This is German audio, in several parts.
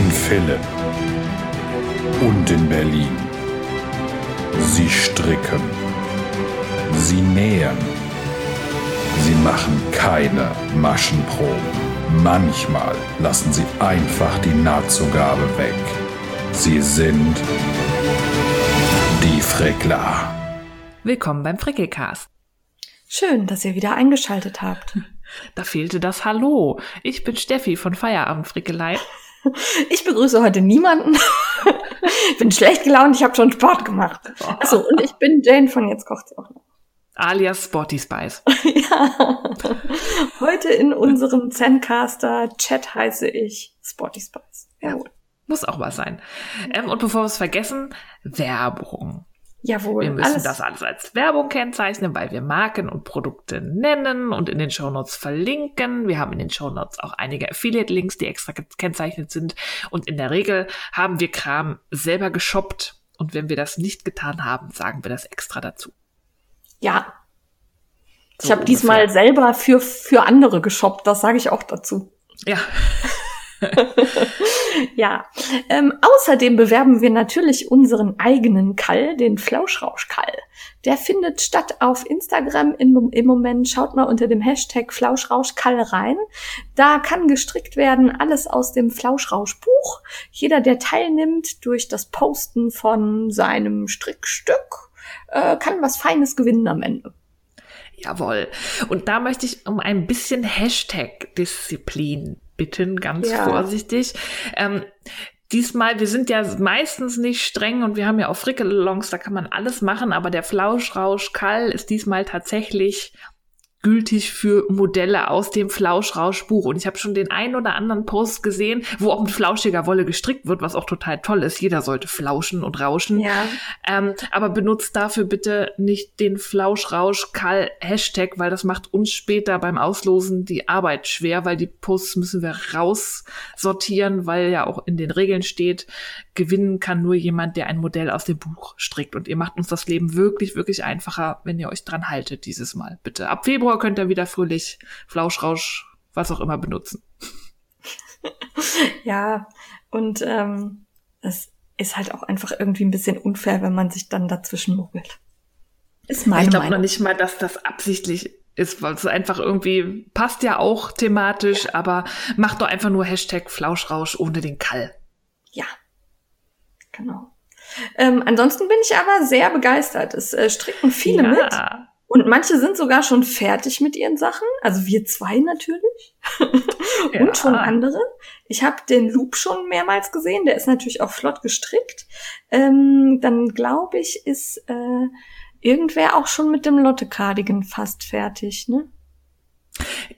In Philipp und in Berlin. Sie stricken. Sie nähen. Sie machen keine Maschenproben. Manchmal lassen sie einfach die Nahtzugabe weg. Sie sind die Frickler. Willkommen beim Frickelcast. Schön, dass ihr wieder eingeschaltet habt. Da fehlte das Hallo. Ich bin Steffi von Feierabend Frickelei. Ich begrüße heute niemanden. ich bin schlecht gelaunt, ich habe schon Sport gemacht. Achso, und ich bin Jane von Jetzt kocht sie auch noch. Alias Sporty Spice. ja. Heute in unserem Zencaster-Chat heiße ich Sporty Spice. Jawohl. Muss auch was sein. Ähm, und bevor wir es vergessen, Werbung. Jawohl. Wir müssen alles. das alles als Werbung kennzeichnen, weil wir Marken und Produkte nennen und in den Shownotes verlinken. Wir haben in den Shownotes auch einige Affiliate-Links, die extra gekennzeichnet sind. Und in der Regel haben wir Kram selber geshoppt. Und wenn wir das nicht getan haben, sagen wir das extra dazu. Ja. So ich habe diesmal selber für, für andere geshoppt, das sage ich auch dazu. Ja. ja. Ähm, außerdem bewerben wir natürlich unseren eigenen Kall, den Flauschrauschkall. Der findet statt auf Instagram im, im Moment. Schaut mal unter dem Hashtag Flauschrauschkall rein. Da kann gestrickt werden alles aus dem Flauschrauschbuch. Jeder, der teilnimmt durch das Posten von seinem Strickstück äh, kann was Feines gewinnen am Ende. Jawohl. Und da möchte ich um ein bisschen Hashtag-Disziplin bitten, ganz ja. vorsichtig. Ähm, diesmal, wir sind ja meistens nicht streng und wir haben ja auch Frickelongs, da kann man alles machen, aber der Flauschrausch Kall ist diesmal tatsächlich gültig für Modelle aus dem Flauschrauschbuch. Und ich habe schon den einen oder anderen Post gesehen, wo auch mit flauschiger Wolle gestrickt wird, was auch total toll ist. Jeder sollte flauschen und rauschen. Ja. Ähm, aber benutzt dafür bitte nicht den Flauschrausch-Hashtag, weil das macht uns später beim Auslosen die Arbeit schwer, weil die Posts müssen wir raussortieren, weil ja auch in den Regeln steht, gewinnen kann nur jemand, der ein Modell aus dem Buch strickt. Und ihr macht uns das Leben wirklich, wirklich einfacher, wenn ihr euch dran haltet dieses Mal. Bitte. Ab Februar könnt ihr wieder fröhlich Flauschrausch, was auch immer benutzen. ja, und ähm, es ist halt auch einfach irgendwie ein bisschen unfair, wenn man sich dann dazwischen mogelt. Ist meine Ich glaube noch nicht mal, dass das absichtlich ist, weil es einfach irgendwie passt ja auch thematisch, ja. aber macht doch einfach nur Hashtag Flauschrausch ohne den Kall. Ja, genau. Ähm, ansonsten bin ich aber sehr begeistert. Es äh, stricken viele ja. mit. Und manche sind sogar schon fertig mit ihren Sachen. Also wir zwei natürlich. Ja. Und schon andere. Ich habe den Loop schon mehrmals gesehen. Der ist natürlich auch flott gestrickt. Ähm, dann glaube ich, ist äh, irgendwer auch schon mit dem Lotte Cardigan fast fertig, ne?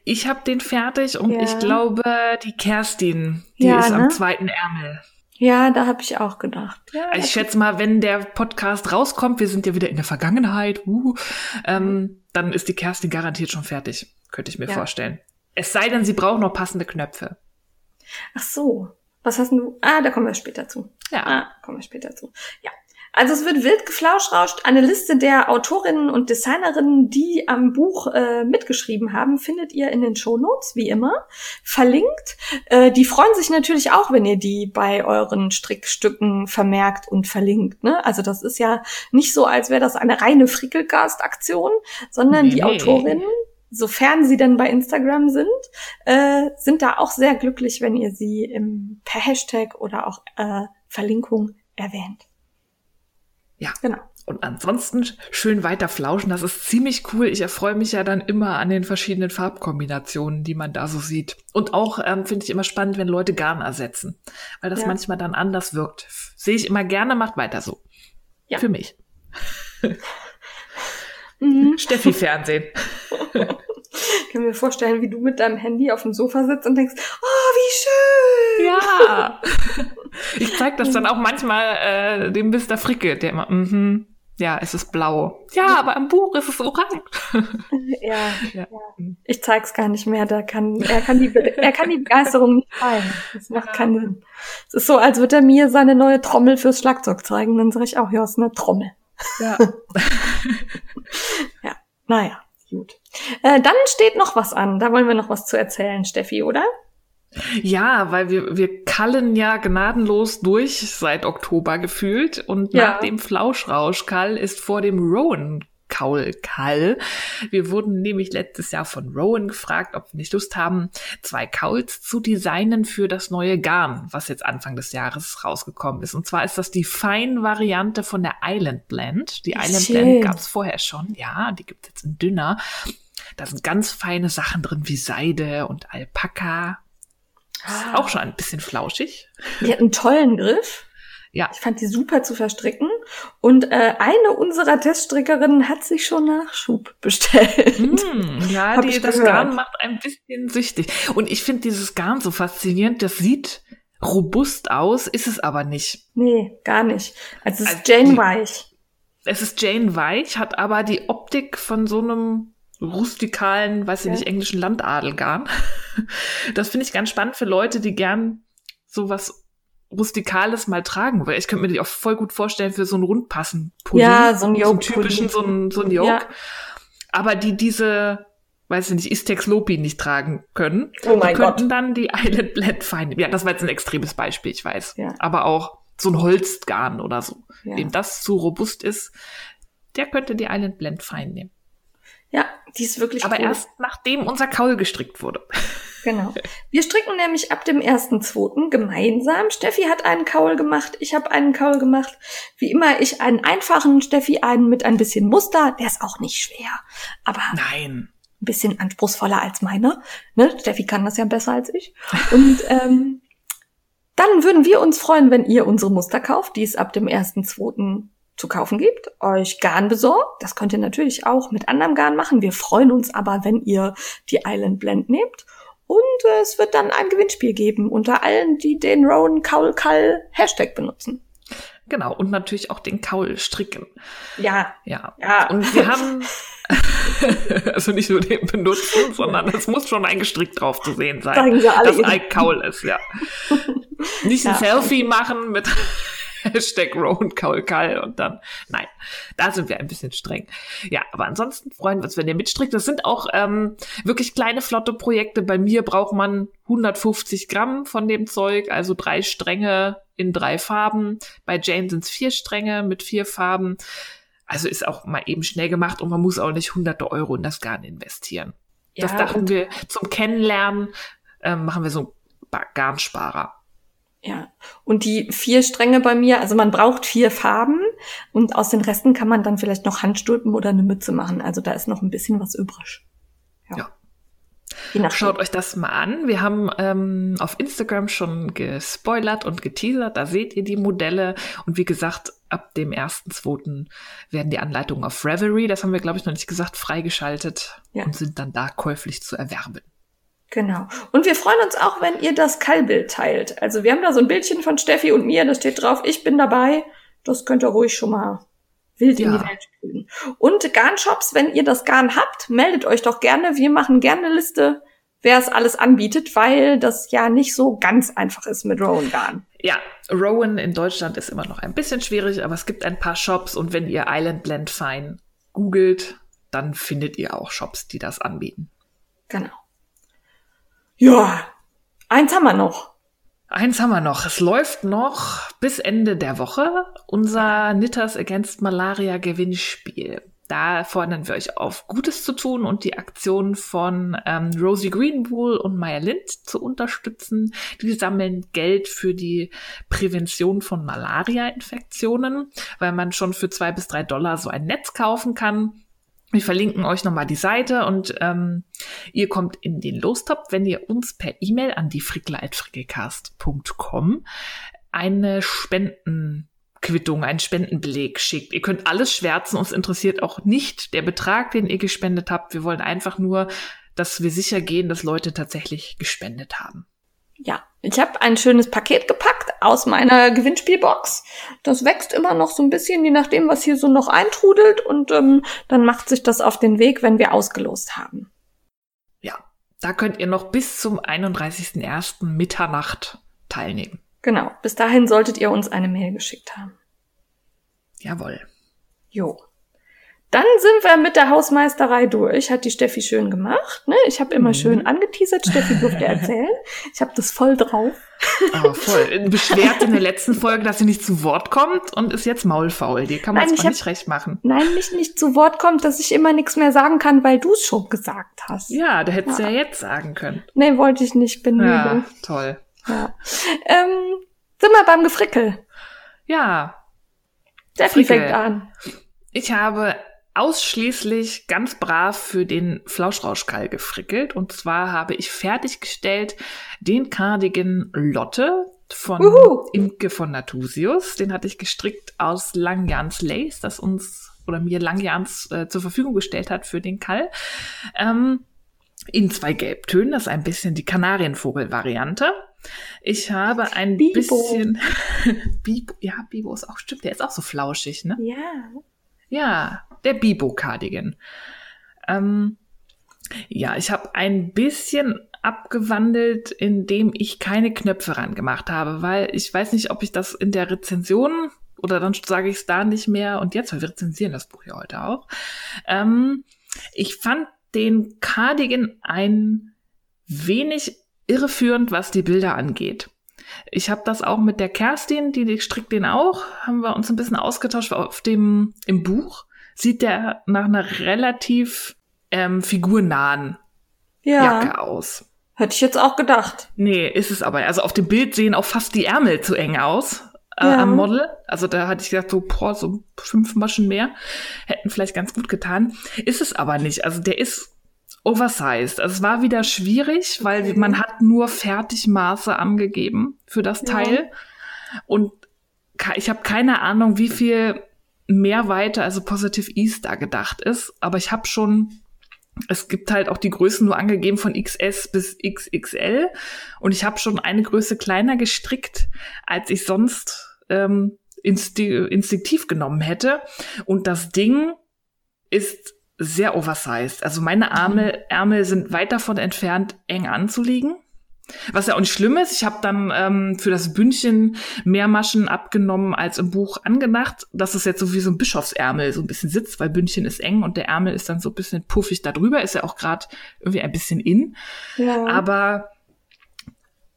Ich habe den fertig und ja. ich glaube, die Kerstin, die ja, ist ne? am zweiten Ärmel. Ja, da habe ich auch gedacht. Ja, also ich schätze mal, wenn der Podcast rauskommt, wir sind ja wieder in der Vergangenheit, uh, ähm, dann ist die Kerstin garantiert schon fertig, könnte ich mir ja. vorstellen. Es sei denn, sie braucht noch passende Knöpfe. Ach so. Was hast du? Ah, da kommen wir später zu. Ja. Ah, kommen wir später zu. Ja. Also es wird wild geflauschrauscht. Eine Liste der Autorinnen und Designerinnen, die am Buch äh, mitgeschrieben haben, findet ihr in den Shownotes, wie immer, verlinkt. Äh, die freuen sich natürlich auch, wenn ihr die bei euren Strickstücken vermerkt und verlinkt. Ne? Also das ist ja nicht so, als wäre das eine reine Frickelcast-Aktion, sondern nee. die Autorinnen sofern sie denn bei Instagram sind, äh, sind da auch sehr glücklich, wenn ihr sie im, per Hashtag oder auch äh, Verlinkung erwähnt. Ja. Genau. Und ansonsten schön weiter flauschen. Das ist ziemlich cool. Ich erfreue mich ja dann immer an den verschiedenen Farbkombinationen, die man da so sieht. Und auch ähm, finde ich immer spannend, wenn Leute Garn ersetzen, weil das ja. manchmal dann anders wirkt. Sehe ich immer gerne, macht weiter so. Ja. Für mich. mhm. Steffi Fernsehen. Ich kann mir vorstellen, wie du mit deinem Handy auf dem Sofa sitzt und denkst, oh, wie schön! Ja! Ich zeig das dann auch manchmal äh, dem Mr. Fricke, der immer, mhm, ja, es ist blau. Ja, aber im Buch ist es orange. Ja, ja. ja. Ich zeig's gar nicht mehr. Da kann, er kann die, er kann die Begeisterung nicht teilen. Das macht ja. keinen Sinn. Es ist so, als würde er mir seine neue Trommel fürs Schlagzeug zeigen. Dann sage ich auch, ja, ist eine Trommel. Ja. ja. Naja, gut. Äh, dann steht noch was an. Da wollen wir noch was zu erzählen, Steffi, oder? Ja, weil wir, wir kallen ja gnadenlos durch seit Oktober gefühlt. Und ja. nach dem Flauschrauschkall ist vor dem Rowan Kaulkall. Wir wurden nämlich letztes Jahr von Rowan gefragt, ob wir nicht Lust haben, zwei Kauls zu designen für das neue Garn, was jetzt Anfang des Jahres rausgekommen ist. Und zwar ist das die Fein-Variante von der Island Blend. Die Island Schön. Blend gab es vorher schon, ja, die gibt es jetzt in dünner. Da sind ganz feine Sachen drin wie Seide und Alpaka. Ah. Auch schon ein bisschen flauschig. Die hat einen tollen Griff. Ja. Ich fand die super zu verstricken. Und äh, eine unserer Teststrickerinnen hat sich schon Nachschub bestellt. Mm, ja, die, das gehört. Garn macht ein bisschen süchtig. Und ich finde dieses Garn so faszinierend. Das sieht robust aus, ist es aber nicht. Nee, gar nicht. Also es ist also Jane Weich. Es ist Jane Weich, hat aber die Optik von so einem rustikalen, weiß ich ja. nicht, englischen Landadelgarn. Das finde ich ganz spannend für Leute, die gern sowas Rustikales mal tragen weil Ich könnte mir die auch voll gut vorstellen für so einen rundpassen Pulli. Ja, so ein Yoke. So einen typischen, so ein, so ein Yoke. Ja. Aber die diese, weiß ich nicht, Istex Lopi nicht tragen können, oh mein könnten Gott. dann die Island Blend fein. Ja, das war jetzt ein extremes Beispiel, ich weiß. Ja. Aber auch so ein Holzgarn oder so. Ja. Wem das zu robust ist, der könnte die Island Blend fein nehmen. Ja, die ist wirklich Aber cool. erst nachdem unser Kaul gestrickt wurde. Genau. Wir stricken nämlich ab dem 1.2. gemeinsam. Steffi hat einen Kaul gemacht, ich habe einen Kaul gemacht. Wie immer, ich einen einfachen, Steffi einen mit ein bisschen Muster. Der ist auch nicht schwer. Aber Nein. ein bisschen anspruchsvoller als meiner. Ne? Steffi kann das ja besser als ich. Und ähm, dann würden wir uns freuen, wenn ihr unsere Muster kauft, die es ab dem 1.2 zu kaufen gibt, euch Garn besorgt. Das könnt ihr natürlich auch mit anderem Garn machen. Wir freuen uns aber, wenn ihr die Island Blend nehmt. Und äh, es wird dann ein Gewinnspiel geben unter allen, die den Rowan Kaul Kall Hashtag benutzen. Genau, und natürlich auch den Kaul stricken. Ja. Ja. ja. Und wir haben also nicht nur den benutzen, sondern es muss schon ein Gestrick drauf zu sehen sein. Dass ein Kaul ist, ja. Nicht ein ja. Selfie machen mit Hashtag Rowan Kaul Kall und dann, nein, da sind wir ein bisschen streng. Ja, aber ansonsten freuen wir uns, wenn ihr mitstrickt. Das sind auch ähm, wirklich kleine, flotte Projekte. Bei mir braucht man 150 Gramm von dem Zeug, also drei Stränge in drei Farben. Bei Jane sind es vier Stränge mit vier Farben. Also ist auch mal eben schnell gemacht und man muss auch nicht hunderte Euro in das Garn investieren. Ja, das dachten wir zum Kennenlernen, ähm, machen wir so Garnsparer. Ja, und die vier Stränge bei mir, also man braucht vier Farben und aus den Resten kann man dann vielleicht noch Handstulpen oder eine Mütze machen. Also da ist noch ein bisschen was übrig. Ja. ja. Schaut euch das mal an. Wir haben ähm, auf Instagram schon gespoilert und geteasert. Da seht ihr die Modelle. Und wie gesagt, ab dem 1.2. werden die Anleitungen auf Reverie, das haben wir, glaube ich, noch nicht gesagt, freigeschaltet ja. und sind dann da käuflich zu erwerben. Genau. Und wir freuen uns auch, wenn ihr das Kallbild teilt. Also wir haben da so ein Bildchen von Steffi und mir, da steht drauf, ich bin dabei. Das könnt ihr ruhig schon mal wild ja. in die Welt spielen. Und Garnshops, wenn ihr das Garn habt, meldet euch doch gerne. Wir machen gerne eine Liste, wer es alles anbietet, weil das ja nicht so ganz einfach ist mit Rowan Garn. Ja, Rowan in Deutschland ist immer noch ein bisschen schwierig, aber es gibt ein paar Shops und wenn ihr Island Blend Fine googelt, dann findet ihr auch Shops, die das anbieten. Genau. Ja, eins haben wir noch. Eins haben wir noch. Es läuft noch bis Ende der Woche unser Knitters Against Malaria Gewinnspiel. Da fordern wir euch auf, Gutes zu tun und die Aktion von ähm, Rosie Greenwool und Maya Lind zu unterstützen. Die sammeln Geld für die Prävention von Malaria-Infektionen, weil man schon für zwei bis drei Dollar so ein Netz kaufen kann. Wir verlinken euch nochmal die Seite und ähm, ihr kommt in den Lostop, wenn ihr uns per E-Mail an die frickler.frickecast.com eine Spendenquittung, einen Spendenbeleg schickt. Ihr könnt alles schwärzen, uns interessiert auch nicht der Betrag, den ihr gespendet habt. Wir wollen einfach nur, dass wir sicher gehen, dass Leute tatsächlich gespendet haben. Ja, ich habe ein schönes Paket gepackt aus meiner Gewinnspielbox. Das wächst immer noch so ein bisschen, je nachdem, was hier so noch eintrudelt. Und ähm, dann macht sich das auf den Weg, wenn wir ausgelost haben. Ja, da könnt ihr noch bis zum 31.01. Mitternacht teilnehmen. Genau, bis dahin solltet ihr uns eine Mail geschickt haben. Jawohl. Jo. Dann sind wir mit der Hausmeisterei durch. Hat die Steffi schön gemacht. Ne? Ich habe immer mhm. schön angeteasert. Steffi durfte erzählen. Ich habe das voll drauf. Aber voll. Beschwert in der letzten Folge, dass sie nicht zu Wort kommt und ist jetzt maulfaul. Die kann man zwar nicht recht machen. Nein, nicht nicht zu Wort kommt, dass ich immer nichts mehr sagen kann, weil du es schon gesagt hast. Ja, da hättest du ja. ja jetzt sagen können. Nee, wollte ich nicht. Bin ja, müde. toll. Ja. Ähm, sind wir beim Gefrickel. Ja. Steffi fängt an. Ich habe ausschließlich ganz brav für den Flauschrauschkall gefrickelt. Und zwar habe ich fertiggestellt den Cardigan Lotte von Uhu. Imke von Natusius. Den hatte ich gestrickt aus Langjans Lace, das uns oder mir Langjans äh, zur Verfügung gestellt hat für den Kall. Ähm, in zwei Gelbtönen, das ist ein bisschen die Kanarienvogel-Variante. Ich habe ein Bibo. bisschen Bibo, ja, Bibo ist auch stimmt, der ist auch so flauschig, ne? Ja. Ja, der Bibo-Cardigan. Ähm, ja, ich habe ein bisschen abgewandelt, indem ich keine Knöpfe ran gemacht habe, weil ich weiß nicht, ob ich das in der Rezension oder dann sage ich es da nicht mehr und jetzt, weil wir rezensieren das Buch ja heute auch. Ähm, ich fand den Cardigan ein wenig irreführend, was die Bilder angeht. Ich habe das auch mit der Kerstin, die, die strickt den auch, haben wir uns ein bisschen ausgetauscht auf dem im Buch. Sieht der nach einer relativ ähm, figurnahen ja. Jacke aus. Hätte ich jetzt auch gedacht. Nee, ist es aber. Also auf dem Bild sehen auch fast die Ärmel zu eng aus äh, ja. am Model. Also da hatte ich gedacht, so, boah, so fünf Maschen mehr hätten vielleicht ganz gut getan. Ist es aber nicht. Also der ist oversized. Also es war wieder schwierig, weil okay. man hat nur Fertigmaße angegeben für das Teil. Ja. Und ich habe keine Ahnung, wie viel mehr weiter, also Positive East da gedacht ist. Aber ich habe schon, es gibt halt auch die Größen nur angegeben von XS bis XXL. Und ich habe schon eine Größe kleiner gestrickt, als ich sonst ähm, instinktiv genommen hätte. Und das Ding ist sehr oversized. Also meine Arme, mhm. Ärmel sind weit davon entfernt, eng anzulegen. Was ja auch nicht schlimm ist. Ich habe dann ähm, für das Bündchen mehr Maschen abgenommen als im Buch angedacht, dass es jetzt so wie so ein Bischofsärmel so ein bisschen sitzt, weil Bündchen ist eng und der Ärmel ist dann so ein bisschen puffig da drüber. Ist ja auch gerade irgendwie ein bisschen in. Ja. Aber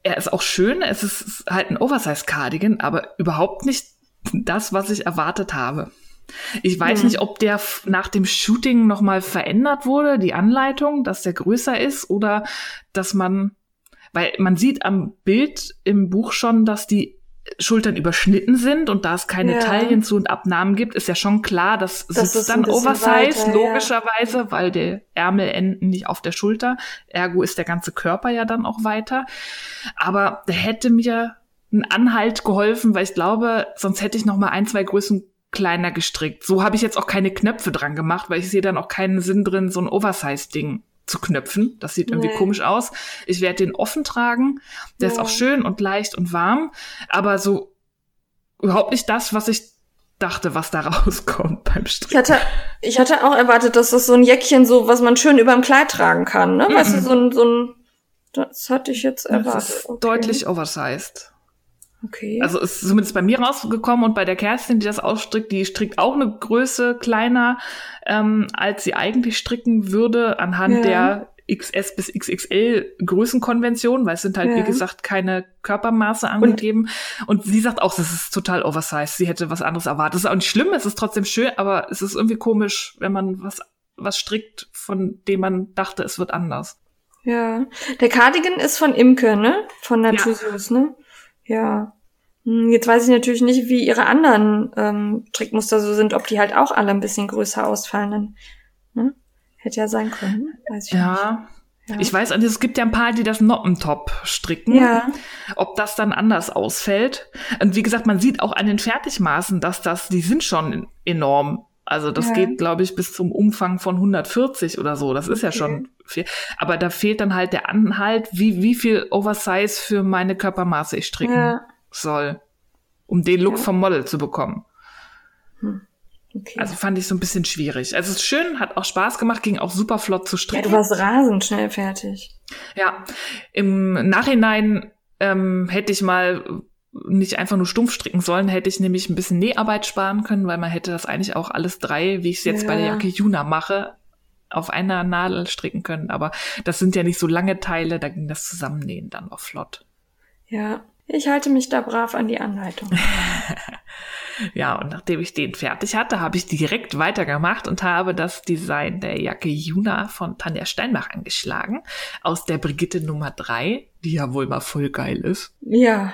er ist auch schön. Es ist halt ein Oversize-Cardigan, aber überhaupt nicht das, was ich erwartet habe. Ich weiß mhm. nicht, ob der nach dem Shooting nochmal verändert wurde, die Anleitung, dass der größer ist oder dass man, weil man sieht am Bild im Buch schon, dass die Schultern überschnitten sind und da es keine ja. Taillen zu und Abnahmen gibt, ist ja schon klar, das, das sitzt dann Oversize, weiter, logischerweise, ja. weil der Ärmel enden nicht auf der Schulter. Ergo ist der ganze Körper ja dann auch weiter. Aber der hätte mir einen Anhalt geholfen, weil ich glaube, sonst hätte ich noch mal ein, zwei Größen kleiner gestrickt. So habe ich jetzt auch keine Knöpfe dran gemacht, weil ich sehe dann auch keinen Sinn drin, so ein Oversize-Ding zu knöpfen. Das sieht irgendwie nee. komisch aus. Ich werde den offen tragen. Der ja. ist auch schön und leicht und warm, aber so überhaupt nicht das, was ich dachte, was da rauskommt beim Stricken. Ich hatte, ich hatte auch erwartet, dass das so ein Jäckchen so, was man schön über dem Kleid tragen kann, ne? Mm -mm. Weißt du, so ein, so ein, das hatte ich jetzt erwartet. Das ist okay. deutlich oversized. Okay. Also ist zumindest bei mir rausgekommen und bei der Kerstin, die das ausstrickt, die strickt auch eine Größe kleiner, ähm, als sie eigentlich stricken würde, anhand ja. der XS bis XXL Größenkonvention, weil es sind halt, ja. wie gesagt, keine Körpermaße angegeben. Und, und, sie sagt auch, das ist total oversized. Sie hätte was anderes erwartet. Das ist auch nicht schlimm, es ist trotzdem schön, aber es ist irgendwie komisch, wenn man was, was strickt, von dem man dachte, es wird anders. Ja. Der Cardigan ist von Imke, ne? Von Natursius, ja. ne? Ja. Hm, jetzt weiß ich natürlich nicht, wie ihre anderen ähm, Trickmuster so sind, ob die halt auch alle ein bisschen größer ausfallen. Ne? Hätte ja sein können. Weiß ich ja. Nicht. Ja. Ich weiß, es gibt ja ein paar, die das Noppentop stricken. Ja. Ob das dann anders ausfällt. Und wie gesagt, man sieht auch an den Fertigmaßen, dass das, die sind schon enorm. Also das ja. geht, glaube ich, bis zum Umfang von 140 oder so. Das ist ja schon viel. Aber da fehlt dann halt der Anhalt, wie, wie viel Oversize für meine Körpermaße ich stricken ja. soll, um den Look ja. vom Model zu bekommen. Hm. Okay. Also fand ich so ein bisschen schwierig. Also es ist schön, hat auch Spaß gemacht, ging auch super flott zu stricken. Ja, du warst rasend schnell fertig. Ja, im Nachhinein ähm, hätte ich mal nicht einfach nur stumpf stricken sollen, hätte ich nämlich ein bisschen Näharbeit sparen können, weil man hätte das eigentlich auch alles drei, wie ich es jetzt ja. bei der Jacke Juna mache, auf einer Nadel stricken können. Aber das sind ja nicht so lange Teile, da ging das Zusammennähen dann auch flott. Ja, ich halte mich da brav an die Anleitung. ja, und nachdem ich den fertig hatte, habe ich direkt weitergemacht und habe das Design der Jacke Juna von Tanja Steinbach angeschlagen. Aus der Brigitte Nummer drei, die ja wohl mal voll geil ist. Ja.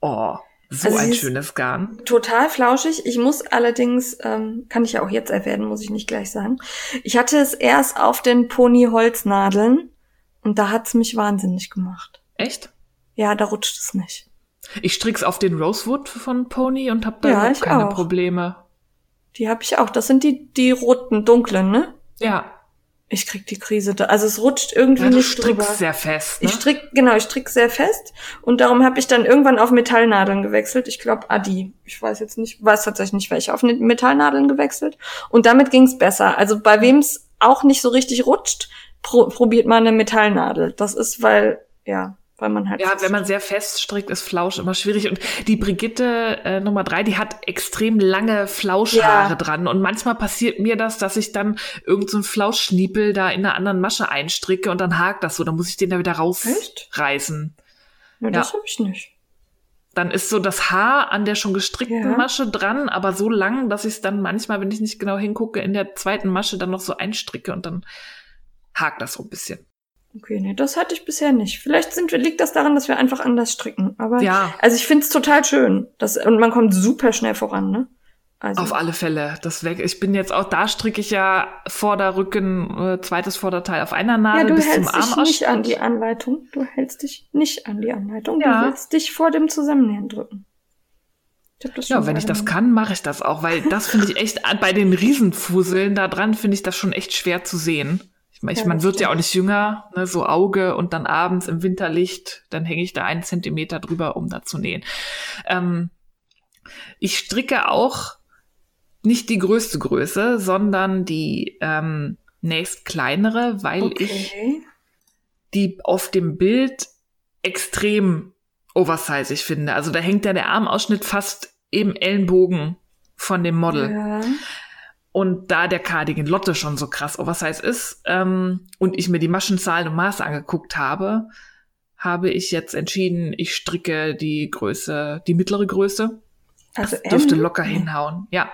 Oh, so also ein schönes Garn. Total flauschig. Ich muss allerdings, ähm, kann ich ja auch jetzt erwähnen, muss ich nicht gleich sagen. Ich hatte es erst auf den Pony-Holznadeln und da hat's mich wahnsinnig gemacht. Echt? Ja, da rutscht es nicht. Ich strick's auf den Rosewood von Pony und hab da ja, keine auch. Probleme. Die hab ich auch. Das sind die, die roten, dunklen, ne? Ja. Ich krieg die Krise da. Also es rutscht irgendwie ja, du nicht drüber. sehr fest. Ne? Ich strick, genau, ich strick sehr fest. Und darum habe ich dann irgendwann auf Metallnadeln gewechselt. Ich glaube Adi. Ich weiß jetzt nicht, weiß tatsächlich nicht welche. Auf Metallnadeln gewechselt. Und damit ging's besser. Also bei wem's auch nicht so richtig rutscht, pro probiert man eine Metallnadel. Das ist, weil, ja, weil man halt. Ja, wenn man sehr fest strickt, ist Flausch immer schwierig. Und die Brigitte äh, Nummer drei, die hat extrem lange Flauschhaare ja. dran. Und manchmal passiert mir das, dass ich dann irgendeinen so Flauschschniepel da in einer anderen Masche einstricke und dann hakt das so. Dann muss ich den da wieder rausreißen. Ja, das ja. habe ich nicht. Dann ist so das Haar an der schon gestrickten ja. Masche dran, aber so lang, dass ich es dann manchmal, wenn ich nicht genau hingucke, in der zweiten Masche dann noch so einstricke und dann hakt das so ein bisschen. Okay, nee, das hatte ich bisher nicht. Vielleicht sind, liegt das daran, dass wir einfach anders stricken. Aber ja. also ich finde es total schön. Das, und man kommt super schnell voran, ne? Also. Auf alle Fälle. Das weg. Ich bin jetzt auch, da stricke ich ja Vorderrücken, äh, zweites Vorderteil auf einer Nadel ja, du bis hältst zum Arm dich nicht an die Anleitung. Du hältst dich nicht an die Anleitung. Ja. Du willst dich vor dem Zusammennähen drücken. ja, wenn ich das kann, mache ich das auch, weil das finde ich echt, bei den Riesenfuseln da dran finde ich das schon echt schwer zu sehen. Ich meine, ja, man wird ja auch nicht jünger, ne, so Auge und dann abends im Winterlicht, dann hänge ich da einen Zentimeter drüber, um da zu nähen. Ähm, ich stricke auch nicht die größte Größe, sondern die ähm, nächst kleinere, weil okay. ich die auf dem Bild extrem oversizig finde. Also da hängt ja der Armausschnitt fast im Ellenbogen von dem Model. Ja. Und da der Cardigan Lotte schon so krass oversize ist ähm, und ich mir die Maschenzahlen und Maße angeguckt habe, habe ich jetzt entschieden, ich stricke die Größe, die mittlere Größe. Also das dürfte locker hinhauen. Ja.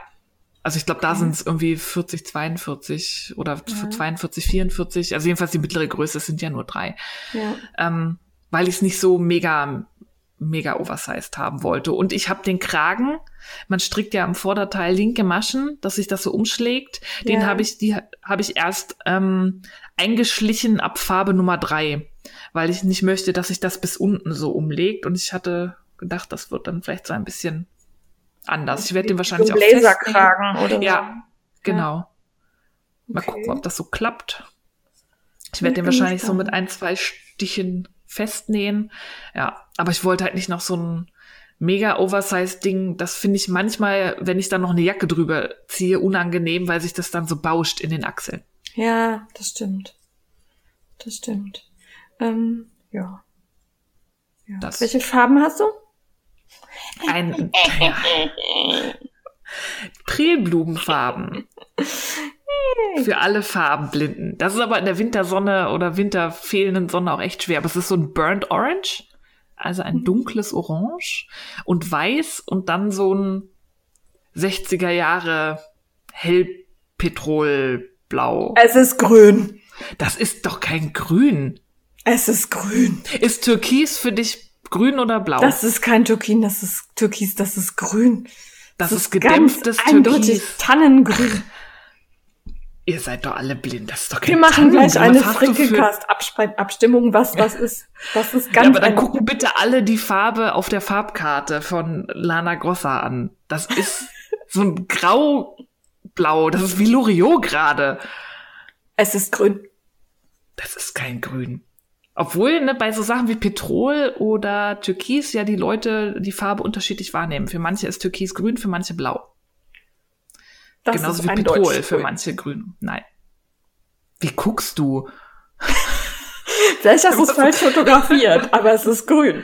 Also ich glaube, da okay. sind es irgendwie 40, 42 oder ja. 42, 44. Also jedenfalls die mittlere Größe sind ja nur drei. Ja. Ähm, weil ich es nicht so mega mega oversized haben wollte. Und ich habe den Kragen, man strickt ja am Vorderteil linke Maschen, dass sich das so umschlägt. Den ja. habe ich, die habe ich erst ähm, eingeschlichen ab Farbe Nummer drei, weil ich nicht möchte, dass sich das bis unten so umlegt. Und ich hatte gedacht, das wird dann vielleicht so ein bisschen anders. Ich werde den wahrscheinlich so auch Laserkragen oder Ja, genau. Mal okay. gucken, ob das so klappt. Ich werde den wahrscheinlich so mit ein, zwei Stichen festnähen. Ja, aber ich wollte halt nicht noch so ein mega oversized Ding. Das finde ich manchmal, wenn ich dann noch eine Jacke drüber ziehe, unangenehm, weil sich das dann so bauscht in den Achseln. Ja, das stimmt. Das stimmt. Ähm, ja. ja. Das. Welche Farben hast du? Ein ja. Prilblumenfarben. Für alle Farbenblinden. Das ist aber in der Wintersonne oder winterfehlenden Sonne auch echt schwer. Aber es ist so ein Burnt Orange, also ein mhm. dunkles Orange und Weiß und dann so ein 60er Jahre hellpetrolblau. Es ist grün. Das ist doch kein Grün. Es ist grün. Ist Türkis für dich grün oder blau? Das ist kein Türkin, das ist Türkis, das ist grün. Das, das ist gedämpftes Türkis. Tannengrün. Ihr seid doch alle blind, das ist doch kein Wir machen gleich eine Frickelcast-Abstimmung, was was ist. Das ist ganz ja, aber dann gucken bitte alle die Farbe auf der Farbkarte von Lana Grossa an. Das ist so ein grau-blau, das ist wie Loriot gerade. Es ist grün. Das ist kein grün. Obwohl ne, bei so Sachen wie Petrol oder Türkis ja die Leute die Farbe unterschiedlich wahrnehmen. Für manche ist Türkis grün, für manche blau. Das Genauso wie Petrol für manche grün. Nein. Wie guckst du? Vielleicht hast du es falsch fotografiert, aber es ist grün.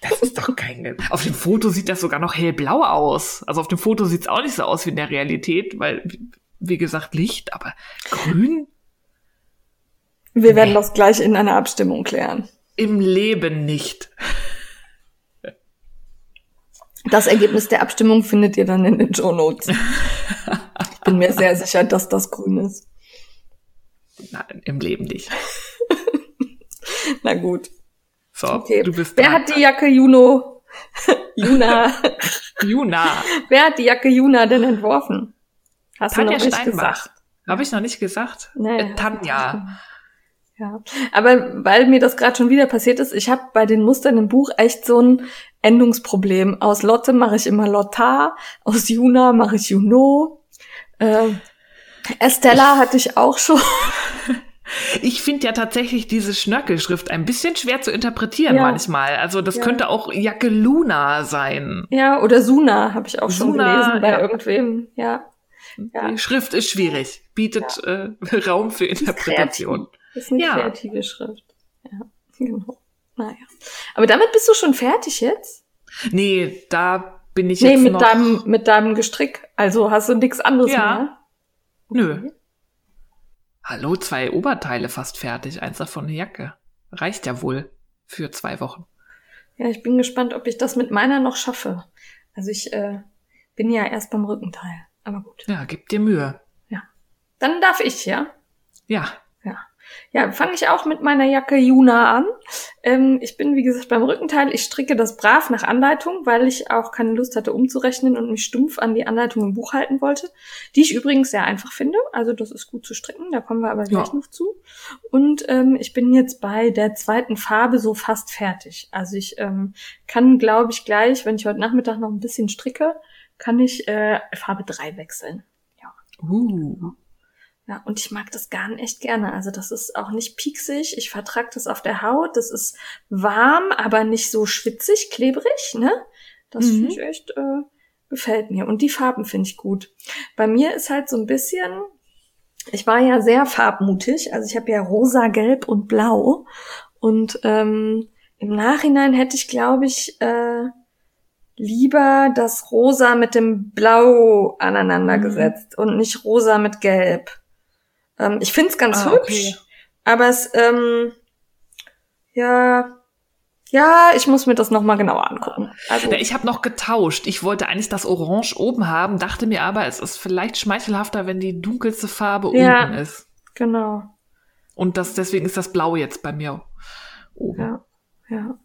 Das ist doch kein. Auf dem Foto sieht das sogar noch hellblau aus. Also auf dem Foto sieht es auch nicht so aus wie in der Realität, weil, wie gesagt, Licht, aber grün? Wir werden das gleich in einer Abstimmung klären. Im Leben nicht. Das Ergebnis der Abstimmung findet ihr dann in den Show Notes. Ich bin mir sehr sicher, dass das grün ist. Nein, im Leben nicht. Na gut. So, Okay. du bist Wer dran. hat die Jacke Juno? Juna. Juna. Wer hat die Jacke Juna denn entworfen? Hast Tanja du noch nicht Steinbach. gesagt. Habe ich noch nicht gesagt? Nee. Äh, Tanja. Ja, aber weil mir das gerade schon wieder passiert ist, ich habe bei den Mustern im Buch echt so ein Endungsproblem. Aus Lotte mache ich immer Lotta, aus Juna mache ich Juno. Äh, Estella hatte ich auch schon. Ich finde ja tatsächlich diese Schnörkelschrift ein bisschen schwer zu interpretieren Ja. manchmal. Also das Ja. könnte auch Jacke Luna sein. Ja, oder Suna habe ich auch schon Suna, gelesen bei ja. irgendwem. Ja. Die Schrift ist schwierig, bietet äh, Raum für Interpretation. das ist eine kreative Schrift. Ja, genau. Naja. Aber damit bist du schon fertig jetzt? Nee, da bin ich nee, jetzt mit noch. deinem, mit deinem Gestrick. Also hast du nichts anderes Ja. mehr? Nö. Hallo, zwei Oberteile fast fertig, eins davon eine Jacke. Reicht ja wohl für zwei Wochen. Ja, ich bin gespannt, ob ich das mit meiner noch schaffe. Also ich äh, bin ja erst beim Rückenteil. Aber gut. Ja, gib dir Mühe. Dann darf ich, ja? Ja. Ja, fange ich auch mit meiner Jacke Juna an. Ähm, ich bin, wie gesagt, beim Rückenteil. Ich stricke das brav nach Anleitung, weil ich auch keine Lust hatte umzurechnen und mich stumpf an die Anleitung im Buch halten wollte. Die ich übrigens sehr einfach finde. Also das ist gut zu stricken, da kommen wir aber gleich Ja. noch zu. Und ähm, ich bin jetzt bei der zweiten Farbe so fast fertig. Also ich ähm, kann, glaube ich, gleich, wenn ich heute Nachmittag noch ein bisschen stricke, kann ich äh, Farbe 3 wechseln. Uh. Ja, und ich mag das Garn echt gerne. Also das ist auch nicht pieksig. Ich vertrage das auf der Haut. Das ist warm, aber nicht so schwitzig, klebrig, ne? Das Mhm. finde ich echt, äh, gefällt mir. Und die Farben finde ich gut. Bei mir ist halt so ein bisschen, ich war ja sehr farbmutig. Also ich habe ja rosa, gelb und blau. Und ähm, im Nachhinein hätte ich, glaube ich, äh, lieber das Rosa mit dem Blau aneinander Mhm. gesetzt und nicht Rosa mit Gelb. Ähm, ich find's ganz Ah, hübsch, okay. aber es, ähm, ja, ja, ich muss mir das nochmal genauer angucken. Also, Ja, Ich habe noch getauscht. Ich wollte eigentlich das Orange oben haben, dachte mir aber, es ist vielleicht schmeichelhafter, wenn die dunkelste Farbe Ja. unten ist. genau, Und das, deswegen ist das Blau jetzt bei mir oben. ja, ja.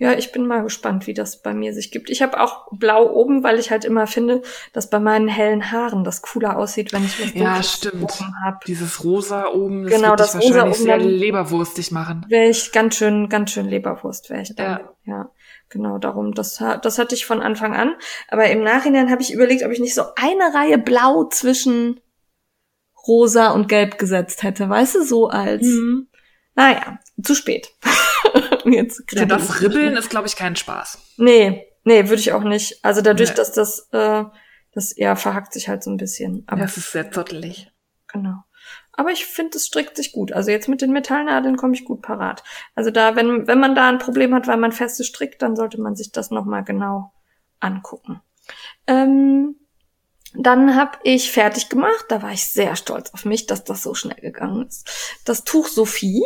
Ja, ich bin mal gespannt, wie das bei mir sich gibt. Ich habe auch blau oben, weil ich halt immer finde, dass bei meinen hellen Haaren das cooler aussieht, wenn ich was Ja, stimmt. oben habe. Dieses Rosa oben, das Genau, das Rosa wahrscheinlich oben sehr leberwurstig machen. Wäre ich ganz schön, ganz schön Leberwurst, wäre ich dann. Ja. Ja. genau, darum, das, das hatte ich von Anfang an. Aber im Nachhinein habe ich überlegt, ob ich nicht so eine Reihe blau zwischen rosa und gelb gesetzt hätte. Weißt du, so als, Mhm. Naja, zu spät. Jetzt kribbel das. Ribbeln ist, glaube ich, kein Spaß. Nee, nee, würde ich auch nicht. Also dadurch, Nee. dass das, äh, das ja verhackt sich halt so ein bisschen. Aber das ist sehr zottelig. Genau. Aber ich finde, es strickt sich gut. Also jetzt mit den Metallnadeln komme ich gut parat. Also da, wenn, wenn man da ein Problem hat, weil man feste strickt, dann sollte man sich das nochmal genau angucken. Ähm, dann habe ich fertig gemacht. Da war ich sehr stolz auf mich, dass das so schnell gegangen ist. Das Tuch Sophie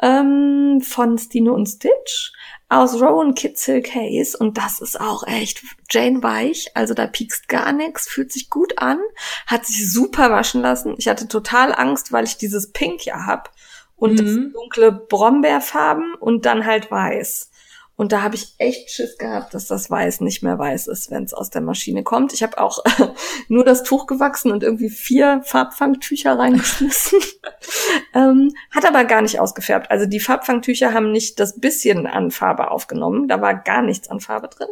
ähm, von Stine und Stitch aus Rowan Kitzel Case. Und das ist auch echt Jane Weich. Also da piekst gar nichts, fühlt sich gut an hat sich super waschen lassen. Ich hatte total Angst, weil ich dieses Pink ja hab und das Mhm. dunkle Brombeerfarben und dann halt weiß. Und da habe ich echt Schiss gehabt, dass das Weiß nicht mehr weiß ist, wenn es aus der Maschine kommt. Ich habe auch nur das Tuch gewachsen und irgendwie vier Farbfangtücher reingeschmissen. ähm, hat aber gar nicht ausgefärbt. Also die Farbfangtücher haben nicht das bisschen an Farbe aufgenommen. Da war gar nichts an Farbe drin.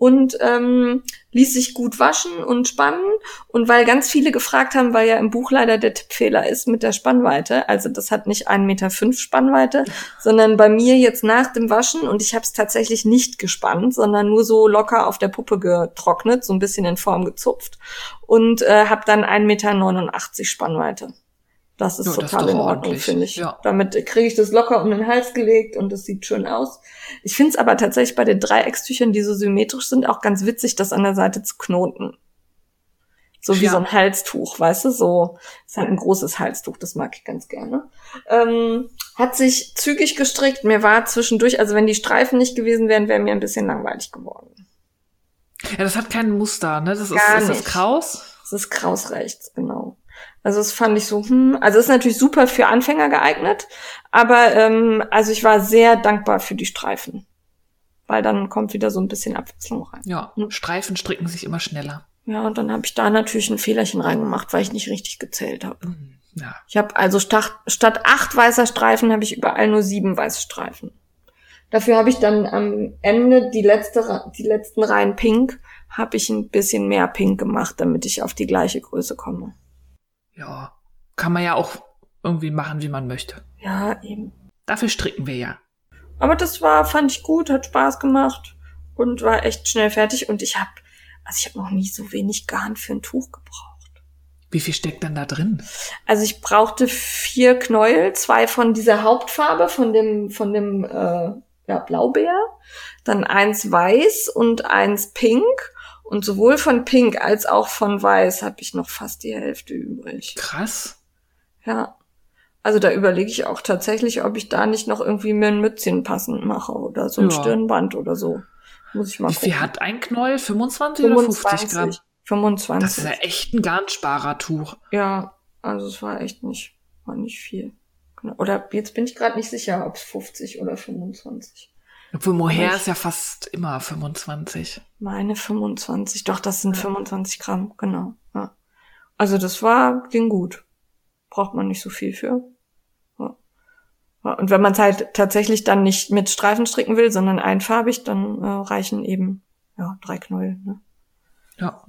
Und ähm, ließ sich gut waschen und spannen. Und weil ganz viele gefragt haben, weil ja im Buch leider der Tippfehler ist mit der Spannweite, also das hat nicht 1,5 Meter Spannweite, sondern bei mir jetzt nach dem Waschen, und ich habe es tatsächlich nicht gespannt, sondern nur so locker auf der Puppe getrocknet, so ein bisschen in Form gezupft und äh, habe dann 1,89 Meter Spannweite. Das ist Ja, das ist total in Ordnung, finde ich. Ja. Damit kriege ich das locker um den Hals gelegt und das sieht schön aus. Ich finde es aber tatsächlich bei den Dreieckstüchern, die so symmetrisch sind, auch ganz witzig, das an der Seite zu knoten. So wie Ja. so ein Halstuch, weißt du? So ist halt ein großes Halstuch, das mag ich ganz gerne. Ähm, hat sich zügig gestrickt. Mir war zwischendurch, also wenn die Streifen nicht gewesen wären, wäre mir ein bisschen langweilig geworden. Ja, das hat kein Muster, ne? Das ist, Gar ist das nicht. Kraus? Das ist kraus rechts, genau. Also das fand ich so, hm, also ist natürlich super für Anfänger geeignet, aber ähm, also ich war sehr dankbar für die Streifen, weil dann kommt wieder so ein bisschen Abwechslung rein. Ja, Hm. Streifen stricken sich immer schneller. Ja, und dann habe ich da natürlich ein Fehlerchen reingemacht, weil ich nicht richtig gezählt habe. Mhm. Ja. Ich habe also statt, statt acht weißer Streifen habe ich überall nur sieben weiße Streifen. Dafür habe ich dann am Ende die letzte, die letzten Reihen Pink, habe ich ein bisschen mehr Pink gemacht, damit ich auf die gleiche Größe komme. Ja. Kann man ja auch irgendwie machen, wie man möchte. Ja, eben. Dafür stricken wir ja. Aber das war, fand ich gut, hat Spaß gemacht und war echt schnell fertig. Und ich habe, also ich habe noch nie so wenig Garn für ein Tuch gebraucht. Wie viel steckt denn da drin? Also ich brauchte vier Knäuel, zwei von dieser Hauptfarbe, von dem, von dem äh, ja, Blaubeer, dann eins weiß und eins pink. Und sowohl von pink als auch von weiß habe ich noch fast die Hälfte übrig. Krass. Ja. Also da überlege ich auch tatsächlich, ob ich da nicht noch irgendwie mir ein Mützchen passend mache oder so ein Ja. Stirnband oder so. Muss ich mal Wie gucken. viel hat ein Knäuel? 25, oder 50 Gramm? 25. Das ist ja echt ein Garnsparertuch. Ja, also es war echt nicht, war nicht viel. Oder jetzt bin ich gerade nicht sicher, ob es 50 oder 25. Obwohl Mohair ich- ist ja fast immer 25. Meine 25, doch, das sind 25 Gramm, genau. Ja. Also das war, ging gut. Braucht man nicht so viel für. Ja. Ja, Und wenn man es halt tatsächlich dann nicht mit Streifen stricken will, sondern einfarbig, dann äh, reichen eben ja drei Knäuel. Ne? Ja.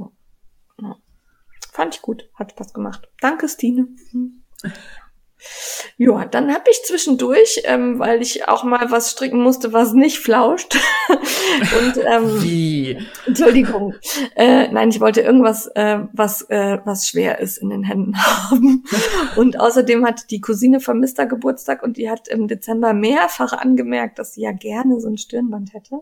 Fand ich gut, hat Spaß gemacht. Danke, Stine. Ja, dann habe ich zwischendurch, ähm, weil ich auch mal was stricken musste, was nicht flauscht. Und ähm, Wie? Entschuldigung. Äh, nein, ich wollte irgendwas, äh, was, äh, was schwer ist in den Händen haben. Und außerdem hat die Cousine von Mister Geburtstag und die hat im Dezember mehrfach angemerkt, dass sie ja gerne so ein Stirnband hätte.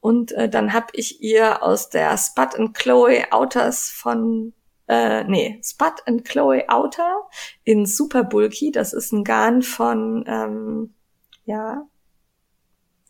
Und äh, dann habe ich ihr aus der Spud and Chloe Outers von äh, nee, Spud and Chloe Outer in Super Bulky. Das ist ein Garn von, ähm, ja,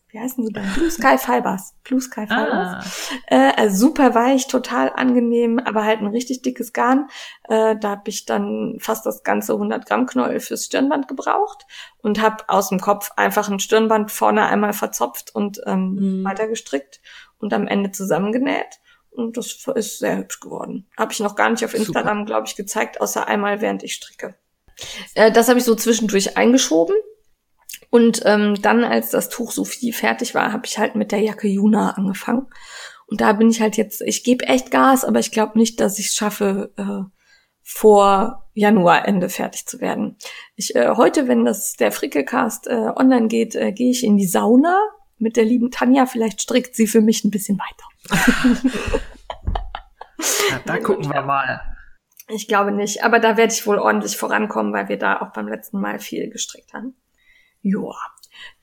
wie heißen die denn? Blue Sky Fibers. Blue Sky Fibers. Ah, Äh, also super weich, total angenehm, aber halt ein richtig dickes Garn. Äh, da habe ich dann fast das ganze 100 Gramm Knäuel fürs Stirnband gebraucht und habe aus dem Kopf einfach ein Stirnband vorne einmal verzopft und ähm, Mhm. weitergestrickt und am Ende zusammengenäht. Und das ist sehr hübsch geworden. Habe ich noch gar nicht auf. Instagram, glaube ich, gezeigt, außer einmal, während ich stricke. Äh, das habe ich so zwischendurch eingeschoben. Und ähm, dann, als das Tuch so viel fertig war, habe ich halt mit der Jacke Juna angefangen. Und da bin ich halt jetzt, ich gebe echt Gas, aber ich glaube nicht, dass ich es schaffe, äh, vor Januarende fertig zu werden. Ich, äh, heute, wenn das der Frickelcast äh, online geht, äh, gehe ich in die Sauna mit der lieben Tanja. Vielleicht strickt sie für mich ein bisschen weiter. ja, da gucken wir mal. Ich glaube nicht, aber da werde ich wohl ordentlich vorankommen, weil wir da auch beim letzten Mal viel gestrickt haben. Joa,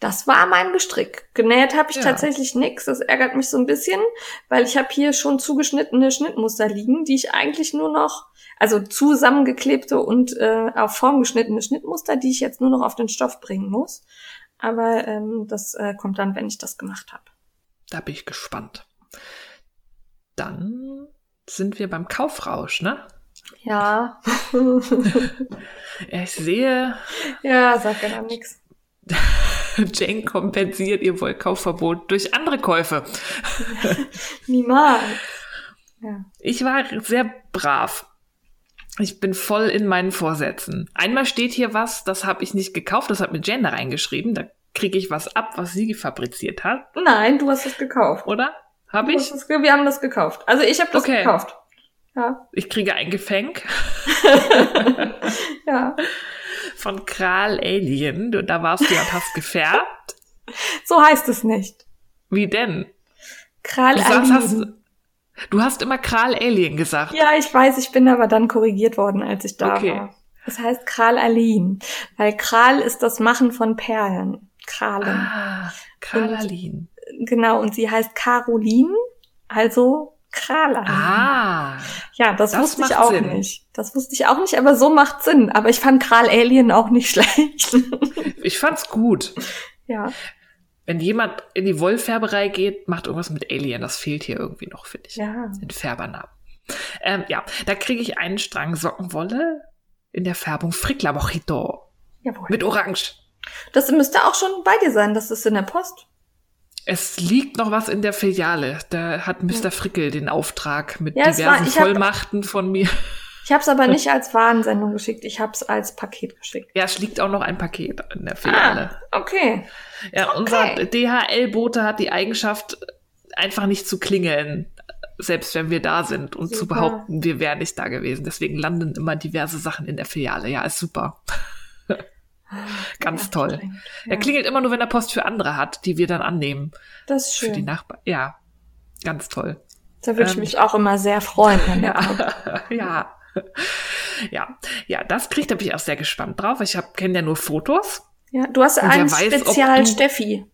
das war mein Gestrick. Genäht habe ich Ja. tatsächlich nix. Das ärgert mich so ein bisschen, weil ich habe hier schon zugeschnittene Schnittmuster liegen, die ich eigentlich nur noch, also zusammengeklebte und äh, auf Form geschnittene Schnittmuster, die ich jetzt nur noch auf den Stoff bringen muss. Aber ähm, das äh, kommt dann, wenn ich das gemacht habe. Da bin ich gespannt. Dann sind wir beim Kaufrausch, ne? Ja, Ja, Ich sehe, ja, sag ja dann nix. Jane kompensiert ihr Wollkaufverbot durch andere Käufe. Niemals. Ja. Ich war sehr brav. Ich bin voll in meinen Vorsätzen. Einmal steht hier was, das habe ich nicht gekauft, das hat mir Jane da reingeschrieben. Da kriege ich was ab, was sie fabriziert hat, Nein, du hast es gekauft. oder? Habe Du ich? ge- wir haben das gekauft. Also ich habe das Okay. gekauft. Ja, Ich kriege ein Gefänk ja. von Kral Alien. Da warst du ja hast gefärbt. So heißt es nicht. Wie denn? Kral Du, sagst, hast, Alien. du hast immer Kral Alien gesagt. Ja, ich weiß, ich bin aber dann korrigiert worden, als ich da Okay. war. Es heißt Kralalin, weil Kral ist das Machen von Perlen. Kralen. Ah, Kralalin. Genau, und sie heißt Caroline, also Kralalin. Ah. Ja, das, das wusste ich auch Sinn. nicht. Das wusste ich auch nicht, aber so macht Sinn. Aber ich fand Kral Alien auch nicht schlecht. Ich fand's gut. ja. Wenn jemand in die Wollfärberei geht, macht irgendwas mit Alien. Das fehlt hier irgendwie noch, finde ich. Ja. Den Färbernamen. Ähm, ja, da kriege ich einen Strang Sockenwolle in der Färbung Frickler Mojito Jawohl. mit Orange. Das müsste auch schon bei dir sein. Das ist in der Post. Es liegt noch was in der Filiale. Da hat Mr. Frickel den Auftrag mit Ja, es war- diversen ich hab- Vollmachten von mir. Ich habe es aber nicht als Warensendung geschickt. Ich habe es als Paket geschickt. Ja, es liegt auch noch ein Paket in der Filiale. Ah, okay. Ja, Okay. unser DHL-Bote hat die Eigenschaft, einfach nicht zu klingeln, selbst wenn wir da sind und zu Super. behaupten, wir wären nicht da gewesen. Deswegen landen immer diverse Sachen in der Filiale. Ja, ist super. Ganz toll. Anstrengend. Er Ja. klingelt immer nur, wenn er Post für andere hat, die wir dann annehmen. Das ist Für die schön. Nachbarn. Ja, ganz toll. Da würde ich Ähm, mich auch immer sehr freuen, wenn. Ja, ja. Ja, ja, das kriegt, da bin ich auch sehr gespannt drauf. Ich kenne ja nur Fotos. Ja, du hast einen weiß, Spezial du- Steffi.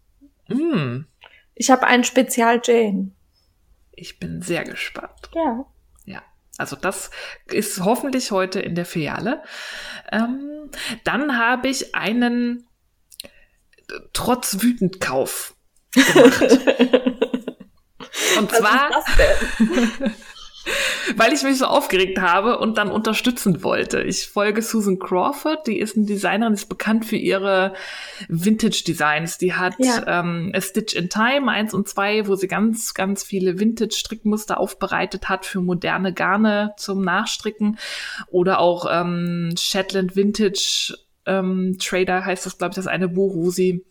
Hm, Ich habe einen Spezial Jane. ich bin sehr gespannt. Ja. Also das ist hoffentlich heute in der Filiale. Ähm, dann habe ich einen äh, trotz Wütendkauf gemacht. Und zwar, Was denn? weil ich mich so aufgeregt habe und dann unterstützen wollte. Ich folge Susan Crawford, die ist eine Designerin, ist bekannt für ihre Vintage-Designs. Die hat Ja. ähm, A Stitch in Time 1 und 2, wo sie ganz, ganz viele Vintage-Strickmuster aufbereitet hat für moderne Garne zum Nachstricken. Oder auch ähm, Shetland Vintage ähm, Trader heißt das, glaube ich, das eine Buch, wo sie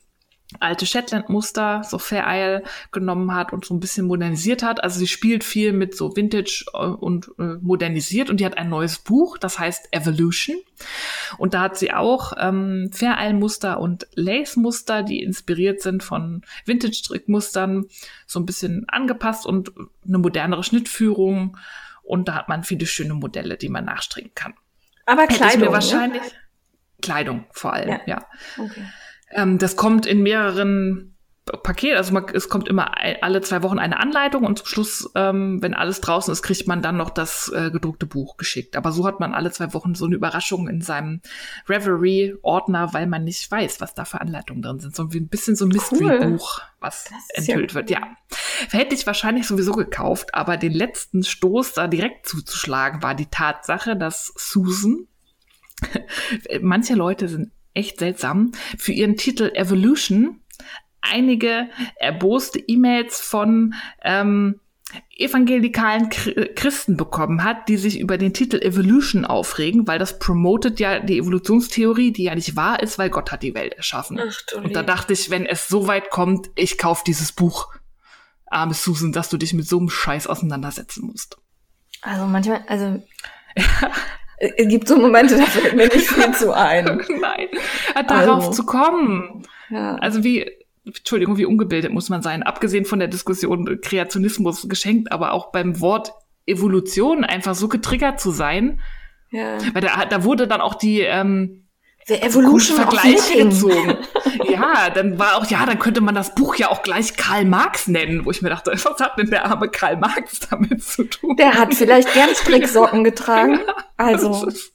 alte Shetland-Muster, so Fair Isle genommen hat und so ein bisschen modernisiert hat. Also sie spielt viel mit so Vintage äh, und äh, modernisiert und die hat ein neues Buch, das heißt Evolution. Und da hat sie auch ähm, Fair Isle-Muster und Lace-Muster, die inspiriert sind von Vintage-Strickmustern, so ein bisschen angepasst und eine modernere Schnittführung. Und da hat man viele schöne Modelle, die man nachstricken kann. Aber Hätte ich Kleidung. mir wahrscheinlich Kleidung vor allem, Ja. ja. Ne? Okay. Ähm, das kommt in mehreren Paketen, also man, es kommt immer alle zwei Wochen eine Anleitung und zum Schluss, ähm, wenn alles draußen ist, kriegt man dann noch das äh, gedruckte Buch geschickt. Aber so hat man alle zwei Wochen so eine Überraschung in seinem Reverie-Ordner, weil man nicht weiß, was da für Anleitungen drin sind. So ein bisschen so ein Mystery-Buch, was ist ja enthüllt wird. Ja, hätte ich wahrscheinlich sowieso gekauft, aber den letzten Stoß da direkt zuzuschlagen war die Tatsache, dass Susan manche Leute sind echt seltsam, für ihren Titel Evolution einige erboste E-Mails von ähm, evangelikalen Chri- Christen bekommen hat, die sich über den Titel Evolution aufregen, weil das promotet ja die Evolutionstheorie, die ja nicht wahr ist, weil Gott hat die Welt erschaffen. Ach Und da dachte ich, wenn es so weit kommt, ich kauf dieses Buch. Arme Susan, dass du dich mit so einem Scheiß auseinandersetzen musst. Also manchmal, also es gibt so Momente, da fällt mir nicht viel zu ein. Nein, darauf Also. zu kommen. Ja. Also wie, Entschuldigung, wie ungebildet muss man sein. Abgesehen von der Diskussion äh, Kreationismus geschenkt, aber auch beim Wort Evolution einfach so getriggert zu sein. ja. Weil da, da wurde dann auch die ähm, The Evolution Vergleiche gezogen. ja, dann war auch, ja, dann könnte man das Buch ja auch gleich Karl Marx nennen, wo ich mir dachte, was hat denn der arme Karl Marx damit zu tun? Der hat vielleicht gern Stricksocken getragen. Das Also, ist-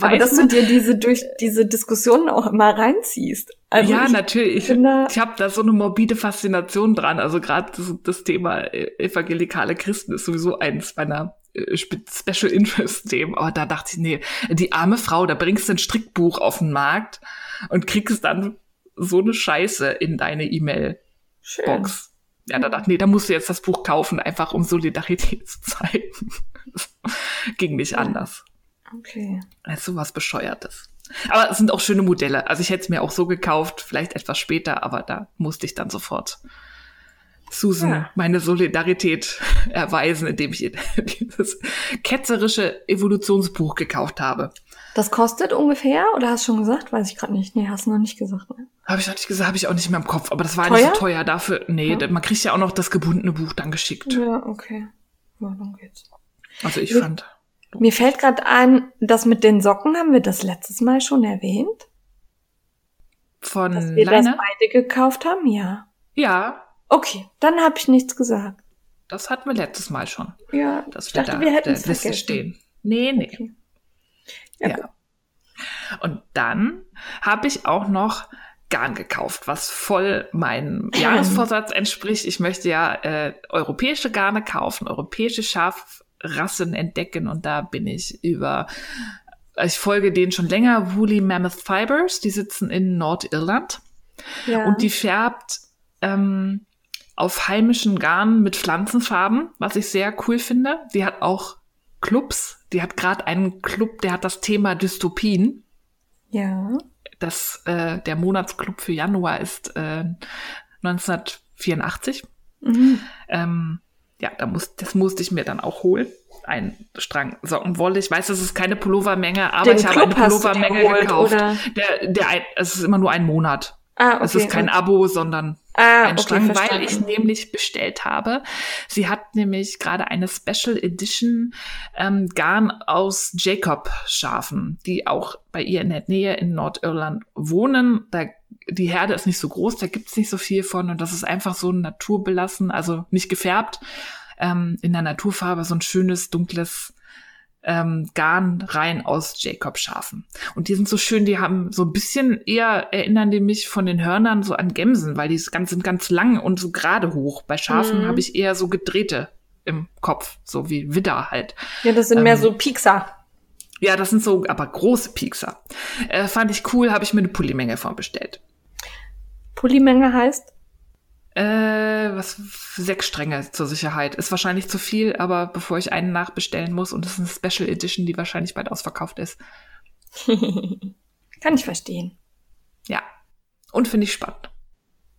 aber dass du dir diese durch diese Diskussionen auch immer reinziehst. Also ja, ich natürlich. da- Ich habe da so eine morbide Faszination dran. Also gerade das, das Thema äh, evangelikale Christen ist sowieso eins meiner Special Interest Themen. Aber da dachte ich, nee, die arme Frau, da bringst du ein Strickbuch auf den Markt und kriegst dann so eine Scheiße in deine E-Mail-Box. Ja, da dachte ich, nee, da musst du jetzt das Buch kaufen, einfach um Solidarität zu zeigen. Das ging nicht anders. Okay. Das ist sowas Bescheuertes. Aber es sind auch schöne Modelle. Also ich hätte es mir auch so gekauft, vielleicht etwas später, aber da musste ich dann sofort Susan Ja. meine Solidarität erweisen, indem ich ihr dieses ketzerische Evolutionsbuch gekauft habe. Das kostet ungefähr, oder hast du schon gesagt? Weiß ich gerade nicht. Nee, hast du noch nicht gesagt. Ne? Habe ich noch nicht gesagt, habe ich auch nicht mehr im Kopf, aber das war Teuer? nicht so teuer dafür. Nee, Ja. man kriegt ja auch noch das gebundene Buch dann geschickt. Ja, okay. Ja, dann geht's. Also ich Ja. fand. Mir fällt gerade ein, das mit den Socken haben wir das letztes Mal schon erwähnt. Von Dass wir Leine? das beide gekauft haben, ja. Ja, Okay, dann habe ich nichts gesagt. das hatten wir letztes Mal schon. Ja, Dass ich wir dachte, da wir hätten es vergessen. stehen. Nee, nee. Okay. Ja, Ja. Und dann habe ich auch noch Garn gekauft, was voll meinem Jahresvorsatz entspricht. Ich möchte ja äh, europäische Garne kaufen, europäische Schafrassen entdecken und da bin ich über ich folge denen schon länger, Woolly Mammoth Fibers, die sitzen in Nordirland Ja. und die färbt ähm, auf heimischen Garn mit Pflanzenfarben, was ich sehr cool finde. Die hat auch Clubs. Die hat gerade einen Club, der hat das Thema Dystopien. ja. Das, äh, der Monatsclub für Januar ist äh, 1984. Mhm. Ähm, ja, da muss, das musste ich mir dann auch holen. Ein Strang Sockenwolle. Ich weiß, das ist keine Pullovermenge, aber Den ich habe Club eine Pullovermenge gekauft. oder? Der, der, ein, es ist immer nur ein Monat. Ah, okay. Es ist kein Abo, sondern ah, ein okay, weil ich nämlich bestellt habe. Sie hat nämlich gerade eine Special Edition ähm, Garn aus Jacob-Schafen, die auch bei ihr in der Nähe in Nordirland wohnen. Da, die Herde ist nicht so groß, da gibt's nicht so viel von und das ist einfach so naturbelassen, also nicht gefärbt, ähm, in der Naturfarbe, so ein schönes, dunkles ähm, Garn rein aus Jacob-Schafen. Und die sind so schön, die haben so ein bisschen eher, erinnern die mich von den Hörnern so an Gämsen, weil die ganz, sind ganz lang und so gerade hoch. Bei Schafen Mhm. habe ich eher so gedrehte im Kopf, so wie Widder halt. Ja, das sind mehr ähm, so Piekser. Ja, das sind so, aber große Piekser. Äh, fand ich cool, habe ich mir eine Pullimenge von bestellt. Pullimenge heißt? Äh, was, sechs Stränge zur Sicherheit. Ist wahrscheinlich zu viel, aber bevor ich einen nachbestellen muss und das ist eine Special Edition, die wahrscheinlich bald ausverkauft ist. Kann ich verstehen. Ja. Und finde ich spannend.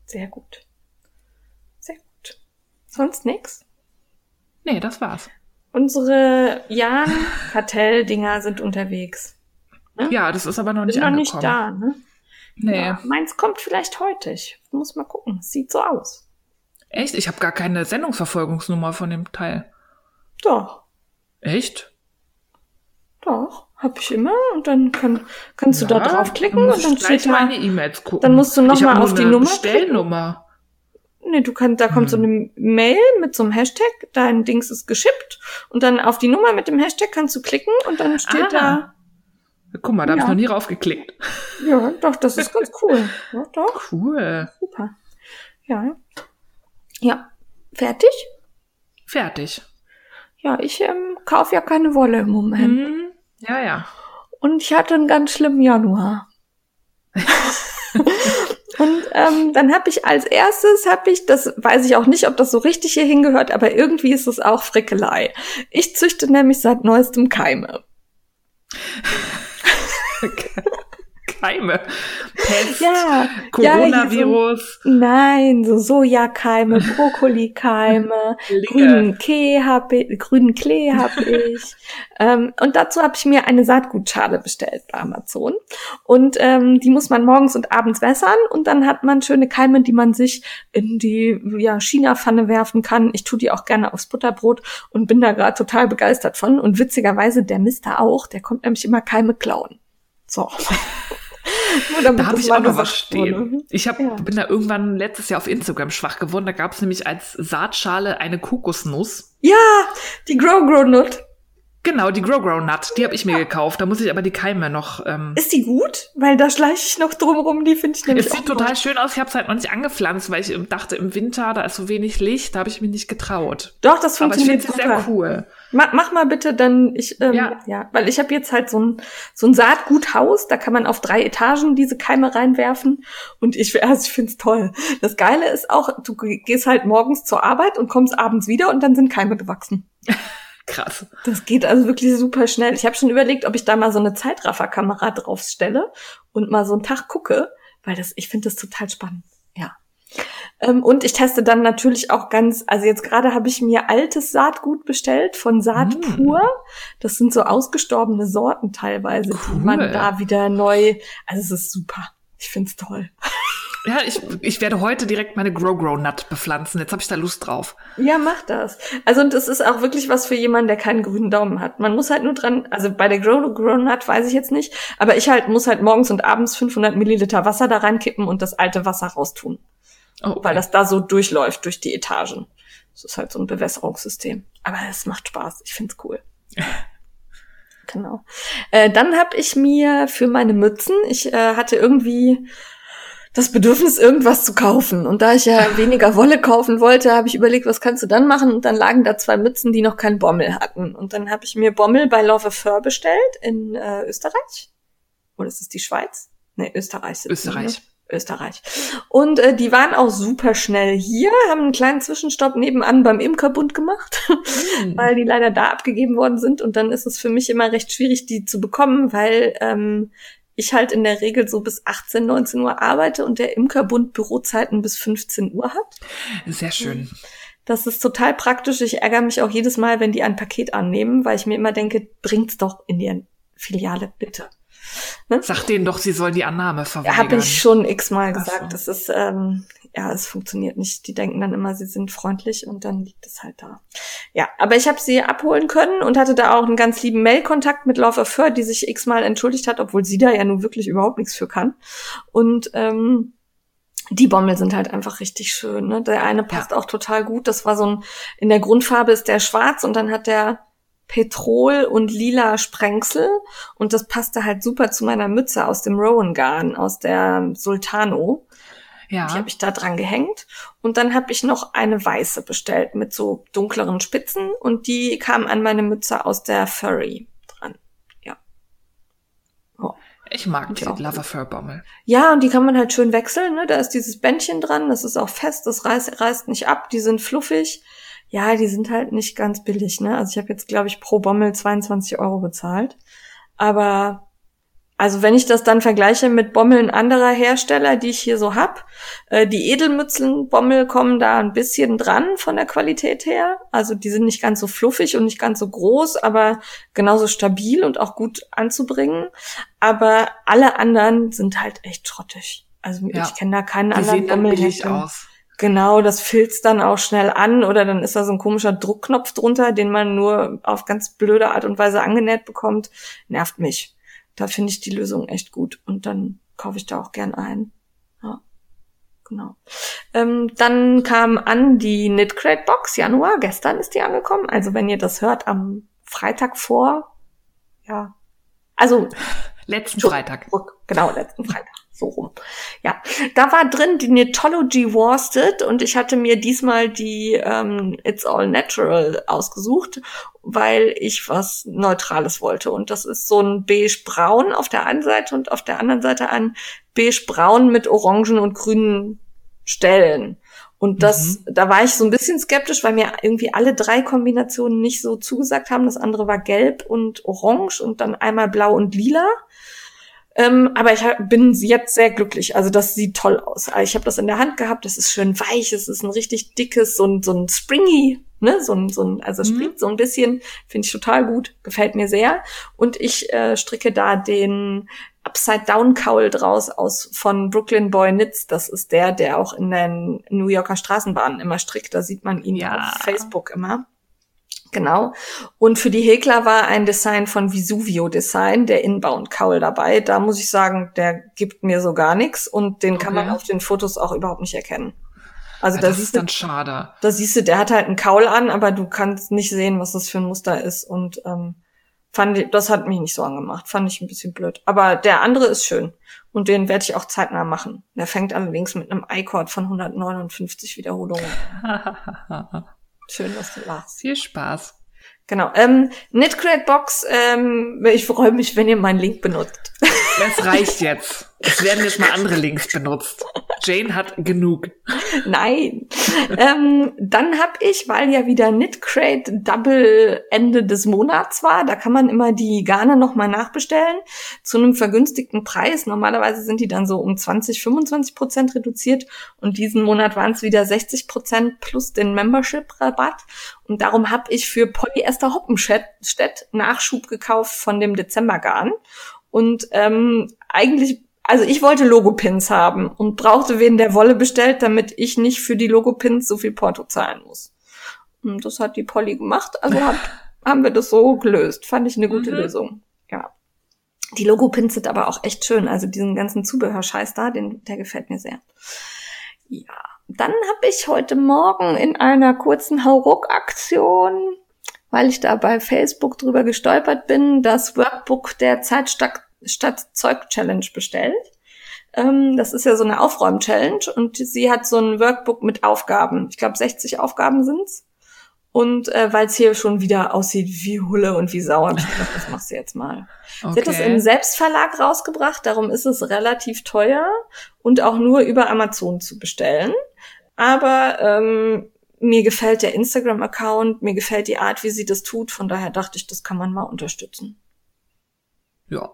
Sehr gut. Sehr gut. Sonst nix? Nee, das war's. Unsere Jan-Kartell-Dinger sind unterwegs. Ja, das ist aber noch Sind nicht noch angekommen. nicht da, ne? Nee. Ja, meins kommt vielleicht heute. Ich muss mal gucken. Sieht so aus. Echt? Ich habe gar keine Sendungsverfolgungsnummer von dem Teil. Doch, Echt? doch. Hab ich immer. Und dann kann, kannst du da draufklicken und dann steht mal da. in die E-Mails gucken. Dann musst du noch Ich hab mal nur auf die Nummer Bestellnummer. Nee, du kannst, da kommt so eine Mail mit so einem Hashtag, dein Dings ist geschippt und dann auf die Nummer mit dem Hashtag kannst du klicken und dann steht Ah. Guck mal, da Ja. ich noch nie raufgeklickt. ja, doch, das ist ganz cool. Ja, doch, Cool. super. Ja. Ja. Fertig? Fertig. Ja, ich ähm, kaufe ja keine Wolle im Moment. Hm, ja, ja. Und ich hatte einen ganz schlimmen Januar. Und ähm, dann habe ich als erstes, habe ich, das weiß ich auch nicht, ob das so richtig hier hingehört, aber irgendwie ist es auch Frickelei. Ich züchte nämlich seit neuestem Keime. Keime. Pest, Ja, Coronavirus, Nein, so Sojakeime, Brokkolikeime, grünen Klee habe ich, grünen Klee habe ich. ähm, und dazu habe ich mir eine Saatgutschale bestellt bei Amazon. Und ähm, die muss man morgens und abends wässern und dann hat man schöne Keime, die man sich in die ja, China-Pfanne werfen kann. Ich tue die auch gerne aufs Butterbrot und bin da gerade total begeistert von. Und witzigerweise der Mister auch, der kommt nämlich immer Keime klauen. So. Da habe ich auch noch was gesagt wurde. stehen. Ich hab, Ja. bin da irgendwann letztes Jahr auf Instagram schwach geworden. Da gab es nämlich als Saatschale eine Kokosnuss. Ja, die Grow Grow Nut. Genau, die Grow Grow Nut. Die habe ich mir gekauft. Da muss ich aber die Keime noch. Ähm, Ist die gut? Weil da schleiche ich noch drum rum, die finde ich nämlich es sieht total gut. schön aus. Ich habe es halt noch nicht angepflanzt, weil ich dachte, im Winter, da ist so wenig Licht, da habe ich mich nicht getraut. Doch, das Aber ich funktioniert sie super. sehr cool. Mach, mach mal bitte dann, ich, ähm, ja. Ja. weil ich habe jetzt halt so ein, so ein Saatguthaus, da kann man auf drei Etagen diese Keime reinwerfen und ich, also ich finde es toll. Das Geile ist auch, du gehst halt morgens zur Arbeit und kommst abends wieder und dann sind Keime gewachsen. Krass. Das geht also wirklich super schnell. Ich habe schon überlegt, ob ich da mal so eine Zeitrafferkamera draufstelle und mal so einen Tag gucke, weil das, ich finde das total spannend. Ja. Ähm, und ich teste dann natürlich auch ganz, also jetzt gerade habe ich mir altes Saatgut bestellt von Saat Mm. pur. Das sind so ausgestorbene Sorten teilweise, die man Cool. da wieder neu, also es ist super. Ich find's toll. Ja, ich, ich werde heute direkt meine Grow Grow Nut bepflanzen. Jetzt habe ich da Lust drauf. Ja, mach das. Also und das ist auch wirklich was für jemanden, der keinen grünen Daumen hat. Man muss halt nur dran, also bei der Grow Grow Nut weiß ich jetzt nicht, aber ich halt muss halt morgens und abends 500 Milliliter Wasser da reinkippen und das alte Wasser raustun. Oh, okay. Weil das da so durchläuft durch die Etagen. Das ist halt so ein Bewässerungssystem. Aber es macht Spaß. Ich find's cool. genau. Äh, dann habe ich mir für meine Mützen, ich äh, hatte irgendwie das Bedürfnis, irgendwas zu kaufen. Und da ich ja weniger Wolle kaufen wollte, habe ich überlegt, was kannst du dann machen? Und dann lagen da zwei Mützen, die noch keinen Bommel hatten. Und dann habe ich mir Bommel bei Love Fur bestellt in äh, Österreich. Oder ist es die Schweiz? Nee, Österreich. Österreich. Die, ne? Österreich. Und äh, die waren auch super schnell hier, haben einen kleinen Zwischenstopp nebenan beim Imkerbund gemacht, mhm. weil die leider da abgegeben worden sind. Und dann ist es für mich immer recht schwierig, die zu bekommen, weil ähm, ich halt in der Regel so bis 18, 19 Uhr arbeite und der Imkerbund Bürozeiten bis 15 Uhr hat. Sehr schön. Das ist total praktisch. Ich ärgere mich auch jedes Mal, wenn die ein Paket annehmen, weil ich mir immer denke, bringt's doch in die Filiale, bitte. Ne? Sag denen doch, sie sollen die Annahme verweigern. Habe ich schon x-mal gesagt. So. Das ist, ähm, ja, es funktioniert nicht. Die denken dann immer, sie sind freundlich und dann liegt es halt da. Ja, aber ich habe sie abholen können und hatte da auch einen ganz lieben Mail-Kontakt mit Love of Her, die sich x-mal entschuldigt hat, obwohl sie da ja nun wirklich überhaupt nichts für kann. Und ähm, die Bommel sind halt einfach richtig schön. Ne? Der eine passt ja. auch total gut. Das war so ein, in der Grundfarbe ist der schwarz und dann hat der Petrol und lila Sprengsel und das passte halt super zu meiner Mütze aus dem Rowan Garn, aus der Sultano. Ja. Die habe ich da dran gehängt. Und dann habe ich noch eine weiße bestellt mit so dunkleren Spitzen und die kam an meine Mütze aus der Furry dran. Ja. Oh. Ich mag die Lava Fur Bommel. Ja, und die kann man halt schön wechseln. Ne? Da ist dieses Bändchen dran, das ist auch fest, das reißt, reißt nicht ab, die sind fluffig ja, die sind halt nicht ganz billig, ne? Also ich habe jetzt, glaube ich, pro Bommel 22 Euro bezahlt. Aber also wenn ich das dann vergleiche mit Bommeln anderer Hersteller, die ich hier so hab, äh, die Edelmützenbommel kommen da ein bisschen dran von der Qualität her. Also die sind nicht ganz so fluffig und nicht ganz so groß, aber genauso stabil und auch gut anzubringen. Aber alle anderen sind halt echt schrottig. Also ja. ich kenne da keinen die anderen Bommel. Aus. Genau, das filzt dann auch schnell an oder dann ist da so ein komischer Druckknopf drunter, den man nur auf ganz blöde Art und Weise angenäht bekommt. Nervt mich. Da finde ich die Lösung echt gut und dann kaufe ich da auch gern ein. Ja, genau. Ähm, dann kam an die Knitcrate Box Januar. Gestern ist die angekommen. Also wenn ihr das hört, am Freitag vor, ja, also letzten Freitag. Genau, letzten Freitag so rum. Ja, da war drin die Netology Worsted und ich hatte mir diesmal die ähm, It's All Natural ausgesucht, weil ich was Neutrales wollte. Und das ist so ein beige-braun auf der einen Seite und auf der anderen Seite ein beige-braun mit orangen und grünen Stellen. Und das, mhm. da war ich so ein bisschen skeptisch, weil mir irgendwie alle drei Kombinationen nicht so zugesagt haben. Das andere war gelb und orange und dann einmal blau und lila. Ähm, aber ich bin jetzt sehr glücklich. Also das sieht toll aus. Also ich habe das in der Hand gehabt. Das ist schön weich. Es ist ein richtig dickes, so ein, so ein springy, ne, so ein, so ein, also mhm. springt so ein bisschen. Finde ich total gut. Gefällt mir sehr. Und ich äh, stricke da den Upside Down Cowl draus aus von Brooklyn Boy Knits. Das ist der, der auch in den New Yorker Straßenbahnen immer strickt. Da sieht man ihn ja. auf Facebook immer. Genau. Und für die Häkler war ein Design von Vesuvio Design, der Inbound Cowl dabei. Da muss ich sagen, der gibt mir so gar nichts und den okay. kann man auf den Fotos auch überhaupt nicht erkennen. Also ja, da das ist dann schade. Da siehst du, der hat halt einen Kaul an, aber du kannst nicht sehen, was das für ein Muster ist. Und ähm, fand ich, das hat mich nicht so angemacht. Fand ich ein bisschen blöd. Aber der andere ist schön. Und den werde ich auch zeitnah machen. Der fängt allerdings mit einem I-Chord von 159 Wiederholungen. Schön, dass du lachst. Viel Spaß. Genau. Ähm, Knitcrate Box, ähm, ich freue mich, wenn ihr meinen Link benutzt. Das reicht jetzt. Es werden jetzt mal andere Links benutzt. Jane hat genug. Nein. ähm, dann habe ich, weil ja wieder Knitcrate Double Ende des Monats war, da kann man immer die Garne nochmal nachbestellen zu einem vergünstigten Preis. Normalerweise sind die dann so um 20, 25 Prozent reduziert und diesen Monat waren es wieder 60 Prozent plus den Membership-Rabatt. Und darum habe ich für Polyester Hoppenstedt Nachschub gekauft von dem Dezembergarn. Und ähm, eigentlich also ich wollte Logopins haben und brauchte wen der Wolle bestellt, damit ich nicht für die Logopins so viel Porto zahlen muss. Und das hat die Polly gemacht, also hat, haben wir das so gelöst. Fand ich eine gute mhm. Lösung. Ja. Die Logopins sind aber auch echt schön. Also diesen ganzen Zubehörscheiß da, den, der gefällt mir sehr. Ja. Dann habe ich heute Morgen in einer kurzen Hauruck-Aktion, weil ich da bei Facebook drüber gestolpert bin, das Workbook der Zeitstadt Zeug Challenge bestellt. Ähm, das ist ja so eine Aufräum-Challenge und sie hat so ein Workbook mit Aufgaben. Ich glaube, 60 Aufgaben sind's. Und äh, weil es hier schon wieder aussieht wie Hulle und wie Sauer, ich das machst du jetzt mal. Okay. Sie hat das im Selbstverlag rausgebracht, darum ist es relativ teuer und auch nur über Amazon zu bestellen. Aber ähm, mir gefällt der Instagram-Account, mir gefällt die Art, wie sie das tut, von daher dachte ich, das kann man mal unterstützen. Ja,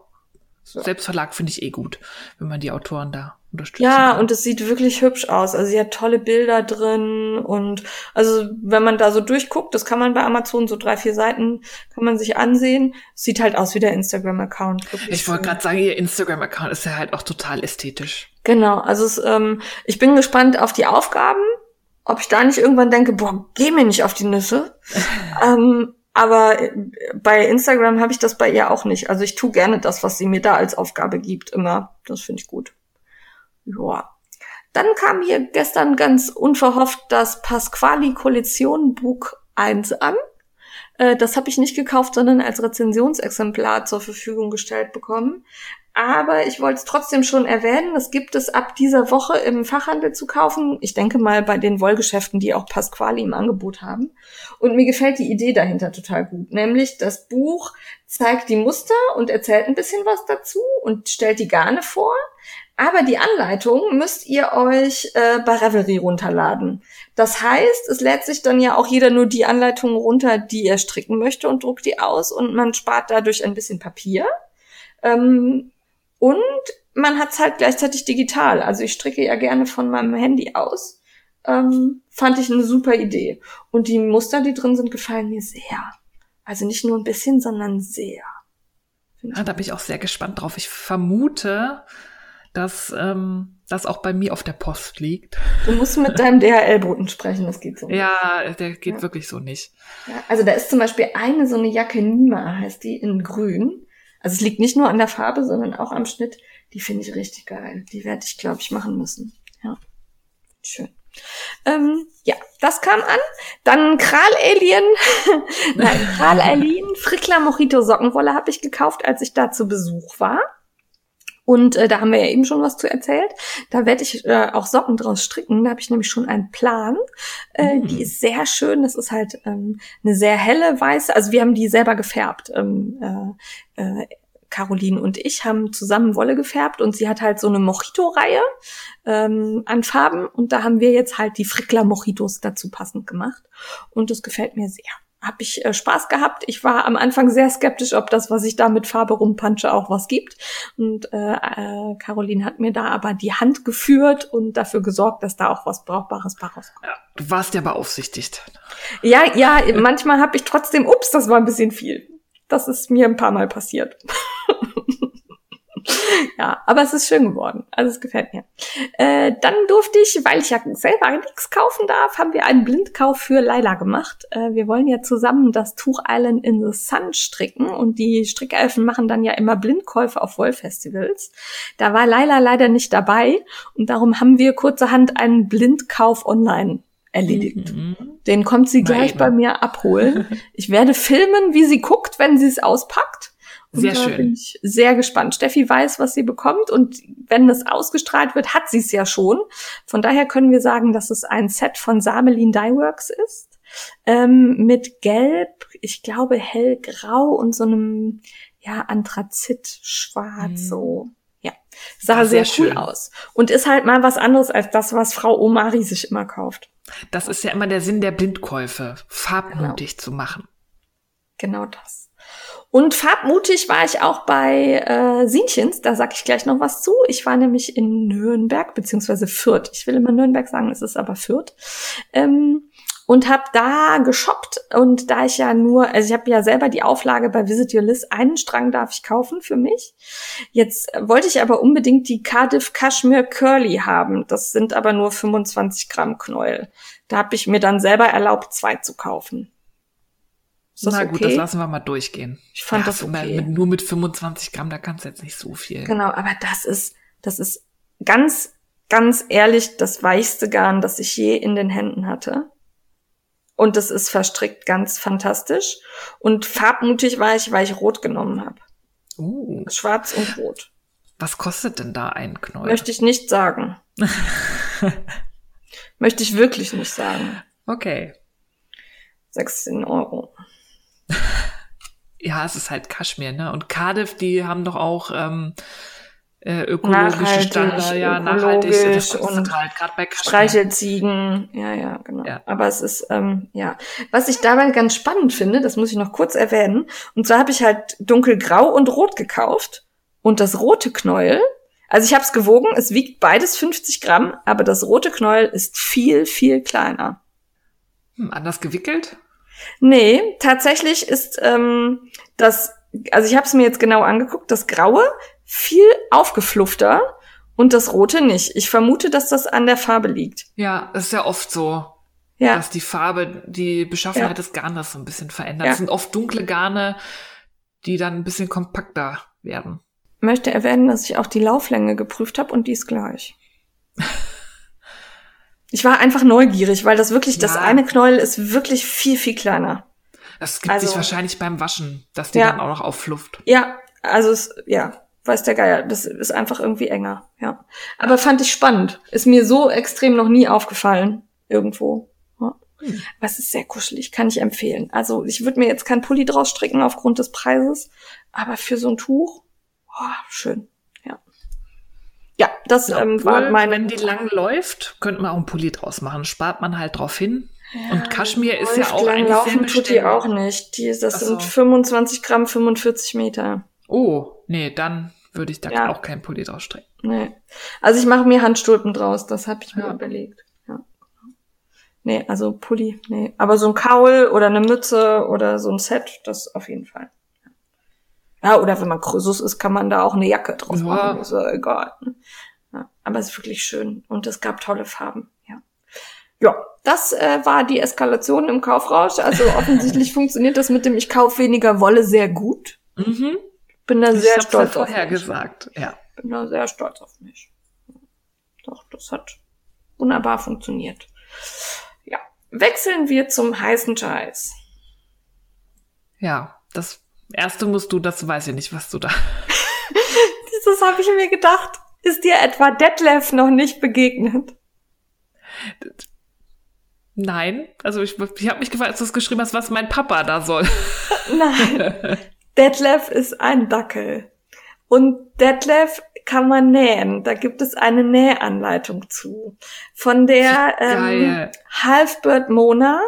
so. Selbstverlag finde ich eh gut, wenn man die Autoren da unterstützt. Ja, kann. und es sieht wirklich hübsch aus. Also sie hat tolle Bilder drin und also wenn man da so durchguckt, das kann man bei Amazon so drei, vier Seiten kann man sich ansehen. Sieht halt aus wie der Instagram-Account. Ich wollte gerade sagen, ihr Instagram-Account ist ja halt auch total ästhetisch. Genau, also es, ähm, ich bin gespannt auf die Aufgaben, ob ich da nicht irgendwann denke, boah, geh mir nicht auf die Nüsse. ähm, aber äh, bei Instagram habe ich das bei ihr auch nicht. Also ich tue gerne das, was sie mir da als Aufgabe gibt, immer. Das finde ich gut. Ja. Dann kam hier gestern ganz unverhofft das Pasquali Kollektion Buch 1 an. Äh, das habe ich nicht gekauft, sondern als Rezensionsexemplar zur Verfügung gestellt bekommen. Aber ich wollte es trotzdem schon erwähnen, das gibt es ab dieser Woche im Fachhandel zu kaufen. Ich denke mal bei den Wollgeschäften, die auch Pasquali im Angebot haben. Und mir gefällt die Idee dahinter total gut. Nämlich das Buch zeigt die Muster und erzählt ein bisschen was dazu und stellt die Garne vor. Aber die Anleitung müsst ihr euch äh, bei Revelry runterladen. Das heißt, es lädt sich dann ja auch jeder nur die Anleitung runter, die er stricken möchte und druckt die aus und man spart dadurch ein bisschen Papier. Ähm, und man hat es halt gleichzeitig digital. Also ich stricke ja gerne von meinem Handy aus. Ähm, fand ich eine super Idee. Und die Muster, die drin sind, gefallen mir sehr. Also nicht nur ein bisschen, sondern sehr. Ja, da bin ich auch sehr gespannt drauf. Ich vermute, dass ähm, das auch bei mir auf der Post liegt. Du musst mit deinem DHL-Boten sprechen, das geht so nicht. Ja, der geht ja. wirklich so nicht. Ja, also da ist zum Beispiel eine so eine Jacke Nima, heißt die, in grün. Also es liegt nicht nur an der Farbe, sondern auch am Schnitt. Die finde ich richtig geil. Die werde ich, glaube ich, machen müssen. Ja. Schön. Ähm, ja, das kam an. Dann Kral-Alien. Nein, Kral-Alien. Frickler Mojito Sockenwolle habe ich gekauft, als ich da zu Besuch war. Und äh, da haben wir ja eben schon was zu erzählt. Da werde ich äh, auch Socken draus stricken. Da habe ich nämlich schon einen Plan. Äh, mhm. Die ist sehr schön. Das ist halt ähm, eine sehr helle weiße. Also wir haben die selber gefärbt. Ähm, äh, äh, Caroline und ich haben zusammen Wolle gefärbt und sie hat halt so eine Mojito-Reihe ähm, an Farben und da haben wir jetzt halt die Frickler Mojitos dazu passend gemacht und das gefällt mir sehr habe ich äh, Spaß gehabt. Ich war am Anfang sehr skeptisch, ob das, was ich da mit Farbe rumpanche, auch was gibt. Und äh, äh, Caroline hat mir da aber die Hand geführt und dafür gesorgt, dass da auch was Brauchbares bei rauskommt. Ja, du warst ja beaufsichtigt. Ja, ja, manchmal habe ich trotzdem, ups, das war ein bisschen viel. Das ist mir ein paar Mal passiert. ja, aber es ist schön geworden. Also es gefällt mir. Äh, dann durfte ich, weil ich ja selber nichts kaufen darf, haben wir einen Blindkauf für Laila gemacht. Äh, wir wollen ja zusammen das Tuch Island in the Sun stricken und die Strickelfen machen dann ja immer Blindkäufe auf Wollfestivals. Da war Laila leider nicht dabei und darum haben wir kurzerhand einen Blindkauf online erledigt. Mhm. Den kommt sie gleich Nein. bei mir abholen. Ich werde filmen, wie sie guckt, wenn sie es auspackt. Sehr schön. Bin ich sehr gespannt. Steffi weiß, was sie bekommt und wenn das ausgestrahlt wird, hat sie es ja schon. Von daher können wir sagen, dass es ein Set von Samelin Dyeworks ist. Ähm, mit Gelb, ich glaube hellgrau und so einem ja Anthrazit-Schwarz mhm. so. Ja, sah sehr, sehr, cool schön. aus und ist halt mal was anderes als das, was Frau Omari sich immer kauft. Das ist ja immer der Sinn der Blindkäufe, farbmutig genau. zu machen. Genau das. Und farbmutig war ich auch bei äh, Sienchens, da sag ich gleich noch was zu. Ich war nämlich in Nürnberg, beziehungsweise Fürth. Ich will immer Nürnberg sagen, es ist aber Fürth. Ähm, und habe da geshoppt und da ich ja nur, also ich habe ja selber die Auflage bei Visit Your List, einen Strang darf ich kaufen für mich. Jetzt wollte ich aber unbedingt die Cardiff Cashmere Curly haben. Das sind aber nur 25 Gramm Knäuel. Da habe ich mir dann selber erlaubt, zwei zu kaufen. Na gut, okay? das lassen wir mal durchgehen. Ich fand ja, das okay. Mit, nur mit 25 Gramm, da kannst du jetzt nicht so viel. Genau, aber das ist, das ist ganz, ganz ehrlich das weichste Garn, das ich je in den Händen hatte. Und es ist verstrickt ganz fantastisch. Und farbmutig war ich, weil ich rot genommen habe. Uh. Schwarz und rot. Was kostet denn da ein Knäuel? Möchte ich nicht sagen. Möchte ich wirklich nicht sagen. Okay. 16 Euro. Ja, es ist halt Kaschmir, ne? Und Cardiff, die haben doch auch ähm, äh, ökologische nachhaltig, Standard, ja, nachhaltig. Das und halt, gerade bei Streichelziegen, ja, ja, genau. Ja. Aber es ist, ähm, ja. Was ich dabei ganz spannend finde, das muss ich noch kurz erwähnen, und zwar habe ich halt dunkelgrau und rot gekauft und das rote Knäuel, also ich habe es gewogen, es wiegt beides 50 Gramm, aber das rote Knäuel ist viel, viel kleiner. Hm, anders gewickelt? Nee, tatsächlich ist ähm, das, also ich habe es mir jetzt genau angeguckt, das Graue viel aufgefluffter und das Rote nicht. Ich vermute, dass das an der Farbe liegt. Ja, ist ja oft so. Ja. Dass die Farbe, die Beschaffenheit ja. des Garnes so ein bisschen verändert. Ja. Das sind oft dunkle Garne, die dann ein bisschen kompakter werden. Möchte erwähnen, dass ich auch die Lauflänge geprüft habe und die ist gleich. Ich war einfach neugierig, weil das wirklich, ja. das eine Knäuel ist wirklich viel, viel kleiner. Das gibt also, sich wahrscheinlich beim Waschen, dass die ja. dann auch noch aufflufft. Ja, also es, ja, weiß der Geier, das ist einfach irgendwie enger, ja. Aber fand ich spannend. Ist mir so extrem noch nie aufgefallen, irgendwo. Ja. Hm. Was ist sehr kuschelig, kann ich empfehlen. Also ich würde mir jetzt kein Pulli draus stricken aufgrund des Preises, aber für so ein Tuch, oh, schön. Ja, das ja, ähm, war meine. Wenn die lang läuft, könnte man auch einen Pulli draus machen. Spart man halt drauf hin. Ja, und Kaschmir ist ja auch lang eigentlich laufen sehr tut die auch nicht. Die, das so. sind 25 Gramm, 45 Meter. Oh, nee, dann würde ich da ja. auch keinen Pulli draus strecken. Nee. Also ich mache mir Handstulpen draus, das habe ich mir überlegt. Ja. Nee, also Pulli, nee. Aber so ein Kaul oder eine Mütze oder so ein Set, das auf jeden Fall. Ja, oder wenn man Krösus ist, kann man da auch eine Jacke draus ja. machen. Ist ja egal. Ja, aber es ist wirklich schön. Und es gab tolle Farben. Ja. Ja, das äh, war die Eskalation im Kaufrausch. Also offensichtlich funktioniert das mit dem Ich kauf weniger Wolle sehr gut. Mhm. Bin da sehr stolz ja vorher auf mich. gesagt, ja. Bin da sehr stolz auf mich. Doch, das hat wunderbar funktioniert. Ja, wechseln wir zum heißen Scheiß. Ja, das Erste musst du, das weiß ich nicht, was du da. das habe ich mir gedacht. Ist dir etwa Detlef noch nicht begegnet? Nein, also ich, ich habe mich gefragt, als du es geschrieben hast, was mein Papa da soll. Nein, Detlef ist ein Dackel. Und Detlef kann man nähen. Da gibt es eine Nähanleitung zu. Von der ähm, Halfbird Mona.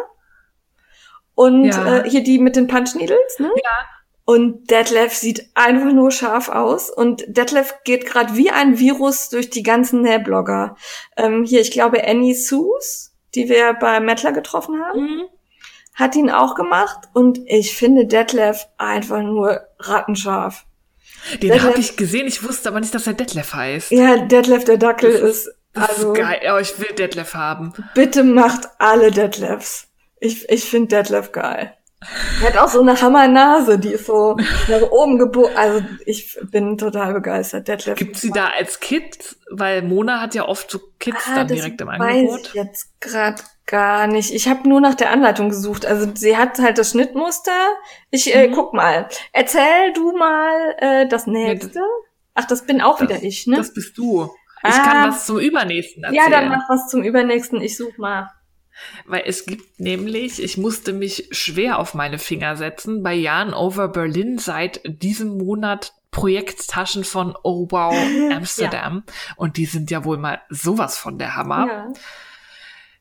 Und ja. äh, hier die mit den Punch Needles, ne? Ja. Und Detlef sieht einfach nur scharf aus. Und Detlef geht gerade wie ein Virus durch die ganzen Nähblogger. Ähm, hier, ich glaube, Annie Sues, die wir bei Mettler getroffen haben, mhm. hat ihn auch gemacht. Und ich finde Detlef einfach nur rattenscharf. Den habe ich gesehen, ich wusste aber nicht, dass er Detlef heißt. Ja, Detlef der Dackel das ist, das also. Ist geil, oh, ich will Detlef haben. Bitte macht alle Detlefs. Ich, ich finde Detlef geil. Er hat auch so eine Hammernase, die ist so nach oben gebogen. Also ich bin total begeistert. Detlef Gibt sie da als Kit? Weil Mona hat ja oft so Kits ah, dann direkt im Angebot. Weiß ich jetzt gerade gar nicht. Ich habe nur nach der Anleitung gesucht. Also sie hat halt das Schnittmuster. Ich äh, mhm. guck mal. Erzähl du mal äh, das nächste. Ach, das bin auch das, wieder ich, ne? Das bist du. Ich ah, kann was zum übernächsten erzählen. Ja, dann mach was zum übernächsten. Ich such mal. Weil es gibt nämlich, ich musste mich schwer auf meine Finger setzen, bei Jan Over Berlin seit diesem Monat Projekttaschen von Oh Wow Amsterdam. ja. Und die sind ja wohl mal sowas von der Hammer. Ja.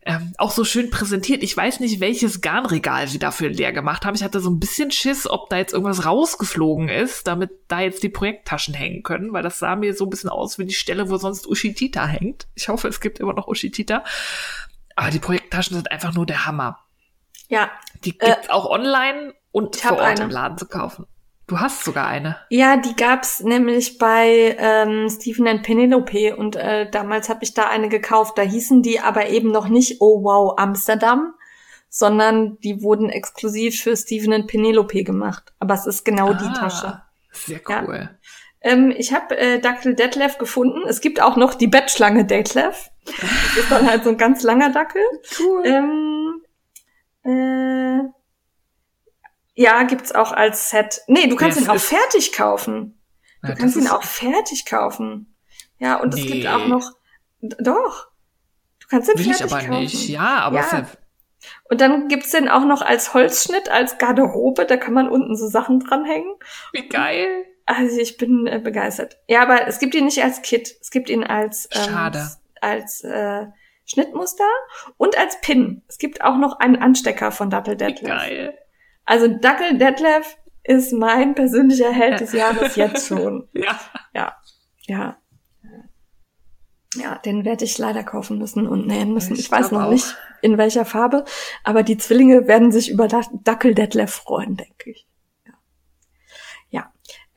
Ähm, auch so schön präsentiert. Ich weiß nicht, welches Garnregal sie dafür leer gemacht haben. Ich hatte so ein bisschen Schiss, ob da jetzt irgendwas rausgeflogen ist, damit da jetzt die Projekttaschen hängen können, weil das sah mir so ein bisschen aus wie die Stelle, wo sonst Ushitita hängt. Ich hoffe, es gibt immer noch Ushitita. Aber die Projekttaschen sind einfach nur der Hammer. Ja. Die gibt's äh, auch online und ich vor hab Ort eine. im Laden zu kaufen. Du hast sogar eine. Ja, die gab's nämlich bei ähm, Stephen and Penelope und äh, damals habe ich da eine gekauft. Da hießen die aber eben noch nicht Oh wow Amsterdam, sondern die wurden exklusiv für Stephen and Penelope gemacht. Aber es ist genau die Ah, Tasche. Sehr Ja. Ähm, ich habe äh, Dackel Detlef gefunden. Es gibt auch noch die Bettschlange Detlef. Das ist dann halt so ein ganz langer Dackel. Cool. Ähm, äh, ja, gibt's auch als Set. Nee, du kannst Ja, ihn auch es fertig kaufen. Du Ja, kannst ihn auch fertig kaufen. Ja, und es Nee. gibt auch noch. Doch. Du kannst ihn Will ich fertig aber kaufen. nicht. Ja, aber ja Und dann gibt's den auch noch als Holzschnitt, als Garderobe. Da kann man unten so Sachen dranhängen. wie geil. Also ich bin äh, begeistert. Ja, aber es gibt ihn nicht als Kit. Es gibt ihn als ähm, Schade. als äh, Schnittmuster und als Pin. Es gibt auch noch einen Anstecker von Dackel Detlef. geil. Also Dackel Detlef ist mein persönlicher Held des Jahres jetzt schon. Ja. Ja. Ja. Ja, den werde ich leider kaufen müssen und nähen müssen. Ich, Ich weiß noch auch. nicht, in welcher Farbe, aber die Zwillinge werden sich über Da- Dackel Detlef freuen, denke ich.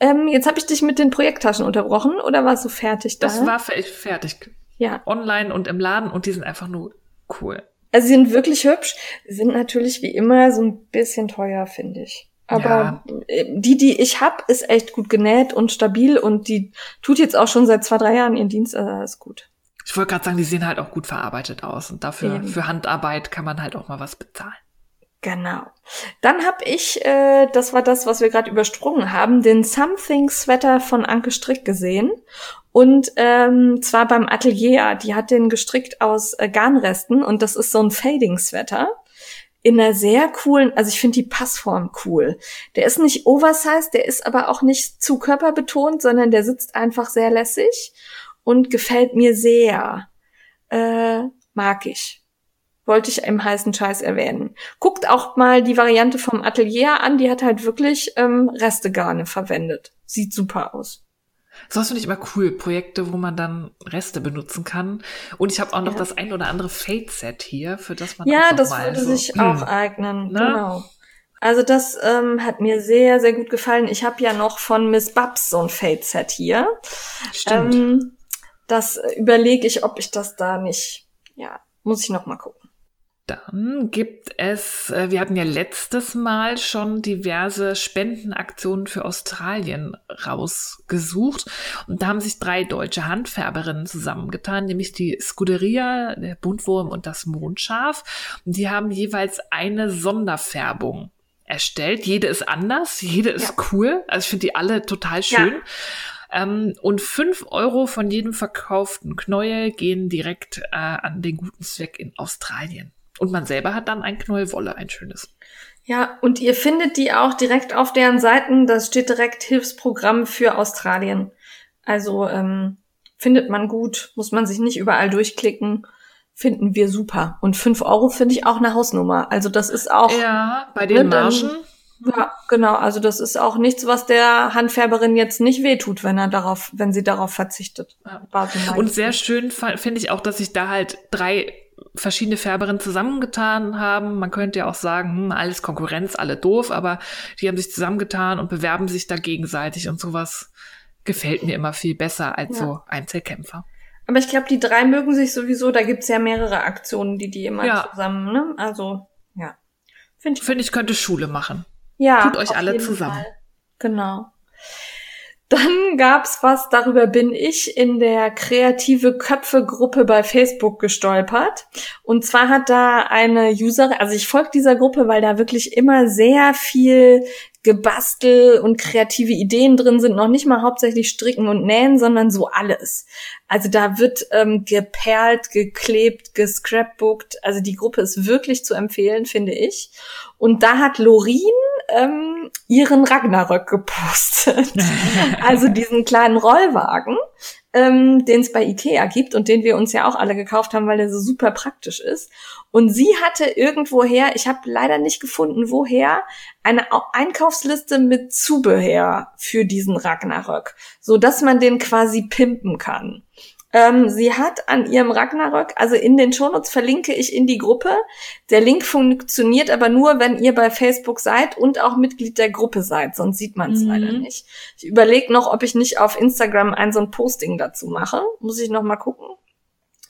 Ja. ja. Ähm, jetzt habe ich dich mit den Projekttaschen unterbrochen oder warst du fertig da? Das war fe- fertig. ja. Online und im Laden und die sind einfach nur cool. Also sie sind wirklich hübsch, sind natürlich wie immer so ein bisschen teuer, finde ich. Aber äh, die, die ich hab, ist echt gut genäht und stabil und die tut jetzt auch schon seit zwei, drei Jahren ihren Dienst, also ist gut. Ich wollte gerade sagen, die sehen halt auch gut verarbeitet aus und dafür Eben. für Handarbeit kann man halt auch mal was bezahlen. Genau. Dann habe ich, äh, das war das, was wir gerade übersprungen haben, den Something Sweater von Anke Strick gesehen. Und ähm, zwar beim Atelier. Die hat den gestrickt aus äh, Garnresten und das ist so ein Fading Sweater. In einer sehr coolen, also ich finde die Passform cool. Der ist nicht oversized, der ist aber auch nicht zu körperbetont, sondern der sitzt einfach sehr lässig und gefällt mir sehr. Äh, mag ich wollte ich im heißen Scheiß erwähnen. Guckt auch mal die Variante vom Atelier an, die hat halt wirklich ähm, Restegarne verwendet. Sieht super aus. Sowas finde ich immer cool, Projekte, wo man dann Reste benutzen kann. Und ich habe auch noch Ja. das ein oder andere Fade-Set hier, für das man auch Ja, noch das mal würde so, sich hm, auch eignen. Ne? Genau. Also das ähm, hat mir sehr, sehr gut gefallen. Ich habe ja noch von Miss Babs so ein Fade-Set hier. Stimmt. Ähm, das überlege ich, ob ich das da nicht, ja, muss ich noch mal gucken. Dann gibt es, äh, wir hatten ja letztes Mal schon diverse Spendenaktionen für Australien rausgesucht. Und da haben sich drei deutsche Handfärberinnen zusammengetan, nämlich die Scuderia, der Buntwurm und das Mondschaf. Und die haben jeweils eine Sonderfärbung erstellt. Jede ist anders, jede ist cool. Also ich finde die alle total schön. Ähm, und fünf Euro von jedem verkauften Knäuel gehen direkt äh, an den guten Zweck in Australien. Und man selber hat dann ein Knäuel Wolle, ein schönes. Ja, und ihr findet die auch direkt auf deren Seiten. Das steht direkt Hilfsprogramm für Australien. Also ähm, findet man gut, muss man sich nicht überall durchklicken. Finden wir super. Und fünf Euro finde ich auch eine Hausnummer. Also das ist auch, ja. Ja, bei den Ne, dann- Margen. genau. Also das ist auch nichts, was der Handfärberin jetzt nicht wehtut, wenn er darauf, wenn sie darauf verzichtet. Ja. Und sehr schön finde ich auch, dass sich da halt drei verschiedene Färberinnen zusammengetan haben. Man könnte ja auch sagen, hm, alles Konkurrenz, alle doof, aber die haben sich zusammengetan und bewerben sich da gegenseitig und sowas gefällt mir immer viel besser als Ja. so Einzelkämpfer. Aber ich glaube, die drei mögen sich sowieso. Da gibt's ja mehrere Aktionen, die die immer Ja. zusammen, ne? Also, ja. Finde ich Finde ich, könnte Schule machen. Ja, Tut euch alle zusammen. Fall. Genau. Dann gab's was, darüber bin ich in der kreative Köpfe-Gruppe bei Facebook gestolpert. Und zwar hat da eine Userin, also ich folge dieser Gruppe, weil da wirklich immer sehr viel Gebastel und kreative Ideen drin sind, noch nicht mal hauptsächlich stricken und nähen, sondern so alles. Also da wird ähm, geperlt, geklebt, gescrapbookt. Also die Gruppe ist wirklich zu empfehlen, finde ich. Und da hat Lorin ähm, ihren Ragnarök gepostet. also diesen kleinen Rollwagen, ähm, den es bei Ikea gibt und den wir uns ja auch alle gekauft haben, weil der so super praktisch ist. Und sie hatte irgendwoher, ich habe leider nicht gefunden, woher, eine Au- Einkaufsliste mit Zubehör für diesen Ragnarök, so dass man den quasi pimpen kann. Ähm, sie hat an ihrem Ragnarök, also in den Shownotes verlinke ich in die Gruppe. Der Link funktioniert aber nur, wenn ihr bei Facebook seid und auch Mitglied der Gruppe seid, sonst sieht man es mhm. leider nicht. Ich überlege noch, ob ich nicht auf Instagram ein so ein Posting dazu mache. Muss ich noch mal gucken.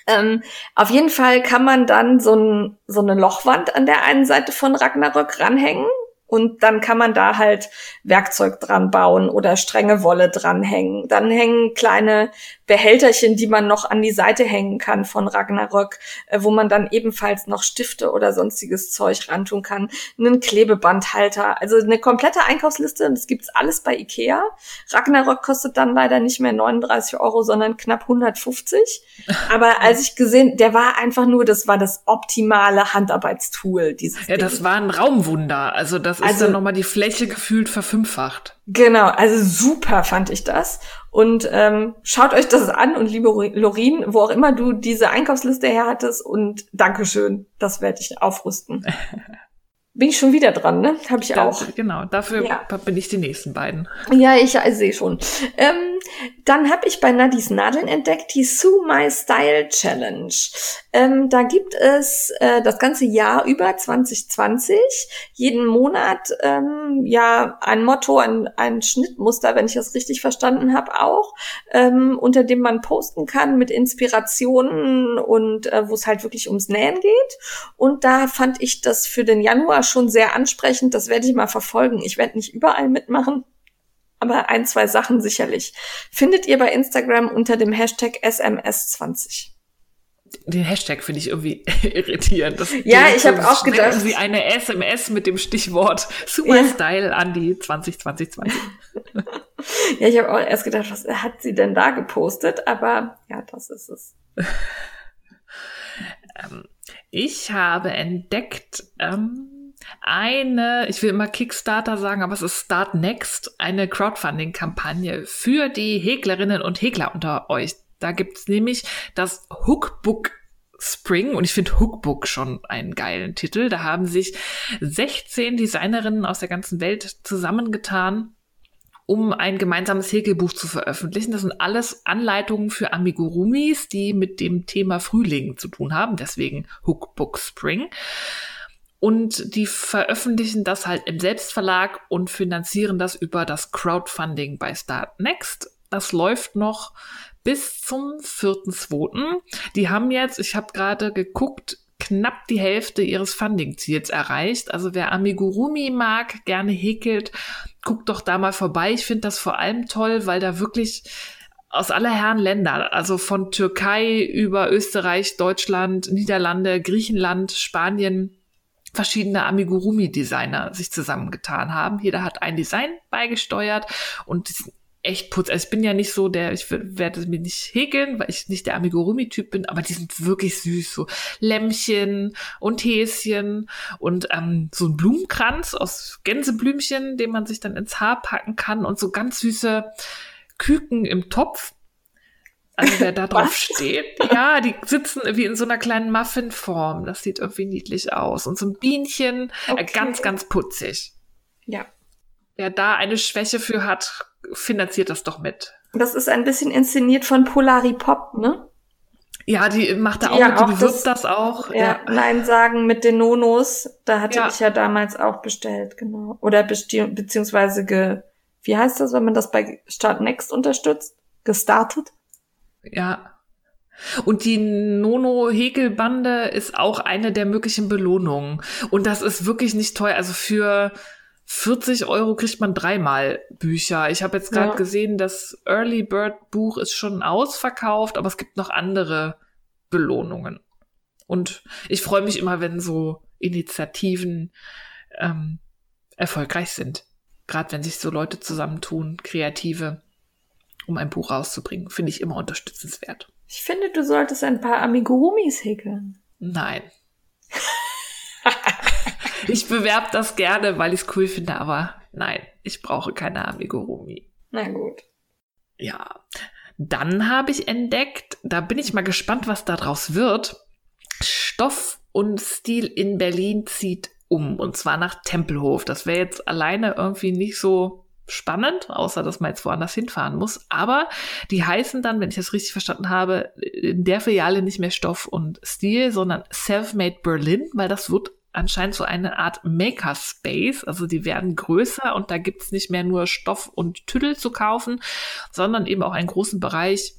Ähm, auf jeden Fall kann man dann so, ein, so eine Lochwand an der einen Seite von Ragnarök ranhängen und dann kann man da halt Werkzeug dran bauen oder strenge Wolle dranhängen. Dann hängen kleine Behälterchen, die man noch an die Seite hängen kann von Ragnarök, äh, wo man dann ebenfalls noch Stifte oder sonstiges Zeug rantun kann. Einen Klebebandhalter, also eine komplette Einkaufsliste. Das gibt's alles bei Ikea. Ragnarök kostet dann leider nicht mehr 39 Euro, sondern knapp 150. Aber als ich gesehen, der war einfach nur, das war das optimale Handarbeitstool. Dieses ja, Ding. das war ein Raumwunder. Also das ist also, dann nochmal die Fläche gefühlt verfünffacht. Genau, also super fand ich das. Und ähm, schaut euch das an und liebe Lorin, wo auch immer du diese Einkaufsliste her hattest und Dankeschön, das werde ich aufrüsten. Bin ich schon wieder dran, ne? Habe ich ja, auch. Genau, dafür ja. bin ich die nächsten beiden. Ja, ich, ich sehe schon. Ähm, dann habe ich bei Nadis Nadeln entdeckt die Sue My Style Challenge. Ähm, da gibt es äh, das ganze Jahr über 2020 jeden Monat ähm, ja ein Motto, ein, ein Schnittmuster, wenn ich das richtig verstanden habe, auch ähm, unter dem man posten kann mit Inspirationen und äh, wo es halt wirklich ums Nähen geht. Und da fand ich das für den Januar schon sehr ansprechend. Das werde ich mal verfolgen. Ich werde nicht überall mitmachen, aber ein, zwei Sachen sicherlich. Findet ihr bei Instagram unter dem Hashtag SMS20 den Hashtag finde ich irgendwie irritierend. Das ja, ich habe auch gedacht. wie eine SMS mit dem Stichwort Super ja. Style an die 2020. ja, ich habe auch erst gedacht, was hat sie denn da gepostet? Aber ja, das ist es. ähm, ich habe entdeckt, ähm, eine, ich will immer Kickstarter sagen, aber es ist Start Next, eine Crowdfunding-Kampagne für die Häklerinnen und Häkler unter euch. Da gibt's nämlich das Hookbook Spring und ich finde Hookbook schon einen geilen Titel. Da haben sich 16 Designerinnen aus der ganzen Welt zusammengetan um ein gemeinsames Häkelbuch zu veröffentlichen. Das sind alles Anleitungen für Amigurumis, die mit dem Thema Frühling zu tun haben, deswegen Hookbook Spring. Und die veröffentlichen das halt im Selbstverlag und finanzieren das über das Crowdfunding bei Start Next. Das läuft noch bis zum 4.2. Die haben jetzt, ich habe gerade geguckt, knapp die Hälfte ihres Funding-Ziels erreicht. Also wer Amigurumi mag, gerne häkelt, guckt doch da mal vorbei. Ich finde das vor allem toll, weil da wirklich aus aller Herren Länder, also von Türkei über Österreich, Deutschland, Niederlande, Griechenland, Spanien, verschiedene Amigurumi-Designer sich zusammengetan haben. Jeder hat ein Design beigesteuert und die sind echt putz. Also ich bin ja nicht so der, ich werde es mir nicht häkeln, weil ich nicht der Amigurumi-Typ bin, aber die sind wirklich süß. So Lämmchen und Häschen und ähm, so ein Blumenkranz aus Gänseblümchen, den man sich dann ins Haar packen kann und so ganz süße Küken im Topf. Also wer da drauf steht, ja, die sitzen wie in so einer kleinen Muffinform. Das sieht irgendwie niedlich aus. Und so ein Bienchen, äh, okay. ganz, ganz putzig. Ja. Wer da eine Schwäche für hat, finanziert das doch mit. Das ist ein bisschen inszeniert von Polari Pop, ne? Ja, die macht da auch, ja, mit, die bewirbt das, das auch. Ja, ja, Nein sagen mit den Nonos, da hatte ja. ich ja damals auch bestellt, genau. Oder beziehungsweise ge, wie heißt das, wenn man das bei Start Next unterstützt? Gestartet? Ja. Und die Nono-Häkelbande ist auch eine der möglichen Belohnungen. Und das ist wirklich nicht teuer. Also für 40 Euro kriegt man dreimal Bücher. Ich habe jetzt gerade ja. gesehen, das Early Bird Buch ist schon ausverkauft, aber es gibt noch andere Belohnungen. Und ich freue mich immer, wenn so Initiativen ähm, erfolgreich sind. Gerade wenn sich so Leute zusammentun, Kreative, um ein Buch rauszubringen, finde ich immer unterstützenswert. Ich finde, du solltest ein paar Amigurumis häkeln. Nein. Ich bewerbe das gerne, weil ich es cool finde, aber nein, ich brauche keine Amigurumi. Na gut. Ja. Dann habe ich entdeckt, da bin ich mal gespannt, was daraus wird. Stoff und Stil in Berlin zieht um und zwar nach Tempelhof. Das wäre jetzt alleine irgendwie nicht so spannend, außer dass man jetzt woanders hinfahren muss. Aber die heißen dann, wenn ich das richtig verstanden habe, in der Filiale nicht mehr Stoff und Stil, sondern Selfmade Berlin, weil das wird anscheinend so eine Art Makerspace. Also die werden größer und da gibt's nicht mehr nur Stoff und Tüdel zu kaufen, sondern eben auch einen großen Bereich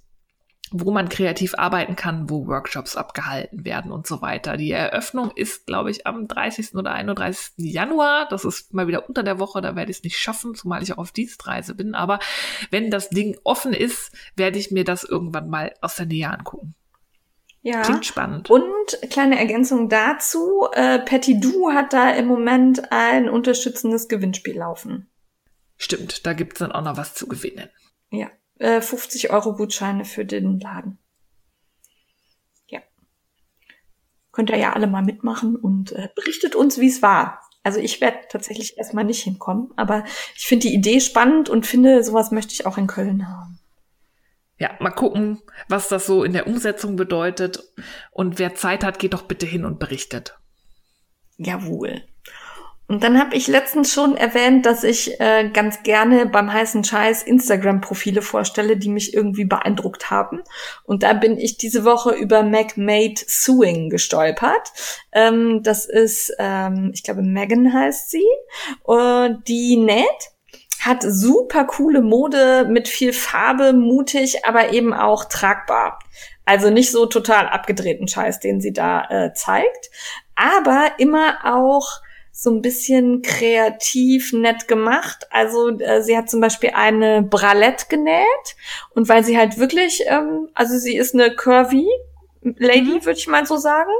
wo man kreativ arbeiten kann, wo Workshops abgehalten werden und so weiter. Die Eröffnung ist, glaube ich, am 30. oder 31. Januar. Das ist mal wieder unter der Woche, da werde ich es nicht schaffen, zumal ich auch auf Dienstreise bin. Aber wenn das Ding offen ist, werde ich mir das irgendwann mal aus der Nähe angucken. Ja. Klingt spannend. Und kleine Ergänzung dazu, äh, Patty Du hat da im Moment ein unterstützendes Gewinnspiel laufen. Stimmt, da gibt's dann auch noch was zu gewinnen. Ja, 50 äh, Euro Gutscheine für den Laden. Ja. Könnt ihr ja alle mal mitmachen und äh, berichtet uns, wie es war. Also ich werde tatsächlich erstmal nicht hinkommen, aber ich finde die Idee spannend und finde, sowas möchte ich auch in Köln haben. Ja, mal gucken, was das so in der Umsetzung bedeutet. Und wer Zeit hat, geht doch bitte hin und berichtet. Jawohl. Und dann habe ich letztens schon erwähnt, dass ich äh, ganz gerne beim heißen Scheiß Instagram-Profile vorstelle, die mich irgendwie beeindruckt haben. Und da bin ich diese Woche über MacMade Sewing gestolpert. Ähm, das ist, ähm, ich glaube, Megan heißt sie. Und die näht hat super coole Mode mit viel Farbe, mutig, aber eben auch tragbar. Also nicht so total abgedrehten Scheiß, den sie da äh, zeigt, aber immer auch so ein bisschen kreativ nett gemacht. Also äh, sie hat zum Beispiel eine Bralette genäht und weil sie halt wirklich, ähm, also sie ist eine Curvy Lady, mhm. würde ich mal so sagen,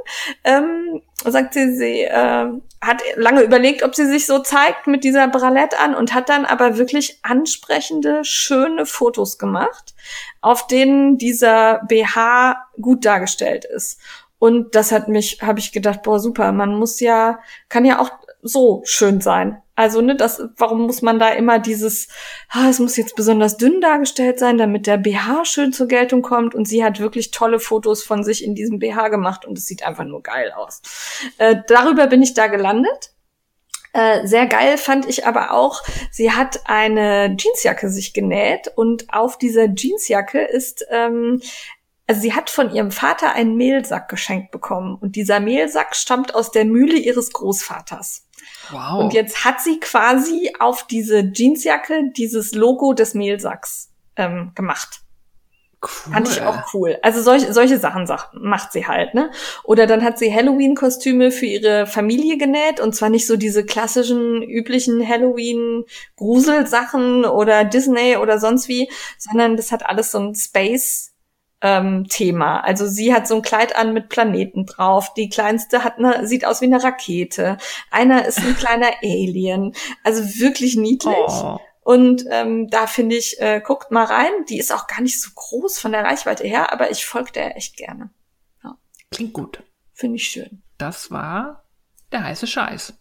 ähm, sagt sie, sie äh, hat lange überlegt, ob sie sich so zeigt mit dieser Bralette an und hat dann aber wirklich ansprechende, schöne Fotos gemacht, auf denen dieser BH gut dargestellt ist. Und das hat mich, habe ich gedacht, boah, super, man muss ja, kann ja auch so schön sein. Also, ne, das, warum muss man da immer dieses, ah, es muss jetzt besonders dünn dargestellt sein, damit der BH schön zur Geltung kommt? Und sie hat wirklich tolle Fotos von sich in diesem BH gemacht und es sieht einfach nur geil aus. Äh, darüber bin ich da gelandet. Äh, sehr geil fand ich aber auch, sie hat eine Jeansjacke sich genäht und auf dieser Jeansjacke ist ähm, also sie hat von ihrem Vater einen Mehlsack geschenkt bekommen und dieser Mehlsack stammt aus der Mühle ihres Großvaters. Wow. Und jetzt hat sie quasi auf diese Jeansjacke dieses Logo des Mehlsacks ähm, gemacht. Cool. Fand ich auch cool. Also solche, solche Sachen macht sie halt, ne? Oder dann hat sie Halloween-Kostüme für ihre Familie genäht und zwar nicht so diese klassischen, üblichen Halloween-Gruselsachen oder Disney oder sonst wie, sondern das hat alles so ein Space ähm, Thema. Also sie hat so ein Kleid an mit Planeten drauf. Die kleinste hat eine, sieht aus wie eine Rakete. Einer ist ein kleiner Alien. Also wirklich niedlich. Oh. Und ähm, da finde ich, äh, guckt mal rein. Die ist auch gar nicht so groß von der Reichweite her, aber ich folge der echt gerne. Ja. Klingt gut. Finde ich schön. Das war der heiße Scheiß.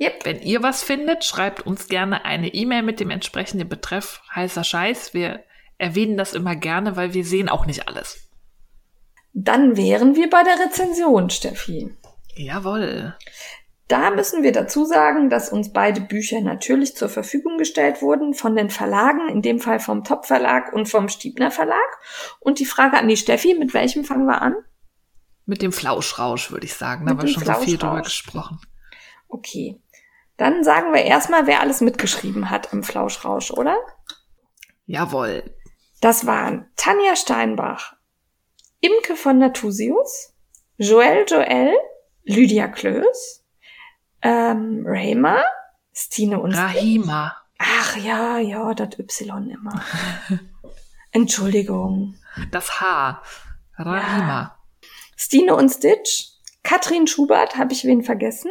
Yep. Wenn ihr was findet, schreibt uns gerne eine E-Mail mit dem entsprechenden Betreff heißer Scheiß. Wir erwähnen das immer gerne, weil wir sehen auch nicht alles. Dann wären wir bei der Rezension, Steffi. Jawohl. Da müssen wir dazu sagen, dass uns beide Bücher natürlich zur Verfügung gestellt wurden von den Verlagen, in dem Fall vom Top Verlag und vom Stiebner Verlag. Und die Frage an die Steffi, mit welchem fangen wir an? Mit dem Flauschrausch, würde ich sagen. Da haben wir schon so viel drüber gesprochen. Okay. Dann sagen wir erstmal, wer alles mitgeschrieben hat im Flauschrausch, oder? Jawohl. Das waren Tanja Steinbach, Imke von Natusius, Joel Joel, Lydia Klöß, ähm, Rayma, Stine und Rahima. Ach ja, ja, das Y immer. Entschuldigung. Das H. Rahima. Ja. Stine und Stitch. Katrin Schubert, habe ich wen vergessen?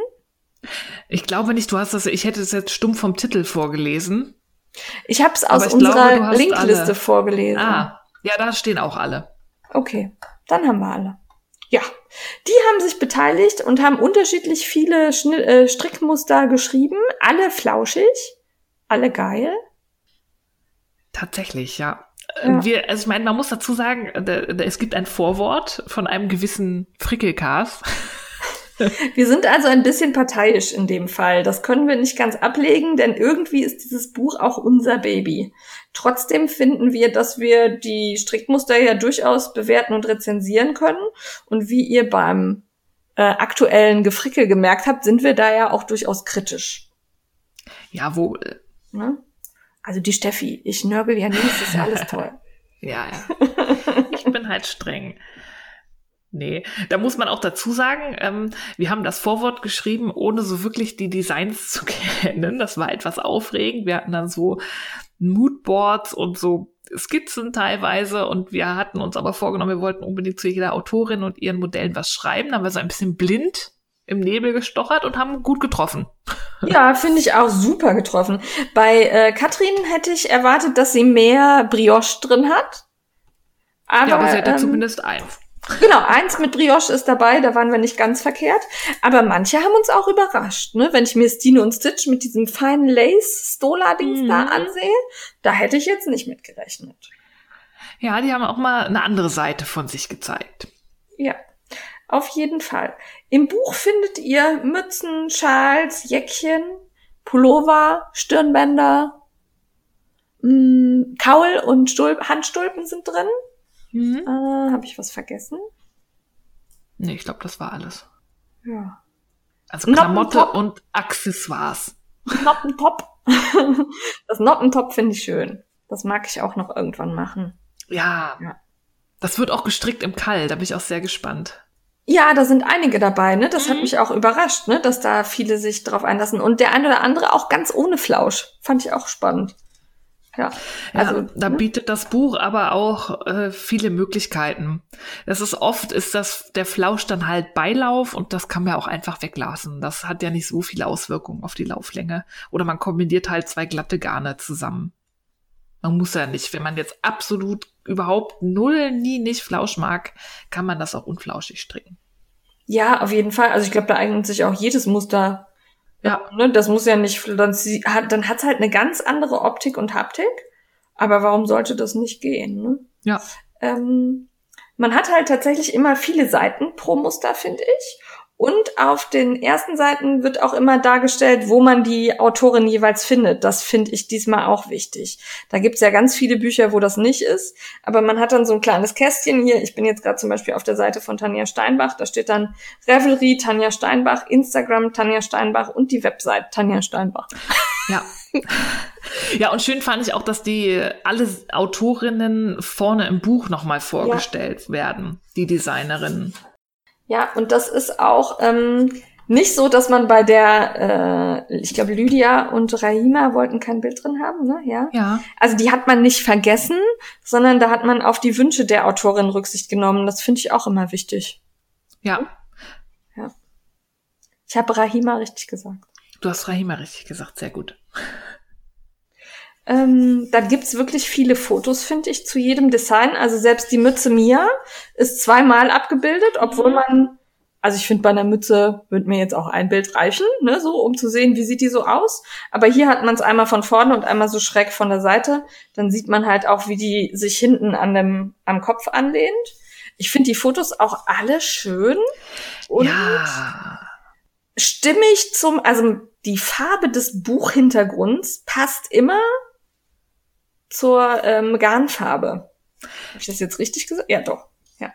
Ich glaube nicht, du hast das, ich hätte es jetzt stumpf vom Titel vorgelesen. Ich habe es aus unserer glaube, Linkliste alle. vorgelesen. Ah, ja, da stehen auch alle. Okay, dann haben wir alle. Ja, die haben sich beteiligt und haben unterschiedlich viele Schnitt, äh, Strickmuster geschrieben. Alle flauschig, alle geil. Tatsächlich, ja. ja. Wir, also ich meine, man muss dazu sagen, da, es gibt ein Vorwort von einem gewissen Frickelcast. Wir sind also ein bisschen parteiisch in dem Fall. Das können wir nicht ganz ablegen, denn irgendwie ist dieses Buch auch unser Baby. Trotzdem finden wir, dass wir die Strickmuster ja durchaus bewerten und rezensieren können. Und wie ihr beim äh, aktuellen Gefrickel gemerkt habt, sind wir da ja auch durchaus kritisch. Jawohl. Ne? Also die Steffi, ich nörgel ja nicht, das ist ja alles toll. ja, ja. Ich bin halt streng. Nee, da muss man auch dazu sagen, ähm, wir haben das Vorwort geschrieben, ohne so wirklich die Designs zu kennen. Das war etwas aufregend. Wir hatten dann so Moodboards und so Skizzen teilweise und wir hatten uns aber vorgenommen, wir wollten unbedingt zu jeder Autorin und ihren Modellen was schreiben. Da haben wir so ein bisschen blind im Nebel gestochert und haben gut getroffen. Ja, finde ich auch super getroffen. Bei äh, Katrin hätte ich erwartet, dass sie mehr Brioche drin hat. Aber, ja, aber sie hatte ähm, zumindest eins. Genau, eins mit Brioche ist dabei, da waren wir nicht ganz verkehrt. Aber manche haben uns auch überrascht, ne? Wenn ich mir Stine und Stitch mit diesem feinen Lace-Stola-Dings mhm. da ansehe, da hätte ich jetzt nicht mit gerechnet. Ja, die haben auch mal eine andere Seite von sich gezeigt. Ja, auf jeden Fall. Im Buch findet ihr Mützen, Schals, Jäckchen, Pullover, Stirnbänder, mh, mm, Kaul und Stulp Handstulpen sind drin. Mhm. Äh, Habe ich was vergessen? Nee, ich glaube, das war alles. Ja. Also Klamotte und Accessoires. Noppentop. das Noppentop finde ich schön. Das mag ich auch noch irgendwann machen. Ja. ja. Das wird auch gestrickt im Kall, da bin ich auch sehr gespannt. Ja, da sind einige dabei, ne? Das mhm. hat mich auch überrascht, ne? Dass da viele sich drauf einlassen. Und der eine oder andere auch ganz ohne Flausch. Fand ich auch spannend. Ja, also ja, da ne? bietet das Buch aber auch äh, viele Möglichkeiten. Das ist oft ist das der Flausch dann halt Beilauf und das kann man auch einfach weglassen. Das hat ja nicht so viele Auswirkungen auf die Lauflänge. Oder man kombiniert halt zwei glatte Garne zusammen. Man muss ja nicht, wenn man jetzt absolut überhaupt null nie nicht Flausch mag, kann man das auch unflauschig stricken. Ja, auf jeden Fall. Also ich glaube, da eignet sich auch jedes Muster ja. Ne, das muss ja nicht, dann, dann hat es halt eine ganz andere Optik und Haptik. Aber warum sollte das nicht gehen? Ne? Ja. Ähm, man hat halt tatsächlich immer viele Seiten pro Muster, finde ich. Und auf den ersten Seiten wird auch immer dargestellt, wo man die Autorin jeweils findet. Das finde ich diesmal auch wichtig. Da gibt's ja ganz viele Bücher, wo das nicht ist. Aber man hat dann so ein kleines Kästchen hier. Ich bin jetzt gerade zum Beispiel auf der Seite von Tanja Steinbach. Da steht dann Revelry Tanja Steinbach, Instagram Tanja Steinbach und die Website Tanja Steinbach. Ja. Ja, und schön fand ich auch, dass die alle Autorinnen vorne im Buch nochmal vorgestellt ja. werden, die Designerinnen. Ja, und das ist auch ähm, nicht so, dass man bei der, äh, ich glaube, Lydia und Rahima wollten kein Bild drin haben, ne? Ja. Ja. Also die hat man nicht vergessen, sondern da hat man auf die Wünsche der Autorin Rücksicht genommen. Das finde ich auch immer wichtig. Ja. Ja. Ich habe Rahima richtig gesagt. Du hast Rahima richtig gesagt, sehr gut. Ähm, da gibt's wirklich viele Fotos, finde ich, zu jedem Design. Also selbst die Mütze Mia ist zweimal abgebildet, obwohl mhm. man, also ich finde, bei einer Mütze wird mir jetzt auch ein Bild reichen, ne, so, um zu sehen, wie sieht die so aus. Aber hier hat man es einmal von vorne und einmal so schräg von der Seite. Dann sieht man halt auch, wie die sich hinten an dem, am Kopf anlehnt. Ich finde die Fotos auch alle schön und ja. stimmig zum, also die Farbe des Buchhintergrunds passt immer zur ähm, Garnfarbe. Habe ich das jetzt richtig gesagt? Ja, doch. Ja.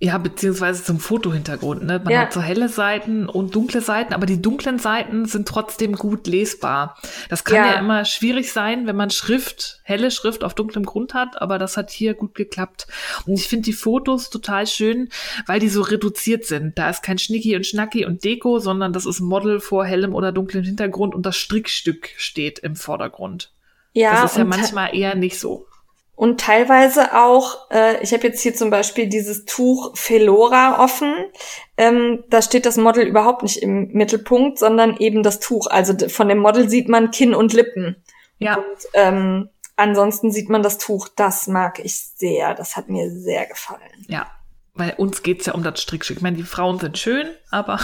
Ja, beziehungsweise zum Fotohintergrund. Ne? Man ja. hat so helle Seiten und dunkle Seiten, aber die dunklen Seiten sind trotzdem gut lesbar. Das kann ja, ja immer schwierig sein, wenn man Schrift, helle Schrift auf dunklem Grund hat, aber das hat hier gut geklappt. Und ich finde die Fotos total schön, weil die so reduziert sind. Da ist kein Schnicki und Schnacki und Deko, sondern das ist Model vor hellem oder dunklem Hintergrund und das Strickstück steht im Vordergrund. Ja, das ist ja manchmal eher nicht so. Und teilweise auch, äh, ich habe jetzt hier zum Beispiel dieses Tuch Felora offen. Ähm, da steht das Model überhaupt nicht im Mittelpunkt, sondern eben das Tuch. Also von dem Model sieht man Kinn und Lippen. Ja. Und ähm, ansonsten sieht man das Tuch. Das mag ich sehr. Das hat mir sehr gefallen. Ja, weil uns geht's ja um das Strickstück. Ich meine, die Frauen sind schön, aber.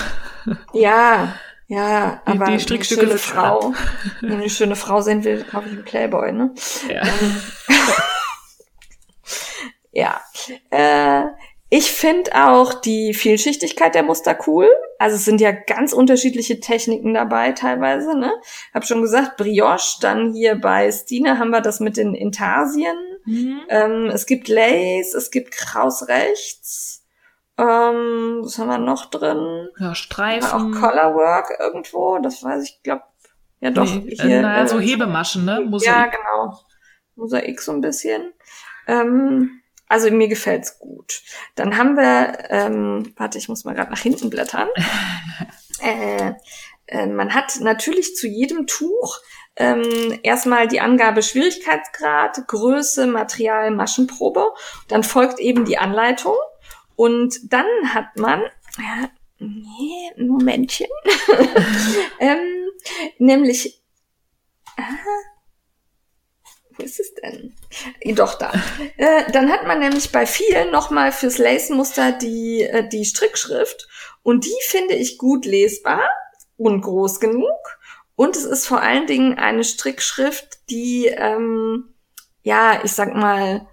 ja, ja, aber die Strickstücke eine schöne Frau, wenn eine schöne Frau sehen will, kaufe ich einen Playboy, ne? Ja. Ähm, ja. Äh, Ich finde auch die Vielschichtigkeit der Muster cool. Also es sind ja ganz unterschiedliche Techniken dabei teilweise. Ne? Hab schon gesagt, Brioche, dann hier bei Stine haben wir das mit den Intarsien. Mhm. Ähm, es gibt Lace, es gibt Kraus rechts. Ähm, was haben wir noch drin? Ja, Streifen. Auch Colorwork irgendwo, das weiß ich, glaube ja doch. Nee, hier, naja, so Hebemaschen, ne? Mosaik. Ja, genau. Mosaik so ein bisschen. Ähm, also mir gefällt's gut. Dann haben wir, ähm, warte, ich muss mal gerade nach hinten blättern. äh, äh, man hat natürlich zu jedem Tuch ähm, erstmal die Angabe Schwierigkeitsgrad, Größe, Material, Maschenprobe. Dann folgt eben die Anleitung. Und dann hat man, ja, nee, ein Momentchen, ähm, nämlich, ah, wo ist es denn? Doch da. Äh, dann hat man nämlich bei vielen nochmal fürs Lace-Muster die, äh, die Strickschrift und die finde ich gut lesbar und groß genug. Und es ist vor allen Dingen eine Strickschrift, die, ähm, ja, ich sag mal,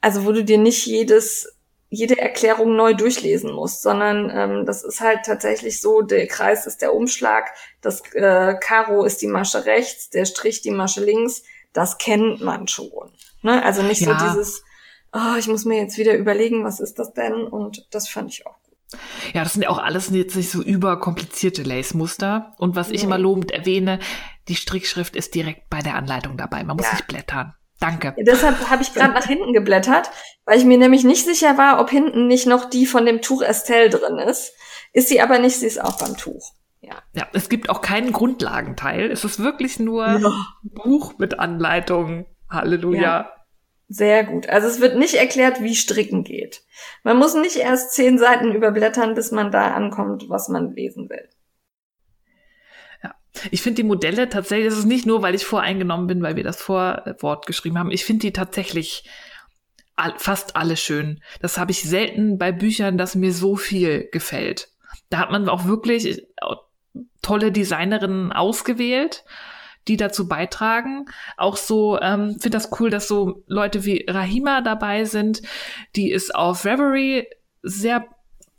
also wo du dir nicht jedes jede Erklärung neu durchlesen musst, sondern ähm, das ist halt tatsächlich so, der Kreis ist der Umschlag, das äh, Karo ist die Masche rechts, der Strich die Masche links, das kennt man schon. Ne? Also nicht ja. so dieses, oh, ich muss mir jetzt wieder überlegen, was ist das denn? Und das fand ich auch gut. Ja, das sind ja auch alles jetzt nicht so überkomplizierte Lace-Muster. Und was ich immer lobend erwähne, die Strickschrift ist direkt bei der Anleitung dabei. Man muss ja. nicht blättern. Danke. Deshalb habe ich gerade nach hinten geblättert, weil ich mir nämlich nicht sicher war, ob hinten nicht noch die von dem Tuch Estelle drin ist. Ist sie aber nicht, sie ist auch beim Tuch. Ja. ja, es gibt auch keinen Grundlagenteil. Es ist wirklich nur ja. Buch mit Anleitung. Halleluja. Ja. Sehr gut. Also es wird nicht erklärt, wie Stricken geht. Man muss nicht erst zehn Seiten überblättern, bis man da ankommt, was man lesen will. Ich finde die Modelle tatsächlich, das ist nicht nur, weil ich voreingenommen bin, weil wir das Vorwort geschrieben haben. Ich finde die tatsächlich fast alle schön. Das habe ich selten bei Büchern, dass mir so viel gefällt. Da hat man auch wirklich tolle Designerinnen ausgewählt, die dazu beitragen. Auch so, ähm, finde das cool, dass so Leute wie Rahima dabei sind. Die ist auf Reverie sehr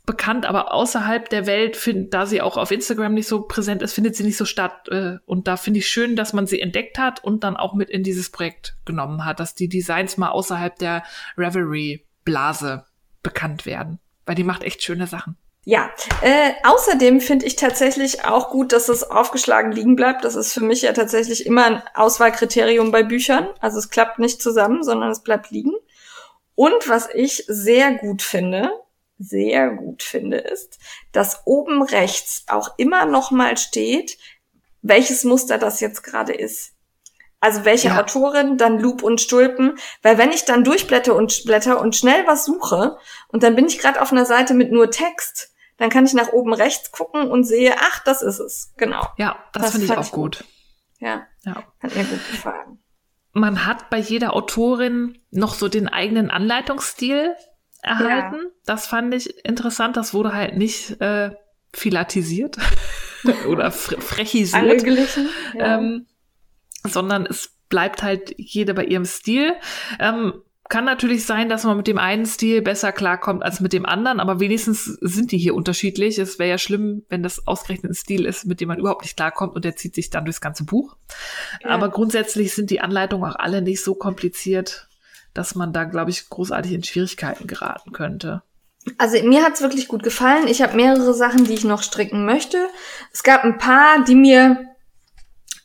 bekannt, aber außerhalb der Welt, find, da sie auch auf Instagram nicht so präsent ist, findet sie nicht so statt. Äh, und da finde ich schön, dass man sie entdeckt hat und dann auch mit in dieses Projekt genommen hat, dass die Designs mal außerhalb der Reverie-Blase bekannt werden. Weil die macht echt schöne Sachen. Ja, äh, außerdem finde ich tatsächlich auch gut, dass es aufgeschlagen liegen bleibt. Das ist für mich ja tatsächlich immer ein Auswahlkriterium bei Büchern. Also es klappt nicht zusammen, sondern es bleibt liegen. Und was ich sehr gut finde, sehr gut finde, ist, dass oben rechts auch immer noch mal steht, welches Muster das jetzt gerade ist. Also welche ja. Autorin, dann Loop und Stulpen, weil wenn ich dann durchblätter und blätter und schnell was suche und dann bin ich gerade auf einer Seite mit nur Text, dann kann ich nach oben rechts gucken und sehe, ach, das ist es. Genau. Ja, das, das finde ich auch gut. gut. Ja, ja, hat mir gut gefallen. Man hat bei jeder Autorin noch so den eigenen Anleitungsstil erhalten. Ja. Das fand ich interessant. Das wurde halt nicht äh, filatisiert oder fre frechisiert. Ja. ähm, sondern es bleibt halt jeder bei ihrem Stil. Ähm, kann natürlich sein, dass man mit dem einen Stil besser klarkommt als mit dem anderen, aber wenigstens sind die hier unterschiedlich. Es wäre ja schlimm, wenn das ausgerechnet ein Stil ist, mit dem man überhaupt nicht klarkommt und der zieht sich dann durchs ganze Buch. Ja. Aber grundsätzlich sind die Anleitungen auch alle nicht so kompliziert, dass man da, glaube ich, großartig in Schwierigkeiten geraten könnte. Also mir hat's wirklich gut gefallen. Ich habe mehrere Sachen, die ich noch stricken möchte. Es gab ein paar, die mir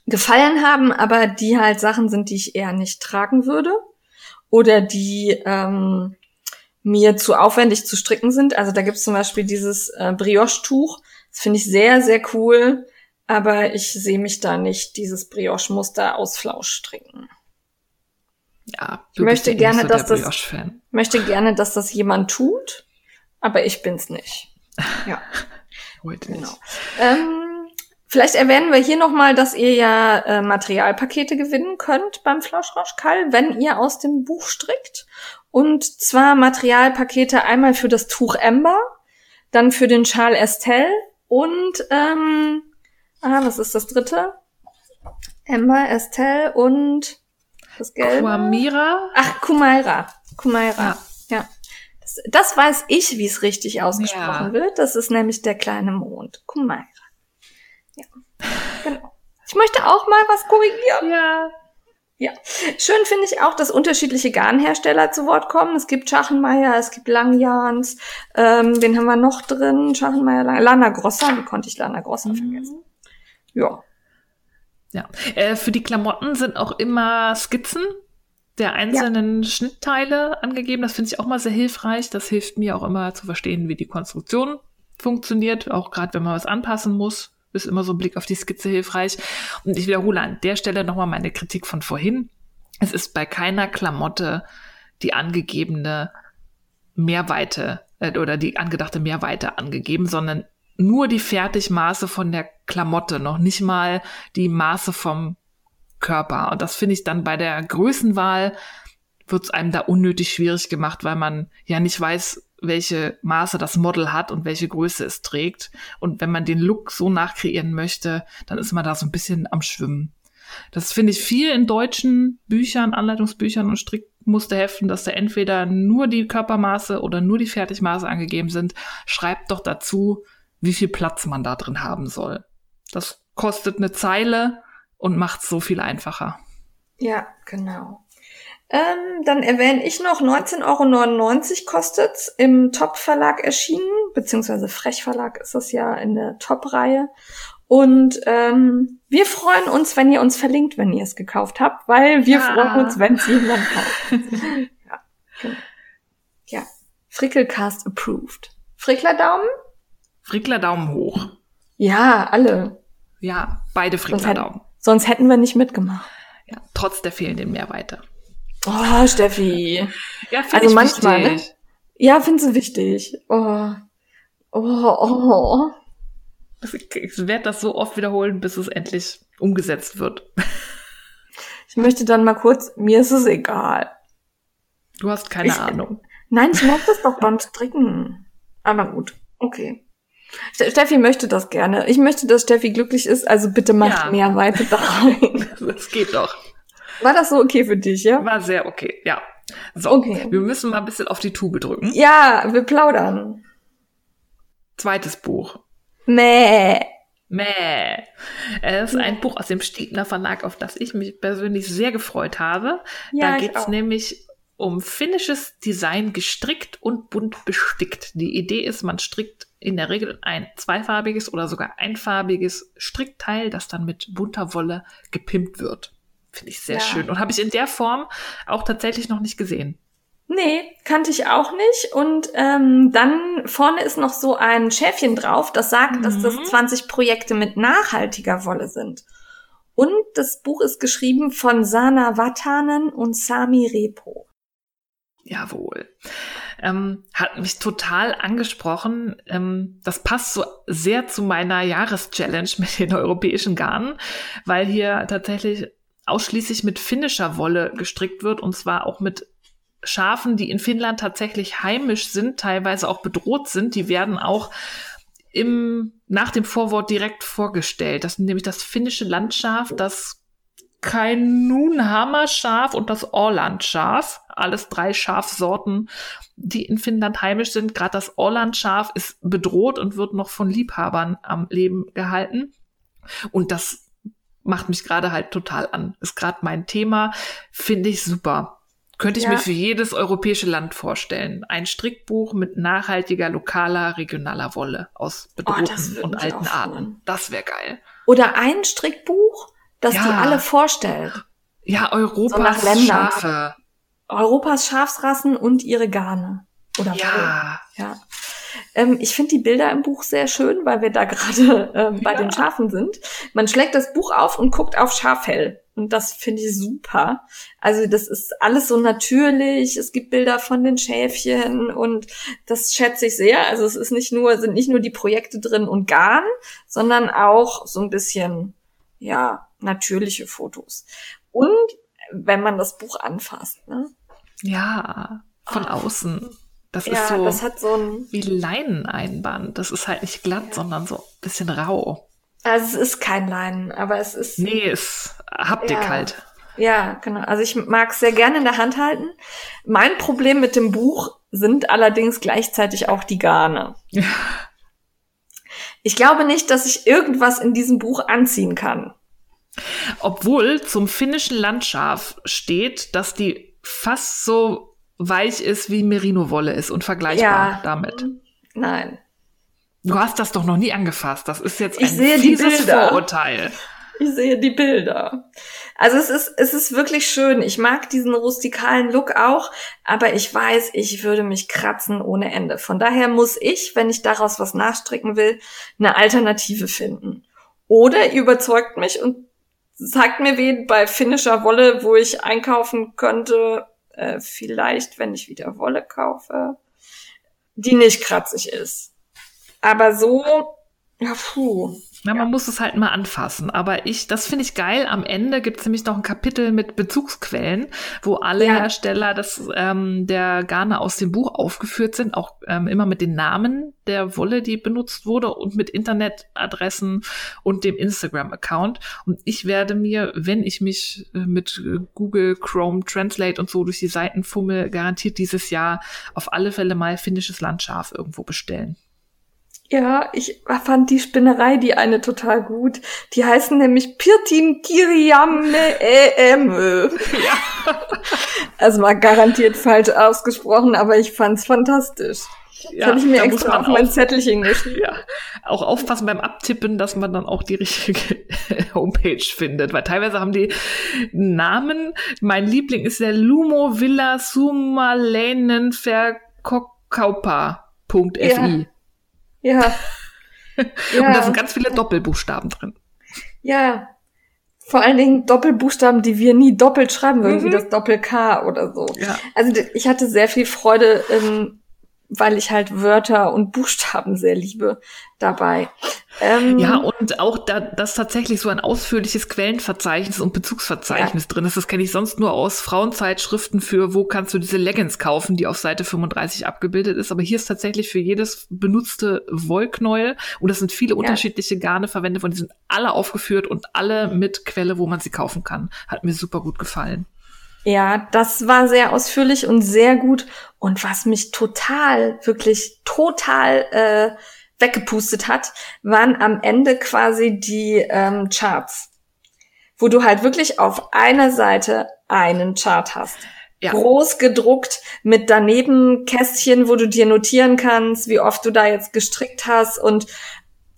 gefallen haben, aber die halt Sachen sind, die ich eher nicht tragen würde oder die ähm, mir zu aufwendig zu stricken sind. Also da gibt's zum Beispiel dieses äh, Brioche-Tuch. Das finde ich sehr, sehr cool. Aber ich sehe mich da nicht dieses Brioche-Muster aus Flausch stricken. Ja, ich möchte gerne, so dass das möchte gerne, dass das jemand tut, aber ich bin's nicht. Ja. Heute genau. nicht. Ähm, Vielleicht erwähnen wir hier nochmal, dass ihr ja äh, Materialpakete gewinnen könnt beim Flauschrauschkall, wenn ihr aus dem Buch strickt. Und zwar Materialpakete einmal für das Tuch Ember, dann für den Schal Estelle und, ähm, ah, was ist das dritte? Ember, Estelle und das Gelbe. Kuamira? Ach, Kumaira. Kumaira. Ja. ja. Das, das weiß ich, wie es richtig ausgesprochen ja. wird. Das ist nämlich der kleine Mond. Kumaira. Ja, genau. Ich möchte auch mal was korrigieren. Ja. Ja, schön finde ich auch, dass unterschiedliche Garnhersteller zu Wort kommen. Es gibt Schachenmeier, es gibt Langjans, ähm, wen haben wir noch drin? Schachenmeier, Lana Grossa, wie konnte ich Lana Grossa mhm. vergessen? Ja. Ja, äh, für die Klamotten sind auch immer Skizzen der einzelnen ja. Schnittteile angegeben. Das finde ich auch mal sehr hilfreich. Das hilft mir auch immer zu verstehen, wie die Konstruktion funktioniert, auch gerade wenn man was anpassen muss ist immer so ein Blick auf die Skizze hilfreich. Und ich wiederhole an der Stelle nochmal meine Kritik von vorhin. Es ist bei keiner Klamotte die angegebene Mehrweite äh, oder die angedachte Mehrweite angegeben, sondern nur die Fertigmaße von der Klamotte, noch nicht mal die Maße vom Körper. Und das finde ich dann bei der Größenwahl wird es einem da unnötig schwierig gemacht, weil man ja nicht weiß, welche Maße das Model hat und welche Größe es trägt. Und wenn man den Look so nachkreieren möchte, dann ist man da so ein bisschen am Schwimmen. Das finde ich viel in deutschen Büchern, Anleitungsbüchern und Strickmusterheften, dass da entweder nur die Körpermaße oder nur die Fertigmaße angegeben sind. Schreibt doch dazu, wie viel Platz man da drin haben soll. Das kostet eine Zeile und macht es so viel einfacher. Ja, genau. Ähm, dann erwähne ich noch, 19,99 Euro kostet's im Top-Verlag erschienen, beziehungsweise Frech-Verlag ist es ja in der Top-Reihe. Und ähm, wir freuen uns, wenn ihr uns verlinkt, wenn ihr es gekauft habt, weil wir ja. freuen uns, wenn es jemand kauft. ja, genau. ja, Frickelcast approved. Frickler Daumen? Frickler Daumen hoch. Ja, alle. Ja, beide Frickler Daumen. Sonst hätten wir nicht mitgemacht. Ja, trotz der fehlenden Mehrweite. Oh, Steffi. Ja, finde also ich manchmal, ne? wichtig. Ne? Ja, findest du wichtig. Oh. Oh, oh. Ich werde das so oft wiederholen, bis es endlich umgesetzt wird. Ich möchte dann mal kurz, mir ist es egal. Du hast keine ich, Ahnung. Nein, ich mag das doch beim Stricken. Aber gut, okay. Steffi möchte das gerne. Ich möchte, dass Steffi glücklich ist, also bitte macht ja. mehr weiter da rein. Das geht doch. War das so okay für dich, ja? War sehr okay, ja. So, okay. wir müssen mal ein bisschen auf die Tube drücken. Ja, wir plaudern. Zweites Buch. Mäh. Mäh. Es ist ein Buch aus dem Stiebner Verlag, auf das ich mich persönlich sehr gefreut habe. Ja, da geht es nämlich um finnisches Design gestrickt und bunt bestickt. Die Idee ist, man strickt in der Regel ein zweifarbiges oder sogar einfarbiges Strickteil, das dann mit bunter Wolle gepimpt wird. Finde ich sehr ja. schön. Und habe ich in der Form auch tatsächlich noch nicht gesehen. Nee, kannte ich auch nicht. Und ähm, dann vorne ist noch so ein Schäfchen drauf, das sagt, mhm. dass das 20 mhm. Projekte mit nachhaltiger Wolle sind. Und das Buch ist geschrieben von Sana Vatanen und Sami Repo. Jawohl. Ähm, hat mich total angesprochen. Ähm, das passt so sehr zu meiner Jahreschallenge mit den europäischen Garnen, weil hier tatsächlich ausschließlich mit finnischer Wolle gestrickt wird und zwar auch mit Schafen, die in Finnland tatsächlich heimisch sind, teilweise auch bedroht sind. Die werden auch im, nach dem Vorwort direkt vorgestellt. Das ist nämlich das finnische Landschaf, das Kainunhammer-Schaf und das Orland-Schaf. Alles drei Schafsorten, die in Finnland heimisch sind. Gerade das Orland-Schaf ist bedroht und wird noch von Liebhabern am Leben gehalten. Und das macht mich gerade halt total an. Ist gerade mein Thema, finde ich super. Könnte ich ja. mir für jedes europäische Land vorstellen. Ein Strickbuch mit nachhaltiger, lokaler, regionaler Wolle aus oh, bedrohten oh, und alten Arten. Das wäre geil. Oder ein Strickbuch, das ja. die alle vorstellt. Ja, Europas so Schafe. Europas Schafsrassen und ihre Garne. Oder ja. Wolle. Ja. Ähm, ich finde die Bilder im Buch sehr schön, weil wir da gerade ähm, bei ja. den Schafen sind. Man schlägt das Buch auf und guckt auf Schafhell. Und das finde ich super. Also das ist alles so natürlich. Es gibt Bilder von den Schäfchen und das schätze ich sehr. Also es ist nicht nur, sind nicht nur die Projekte drin und Garn, sondern auch so ein bisschen, ja, natürliche Fotos. Und wenn man das Buch anfasst, ne? Ja, von oh. außen. Das ja, ist so, das hat so ein wie Leineneinband. Das ist halt nicht glatt, ja. sondern so ein bisschen rau. Also es ist kein Leinen, aber es ist. Nee, es Haptik ja. halt. Ja, genau. Also ich mag es sehr gerne in der Hand halten. Mein Problem mit dem Buch sind allerdings gleichzeitig auch die Garne. Ich glaube nicht, dass ich irgendwas in diesem Buch anziehen kann. Obwohl zum finnischen Landschaf steht, dass die fast so weich ist, wie Merino-Wolle ist und vergleichbar ja. damit. Nein. Du hast das doch noch nie angefasst. Das ist jetzt ein ich sehe fieses die Vorurteil. Ich sehe die Bilder. Also es ist, es ist wirklich schön. Ich mag diesen rustikalen Look auch, aber ich weiß, ich würde mich kratzen ohne Ende. Von daher muss ich, wenn ich daraus was nachstricken will, eine Alternative finden. Oder ihr überzeugt mich und sagt mir wen bei finnischer Wolle, wo ich einkaufen könnte, äh, vielleicht, wenn ich wieder Wolle kaufe, die nicht kratzig ist. Aber so, ja, puh. Ja, man muss es halt mal anfassen. Aber ich, das finde ich geil. Am Ende gibt es nämlich noch ein Kapitel mit Bezugsquellen, wo alle ja. Hersteller des, ähm, der Garne aus dem Buch aufgeführt sind, auch ähm, immer mit den Namen der Wolle, die benutzt wurde und mit Internetadressen und dem Instagram-Account. Und ich werde mir, wenn ich mich äh, mit Google Chrome Translate und so durch die Seiten fummel, garantiert dieses Jahr auf alle Fälle mal finnisches Landschaf irgendwo bestellen. Ja, ich fand die Spinnerei, die eine total gut. Die heißen nämlich Pirtin Kiriamme EM. Ja. Also mal garantiert falsch ausgesprochen, aber ich fand's fantastisch. Ja, das habe ich mir extra auf mein Zettelchen geschrieben. Ja, auch aufpassen beim Abtippen, dass man dann auch die richtige Homepage findet, weil teilweise haben die Namen. Mein Liebling ist der Lumo Villa Sumalenen Verkokaupa.fi. Ja. Ja. ja. Und da sind ganz viele Doppelbuchstaben drin. Ja. Vor allen Dingen Doppelbuchstaben, die wir nie doppelt schreiben würden, mhm. wie das Doppel-K oder so. Ja. Also ich hatte sehr viel Freude ähm, weil ich halt Wörter und Buchstaben sehr liebe dabei. Ähm, ja, und auch da, dass tatsächlich so ein ausführliches Quellenverzeichnis und Bezugsverzeichnis ja. drin ist. Das kenne ich sonst nur aus Frauenzeitschriften für, wo kannst du diese Leggings kaufen, die auf Seite 35 abgebildet ist. Aber hier ist tatsächlich für jedes benutzte Wollknäuel und es sind viele ja. unterschiedliche Garne verwendet und die sind alle aufgeführt und alle mit Quelle, wo man sie kaufen kann. Hat mir super gut gefallen. Ja, das war sehr ausführlich und sehr gut. Und was mich total, wirklich total äh, weggepustet hat, waren am Ende quasi die ähm, Charts, wo du halt wirklich auf einer Seite einen Chart hast. Ja. Groß gedruckt mit daneben Kästchen, wo du dir notieren kannst, wie oft du da jetzt gestrickt hast und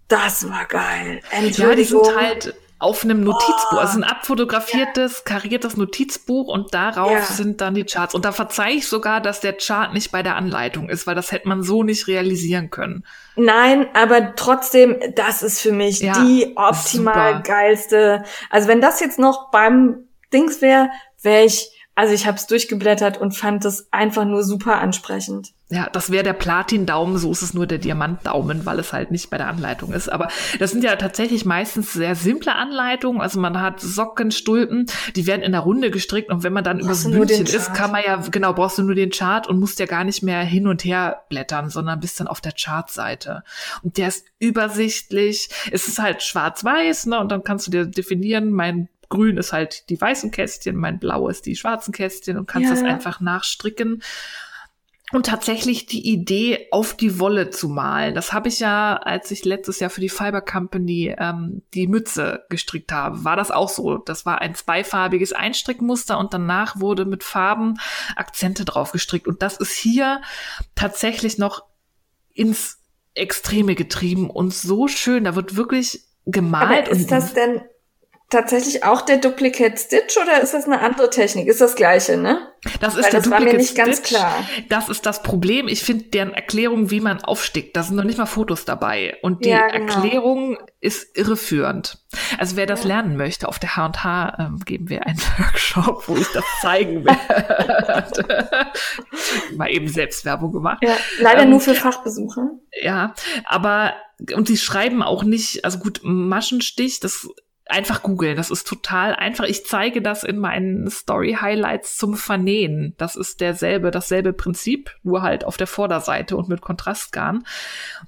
das war geil. Entschuldigung. Ja, die sind halt auf einem Notizbuch, oh, also ein abfotografiertes, kariertes Notizbuch und darauf ja. sind dann die Charts. Und da verzeihe ich sogar, dass der Chart nicht bei der Anleitung ist, weil das hätte man so nicht realisieren können. Nein, aber trotzdem, das ist für mich ja, die optimal geilste. Also wenn das jetzt noch beim Dings wäre, wäre ich, also ich habe es durchgeblättert und fand das einfach nur super ansprechend. Ja, das wäre der Platin-Daumen, so ist es nur der Diamant-Daumen, weil es halt nicht bei der Anleitung ist. Aber das sind ja tatsächlich meistens sehr simple Anleitungen. Also man hat Socken, Stulpen, die werden in der Runde gestrickt und wenn man dann übers Bündchen ist, kann man ja, genau, brauchst du nur den Chart und musst ja gar nicht mehr hin und her blättern, sondern bist dann auf der Chartseite. Und der ist übersichtlich. Es ist halt schwarz-weiß, ne, und dann kannst du dir definieren, mein Grün ist halt die weißen Kästchen, mein Blau ist die schwarzen Kästchen und kannst ja. das einfach nachstricken. Und tatsächlich die Idee, auf die Wolle zu malen. Das habe ich ja, als ich letztes Jahr für die Fiber Company ähm, die Mütze gestrickt habe, war das auch so. Das war ein zweifarbiges Einstrickmuster und danach wurde mit Farben Akzente drauf gestrickt. Und das ist hier tatsächlich noch ins Extreme getrieben und so schön. Da wird wirklich gemalt. Aber ist das denn tatsächlich auch der Duplicate Stitch oder ist das eine andere Technik? Ist das gleiche, ne? Das ist Weil der das Duplicate war mir nicht Stitch. ganz klar. Das ist das Problem. Ich finde deren Erklärung, wie man aufstickt, da sind noch nicht mal Fotos dabei. Und die ja, genau. Erklärung ist irreführend. Also wer das ja. lernen möchte, auf der H&H ähm, geben wir einen Workshop, wo ich das zeigen werde. Mal eben Selbstwerbung gemacht. Ja, leider ähm, nur für Fachbesucher. Ja, aber und sie schreiben auch nicht, also gut, Maschenstich, das einfach googeln. Das ist total einfach. Ich zeige das in meinen Story Highlights zum Vernähen. Das ist derselbe, dasselbe Prinzip, nur halt auf der Vorderseite und mit Kontrastgarn.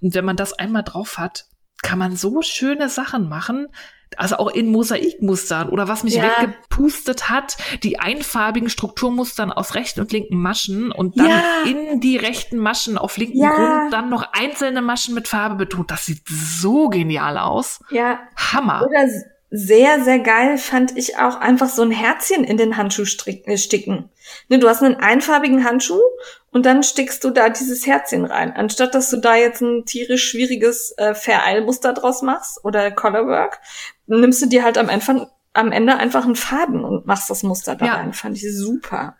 Und wenn man das einmal drauf hat, kann man so schöne Sachen machen also auch in Mosaikmustern oder was mich ja. weggepustet hat, die einfarbigen Strukturmustern aus rechten und linken Maschen und dann ja. in die rechten Maschen auf linken ja. Grund dann noch einzelne Maschen mit Farbe betont. Das sieht so genial aus. Ja. Hammer. Oder sehr, sehr geil fand ich auch einfach so ein Herzchen in den Handschuh äh, sticken. Ne, du hast einen einfarbigen Handschuh und dann stickst du da dieses Herzchen rein. Anstatt dass du da jetzt ein tierisch schwieriges äh, Vereilmuster draus machst oder Colorwork, nimmst du dir halt am, Anfang, am Ende einfach einen Faden und machst das Muster da ja. rein. Fand ich super.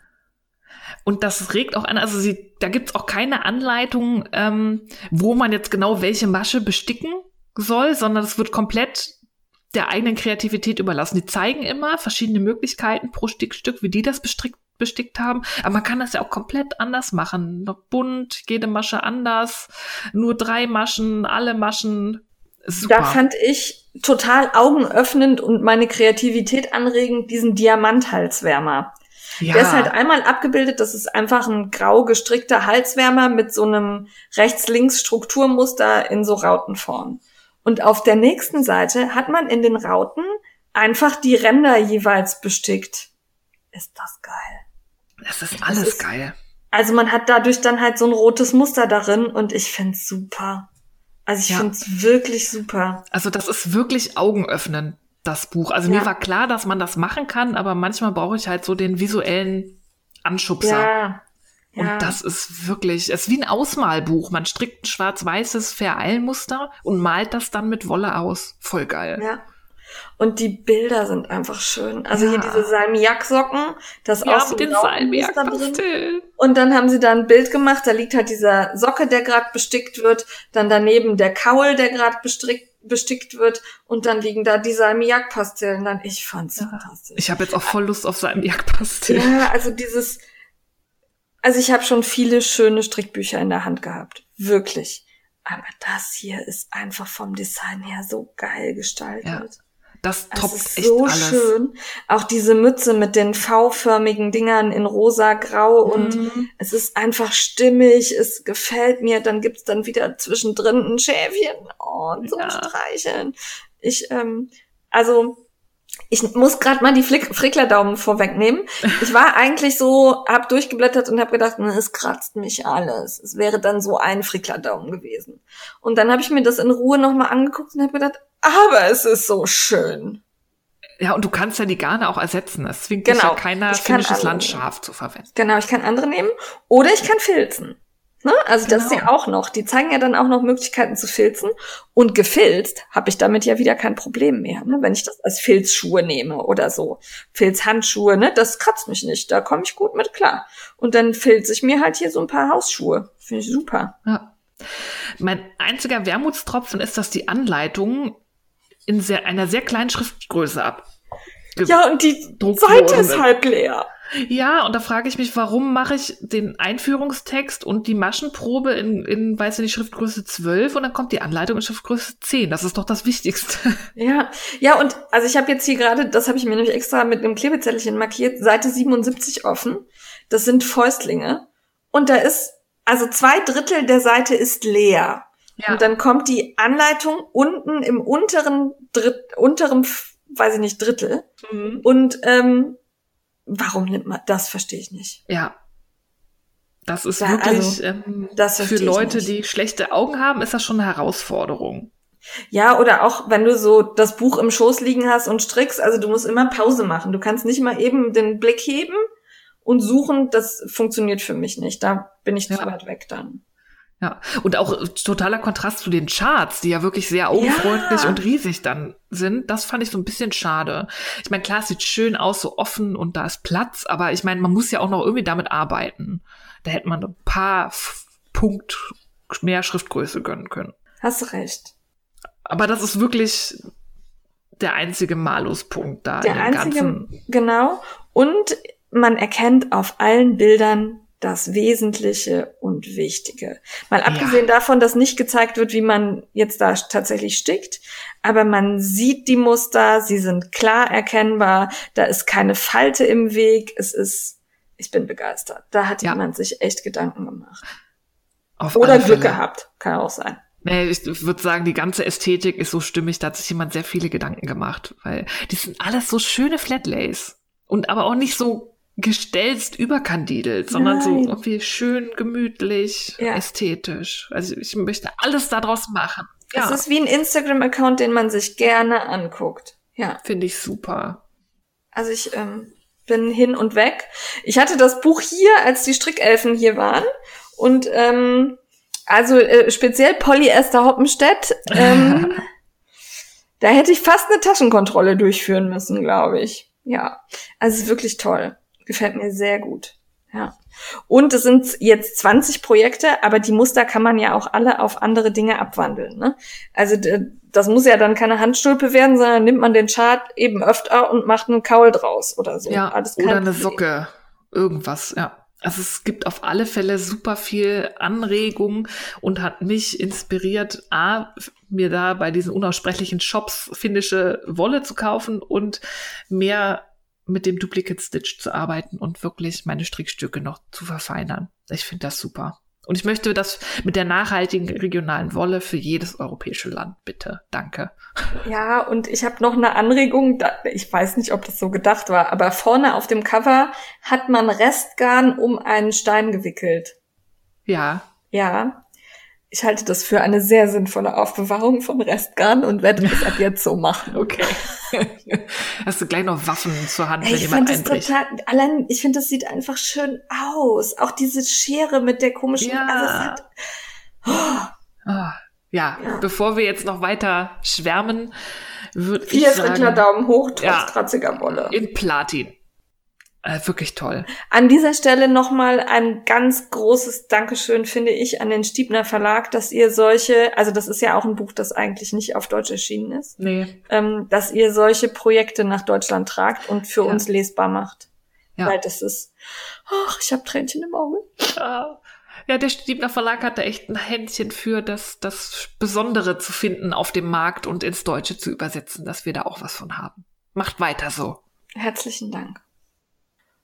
Und das regt auch an, also sie, da gibt's auch keine Anleitung, ähm, wo man jetzt genau welche Masche besticken soll, sondern es wird komplett der eigenen Kreativität überlassen. Die zeigen immer verschiedene Möglichkeiten pro Stickstück, wie die das bestrickt, bestickt haben. Aber man kann das ja auch komplett anders machen. Noch bunt, jede Masche anders, nur drei Maschen, alle Maschen. Super. Da fand ich total augenöffnend und meine Kreativität anregend diesen Diamanthalswärmer. Ja. Der ist halt einmal abgebildet, das ist einfach ein grau gestrickter Halswärmer mit so einem rechts-links-Strukturmuster in so Rautenform. Und auf der nächsten Seite hat man in den Rauten einfach die Ränder jeweils bestickt. Ist das geil. Das ist alles das ist, geil. Also man hat dadurch dann halt so ein rotes Muster darin und ich find's super. Also ich ja. find's wirklich super. Also das ist wirklich Augenöffnen, das Buch. Also ja. mir war klar, dass man das machen kann, aber manchmal brauche ich halt so den visuellen Anschubser. Ja. Und ja. das ist wirklich, es ist wie ein Ausmalbuch. Man strickt ein schwarz-weißes Vereilmuster und malt das dann mit Wolle aus. Voll geil. Ja. Und die Bilder sind einfach schön. Also ja. hier diese Salmiak-Socken, das ja, auch so den Salmiak drin. Und dann haben sie da ein Bild gemacht, da liegt halt dieser Socke, der gerade bestickt wird, dann daneben der Kaul, der gerade bestickt wird und dann liegen da die Salmiak-Pastillen. Dann ich fand's ja. fantastisch. Ich habe jetzt auch voll Lust auf Salmiak-Pastillen. Ja, also dieses also ich habe schon viele schöne Strickbücher in der Hand gehabt. Wirklich. Aber das hier ist einfach vom Design her so geil gestaltet. Ja, das toppt es ist echt so alles. schön. Auch diese Mütze mit den V-förmigen Dingern in rosa, grau mhm. und es ist einfach stimmig. Es gefällt mir. Dann gibt's dann wieder zwischendrin ein Schäfchen oh, zum ja. Streicheln. Ich, ähm, also ich muss gerade mal die Flick Frickler-Daumen vorwegnehmen. Ich war eigentlich so, hab durchgeblättert und hab gedacht, es kratzt mich alles. Es wäre dann so ein Frickler-Daumen gewesen. Und dann habe ich mir das in Ruhe nochmal angeguckt und habe gedacht, aber es ist so schön. Ja, und du kannst ja die Garne auch ersetzen. Es zwingt genau. dich ja keiner finnisches Landschaf zu verwenden. Genau, ich kann andere nehmen. Oder ich kann filzen. Ne? Also genau. das ist ja auch noch. Die zeigen ja dann auch noch Möglichkeiten zu filzen. Und gefilzt habe ich damit ja wieder kein Problem mehr, ne? wenn ich das als Filzschuhe nehme oder so. Filzhandschuhe, ne? das kratzt mich nicht. Da komme ich gut mit klar. Und dann filze ich mir halt hier so ein paar Hausschuhe. Finde ich super. Ja. Mein einziger Wermutstropfen ist, dass die Anleitung in sehr, einer sehr kleinen Schriftgröße ab. Ja, und die Seite ist halb leer. Ja, und da frage ich mich, warum mache ich den Einführungstext und die Maschenprobe in, in, weiß ich nicht, Schriftgröße 12 und dann kommt die Anleitung in Schriftgröße 10. Das ist doch das Wichtigste. Ja, ja, und also ich habe jetzt hier gerade, das habe ich mir nämlich extra mit einem Klebezettelchen markiert, Seite 77 offen. Das sind Fäustlinge. Und da ist, also zwei Drittel der Seite ist leer. Ja. Und dann kommt die Anleitung unten im unteren, Dritt, unteren, weiß ich nicht, Drittel. Mhm. Und ähm, warum nimmt man, das verstehe ich nicht. Ja. Das ist ja, wirklich, also, ähm, das für Leute, die schlechte Augen haben, ist das schon eine Herausforderung. Ja, oder auch wenn du so das Buch im Schoß liegen hast und strickst, also du musst immer Pause machen. Du kannst nicht mal eben den Blick heben und suchen, das funktioniert für mich nicht. Da bin ich ja. zu weit weg dann. Ja, und auch totaler Kontrast zu den Charts, die ja wirklich sehr augenfreundlich ja. und riesig dann sind. Das fand ich so ein bisschen schade. Ich meine, klar, es sieht schön aus, so offen und da ist Platz, aber ich meine, man muss ja auch noch irgendwie damit arbeiten. Da hätte man ein paar Punkt mehr Schriftgröße gönnen können. Hast recht. Aber das ist wirklich der einzige Maluspunkt da. Der einzige, ganzen genau. Und man erkennt auf allen Bildern das Wesentliche und Wichtige. Mal abgesehen ja. davon, dass nicht gezeigt wird, wie man jetzt da tatsächlich stickt, aber man sieht die Muster, sie sind klar erkennbar, da ist keine Falte im Weg, es ist, ich bin begeistert. Da hat ja. jemand sich echt Gedanken gemacht. Auf Oder Glück gehabt, kann auch sein. Nee, ich würde sagen, die ganze Ästhetik ist so stimmig, da hat sich jemand sehr viele Gedanken gemacht, weil die sind alles so schöne Flatlays und aber auch nicht so gestelzt überkandidelt, sondern Nein. so irgendwie schön gemütlich, ja. ästhetisch. Also ich möchte alles daraus machen. Ja. Es ist wie ein Instagram-Account, den man sich gerne anguckt. Ja. Finde ich super. Also ich ähm, bin hin und weg. Ich hatte das Buch hier, als die Strickelfen hier waren. Und ähm, also äh, speziell Polyester Hoppenstedt, ähm, da hätte ich fast eine Taschenkontrolle durchführen müssen, glaube ich. Ja, also es ist wirklich toll. Gefällt mir sehr gut. Ja. Und es sind jetzt 20 Projekte, aber die Muster kann man ja auch alle auf andere Dinge abwandeln. Ne? Also das muss ja dann keine Handstulpe werden, sondern nimmt man den Chart eben öfter und macht einen Kaul draus oder so. Ja, oder eine Socke. Irgendwas, ja. Also es gibt auf alle Fälle super viel Anregung und hat mich inspiriert, A, mir da bei diesen unaussprechlichen Shops finnische Wolle zu kaufen und mehr mit dem Duplicate Stitch zu arbeiten und wirklich meine Strickstücke noch zu verfeinern. Ich finde das super. Und ich möchte das mit der nachhaltigen regionalen Wolle für jedes europäische Land, bitte. Danke. Ja, und ich habe noch eine Anregung. Ich weiß nicht, ob das so gedacht war, aber vorne auf dem Cover hat man Restgarn um einen Stein gewickelt. Ja. Ja. Ich halte das für eine sehr sinnvolle Aufbewahrung von Restgarn und werde es ab jetzt so machen. Okay. Hast du gleich noch Waffen zur Hand, Ey, wenn jemand einbricht? Total, allein, ich finde, das sieht einfach schön aus. Auch diese Schere mit der komischen. Ja. Also hat, oh. Oh. Ja, ja, bevor wir jetzt noch weiter schwärmen, würde ich sagen... Vier Daumen hoch, trotz ja, kratziger Wolle. In Platin. Äh, wirklich toll. An dieser Stelle nochmal ein ganz großes Dankeschön, finde ich, an den Stiebner Verlag, dass ihr solche, also das ist ja auch ein Buch, das eigentlich nicht auf Deutsch erschienen ist, nee. ähm, dass ihr solche Projekte nach Deutschland tragt und für ja. uns lesbar macht. Ja. Weil das ist, ach, ich habe Tränchen im Auge. Ja. ja, der Stiebner Verlag hatte echt ein Händchen für das, das Besondere zu finden auf dem Markt und ins Deutsche zu übersetzen, dass wir da auch was von haben. Macht weiter so. Herzlichen Dank.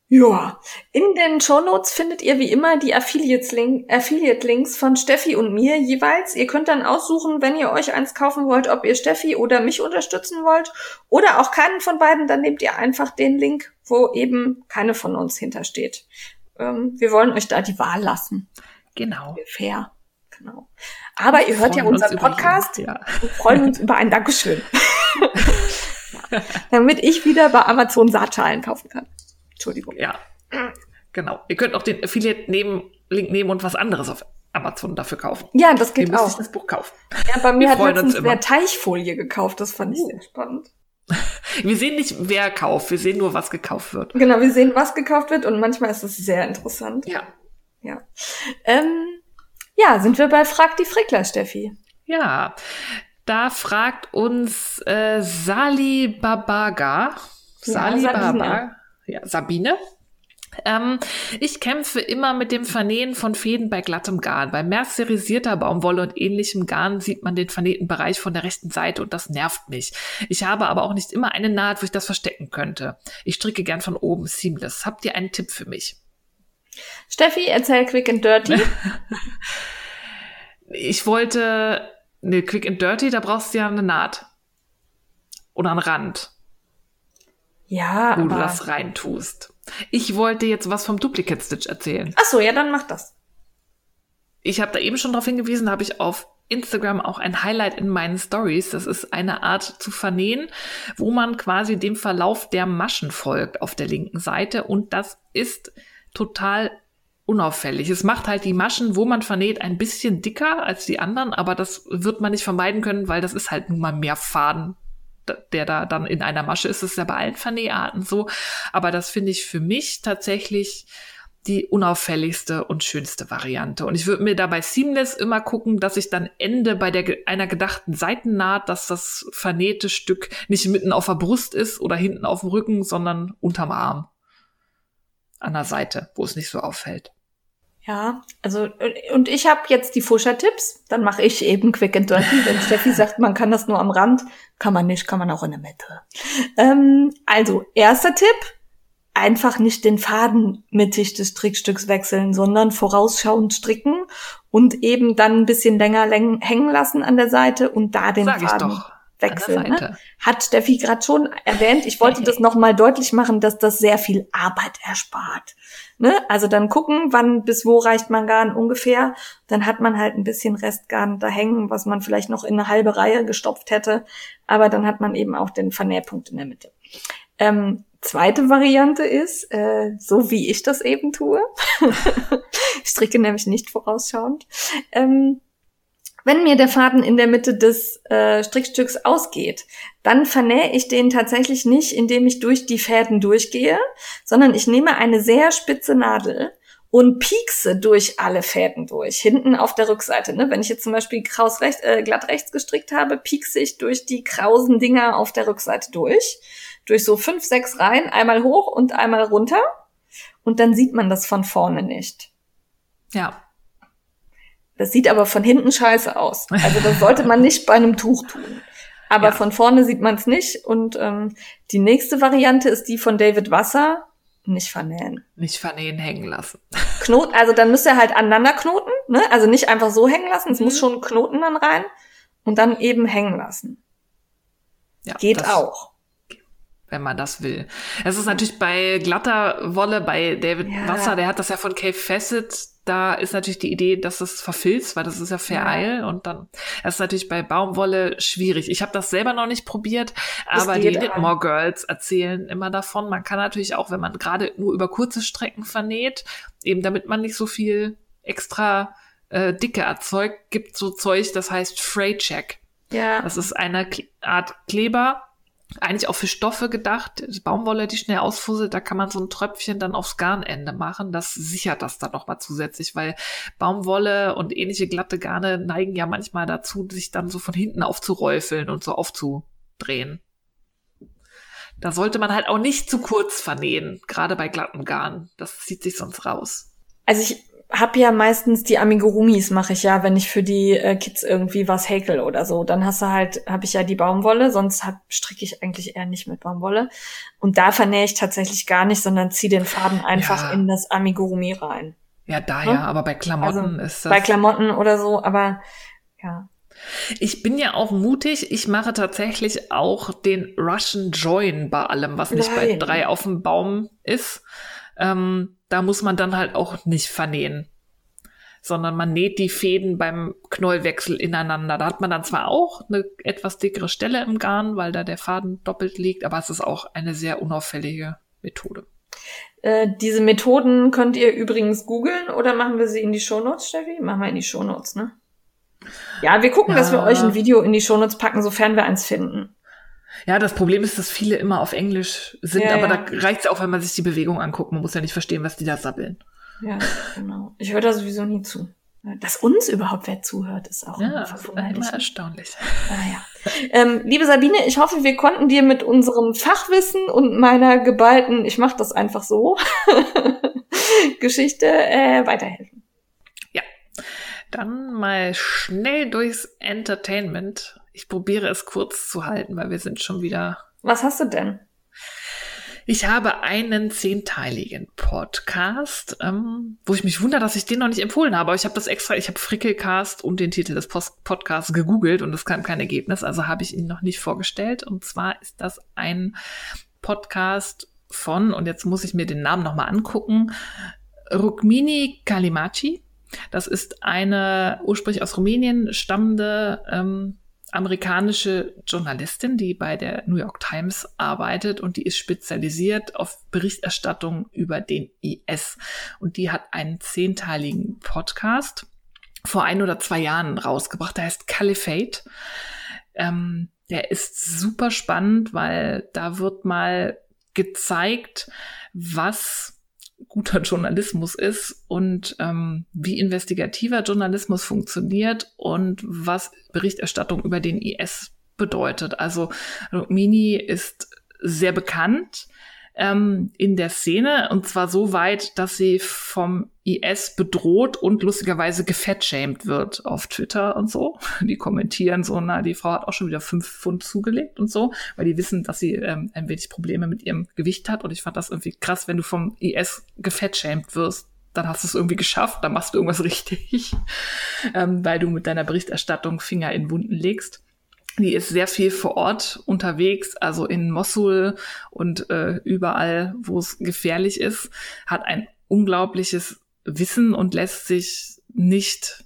Ja, in den Shownotes findet ihr wie immer die Affiliate-Links von Steffi und mir jeweils. Ihr könnt dann aussuchen, wenn ihr euch eins kaufen wollt, ob ihr Steffi oder mich unterstützen wollt oder auch keinen von beiden, dann nehmt ihr einfach den Link, wo eben keine von uns hintersteht. Ähm, wir wollen euch da die Wahl lassen. Genau. Fair. Genau. Aber ihr hört ja unseren Podcast jeden, ja. und freuen uns über ein Dankeschön. Damit ich wieder bei Amazon Saatschalen kaufen kann. Entschuldigung. Ja. Genau. Ihr könnt auch den Affiliate-Link nehmen und was anderes auf Amazon dafür kaufen. Ja, das geht auch. Ich das Buch kaufen. Ja, bei mir Wir hat letztens wer Teichfolie gekauft. Das fand ich uh. sehr spannend. Wir sehen nicht, wer kauft. Wir sehen nur, was gekauft wird. Genau, wir sehen, was gekauft wird und manchmal ist es sehr interessant. Ja. Ja. Ähm, ja, sind wir bei Frag die Frickler, Steffi. Ja. Da fragt uns äh, Sali Babaga. Sali ja, Babaga ja, Sabine. Ähm, ich kämpfe immer mit dem Vernähen von Fäden bei glattem Garn. Bei mercerisierter Baumwolle und ähnlichem Garn sieht man den vernähten Bereich von der rechten Seite und das nervt mich. Ich habe aber auch nicht immer eine Naht, wo ich das verstecken könnte. Ich stricke gern von oben seamless. Habt ihr einen Tipp für mich? Steffi, erzähl quick and dirty. ich wollte, ne, quick and dirty, da brauchst du ja eine Naht. Oder einen Rand. Ja, wo aber... du das reintust. Ich wollte jetzt was vom Duplicate Stitch erzählen. Ach so, ja, dann mach das. Ich habe da eben schon darauf hingewiesen, habe ich auf Instagram auch ein Highlight in meinen Stories. Das ist eine Art zu vernähen, wo man quasi dem Verlauf der Maschen folgt auf der linken Seite und das ist total unauffällig. Es macht halt die Maschen, wo man vernäht, ein bisschen dicker als die anderen, aber das wird man nicht vermeiden können, weil das ist halt nun mal mehr Faden der da dann in einer Masche ist. Das ist ja bei allen Vernäharten so. Aber das finde ich für mich tatsächlich die unauffälligste und schönste Variante. Und ich würde mir dabei Seamless immer gucken, dass ich dann ende bei der, einer gedachten Seitennaht, dass das vernähte Stück nicht mitten auf der Brust ist oder hinten auf dem Rücken, sondern unterm Arm. An der Seite, wo es nicht so auffällt. Ja, also und ich habe jetzt die Fuscher-Tipps. Dann mache ich eben Quick and Dirty. Wenn Steffi sagt, man kann das nur am Rand, kann man nicht, kann man auch in der Mitte. Ähm, also erster Tipp: einfach nicht den Faden mittig des Strickstücks wechseln, sondern vorausschauend stricken und eben dann ein bisschen länger hängen lassen an der Seite und da den Sag Faden wechseln. Ne? Hat Steffi gerade schon erwähnt. Ich wollte das nochmal deutlich machen, dass das sehr viel Arbeit erspart. Ne? Also dann gucken, wann bis wo reicht man Garn ungefähr. Dann hat man halt ein bisschen Restgarn da hängen, was man vielleicht noch in eine halbe Reihe gestopft hätte. Aber dann hat man eben auch den Vernährpunkt in der Mitte. Ähm, zweite Variante ist, äh, so wie ich das eben tue. ich stricke nämlich nicht vorausschauend. Ähm, wenn mir der Faden in der Mitte des äh, Strickstücks ausgeht, dann vernähe ich den tatsächlich nicht, indem ich durch die Fäden durchgehe, sondern ich nehme eine sehr spitze Nadel und piekse durch alle Fäden durch, hinten auf der Rückseite. Ne? Wenn ich jetzt zum Beispiel kraus rechts, äh, glatt rechts gestrickt habe, piekse ich durch die krausen Dinger auf der Rückseite durch, durch so fünf, sechs Reihen, einmal hoch und einmal runter. Und dann sieht man das von vorne nicht. Ja. Das sieht aber von hinten scheiße aus. Also das sollte man nicht bei einem Tuch tun. Aber ja. von vorne sieht man es nicht. Und ähm, die nächste Variante ist die von David Wasser. Nicht vernähen. Nicht vernähen, hängen lassen. Knoten, also dann müsst ihr halt aneinander knoten, ne? Also nicht einfach so hängen lassen. Es mhm. muss schon Knoten dann rein und dann eben hängen lassen. Ja, Geht auch wenn man das will. Es ist natürlich bei glatter Wolle, bei David ja. Wasser, der hat das ja von Cave Facet, da ist natürlich die Idee, dass es verfilzt, weil das ist ja Fair ja. und dann das ist natürlich bei Baumwolle schwierig. Ich habe das selber noch nicht probiert, aber die Knitmore Girls erzählen immer davon. Man kann natürlich auch, wenn man gerade nur über kurze Strecken vernäht, eben damit man nicht so viel extra äh, Dicke erzeugt, gibt so Zeug, das heißt Freight Check. Ja. Das ist eine Art Kleber, eigentlich auch für Stoffe gedacht. Baumwolle, die schnell ausfusselt, da kann man so ein Tröpfchen dann aufs Garnende machen. Das sichert das dann nochmal zusätzlich, weil Baumwolle und ähnliche glatte Garne neigen ja manchmal dazu, sich dann so von hinten aufzuräufeln und so aufzudrehen. Da sollte man halt auch nicht zu kurz vernähen, gerade bei glatten Garn. Das zieht sich sonst raus. Also ich habe ja meistens die Amigurumis mache ich ja, wenn ich für die äh, Kids irgendwie was häkel oder so. Dann hast du halt, habe ich ja die Baumwolle, sonst hab, stricke ich eigentlich eher nicht mit Baumwolle. Und da vernähe ich tatsächlich gar nicht, sondern ziehe den Faden einfach ja. in das Amigurumi rein. Ja, da hm? ja, aber bei Klamotten also, ist das. Bei Klamotten oder so, aber ja. Ich bin ja auch mutig. Ich mache tatsächlich auch den Russian Join bei allem, was nicht Nein. bei drei auf dem Baum ist. Ähm, da muss man dann halt auch nicht vernähen, sondern man näht die Fäden beim Knollwechsel ineinander. Da hat man dann zwar auch eine etwas dickere Stelle im Garn, weil da der Faden doppelt liegt, aber es ist auch eine sehr unauffällige Methode. Äh, diese Methoden könnt ihr übrigens googeln oder machen wir sie in die Shownotes, Steffi? Machen wir in die Shownotes, ne? Ja, wir gucken, ja. dass wir euch ein Video in die Shownotes packen, sofern wir eins finden. Ja, das Problem ist, dass viele immer auf Englisch sind, ja, aber ja. da reicht es auch, wenn man sich die Bewegung anguckt. Man muss ja nicht verstehen, was die da sabbeln. Ja, genau. Ich höre da sowieso nie zu. Dass uns überhaupt wer zuhört, ist auch ja, immer, immer erstaunlich. Naja. Ah, ähm, liebe Sabine, ich hoffe, wir konnten dir mit unserem Fachwissen und meiner geballten, ich mache das einfach so, Geschichte äh, weiterhelfen. Ja. Dann mal schnell durchs Entertainment ich probiere es kurz zu halten, weil wir sind schon wieder. Was hast du denn? Ich habe einen zehnteiligen Podcast, ähm, wo ich mich wundere, dass ich den noch nicht empfohlen habe. Aber ich habe das extra, ich habe Frickelcast und den Titel des Post Podcasts gegoogelt und es kam kein Ergebnis, also habe ich ihn noch nicht vorgestellt. Und zwar ist das ein Podcast von, und jetzt muss ich mir den Namen nochmal angucken, Rukmini Kalimachi. Das ist eine ursprünglich aus Rumänien stammende ähm, amerikanische Journalistin, die bei der New York Times arbeitet und die ist spezialisiert auf Berichterstattung über den IS. Und die hat einen zehnteiligen Podcast vor ein oder zwei Jahren rausgebracht. Der heißt Caliphate. Ähm, der ist super spannend, weil da wird mal gezeigt, was guter Journalismus ist und ähm, wie investigativer Journalismus funktioniert und was Berichterstattung über den IS bedeutet. Also Mini ist sehr bekannt, ähm, in der Szene und zwar so weit, dass sie vom IS bedroht und lustigerweise gefettshamed wird auf Twitter und so. Die kommentieren so, na, die Frau hat auch schon wieder fünf Pfund zugelegt und so, weil die wissen, dass sie ähm, ein wenig Probleme mit ihrem Gewicht hat und ich fand das irgendwie krass, wenn du vom IS gefettshamed wirst, dann hast du es irgendwie geschafft, dann machst du irgendwas richtig, ähm, weil du mit deiner Berichterstattung Finger in Wunden legst. Die ist sehr viel vor Ort unterwegs, also in Mosul und äh, überall, wo es gefährlich ist, hat ein unglaubliches Wissen und lässt sich nicht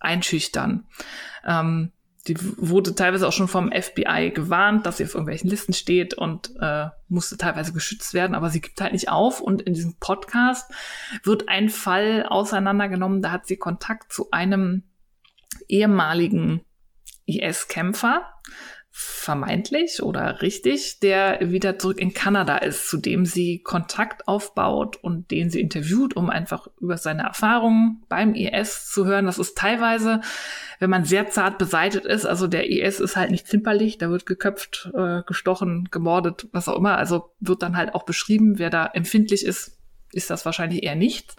einschüchtern. Ähm, die wurde teilweise auch schon vom FBI gewarnt, dass sie auf irgendwelchen Listen steht und äh, musste teilweise geschützt werden, aber sie gibt halt nicht auf. Und in diesem Podcast wird ein Fall auseinandergenommen, da hat sie Kontakt zu einem ehemaligen IS-Kämpfer, vermeintlich oder richtig, der wieder zurück in Kanada ist, zu dem sie Kontakt aufbaut und den sie interviewt, um einfach über seine Erfahrungen beim IS zu hören. Das ist teilweise, wenn man sehr zart beseitet ist, also der IS ist halt nicht zimperlich, da wird geköpft, äh, gestochen, gemordet, was auch immer. Also wird dann halt auch beschrieben, wer da empfindlich ist, ist das wahrscheinlich eher nichts.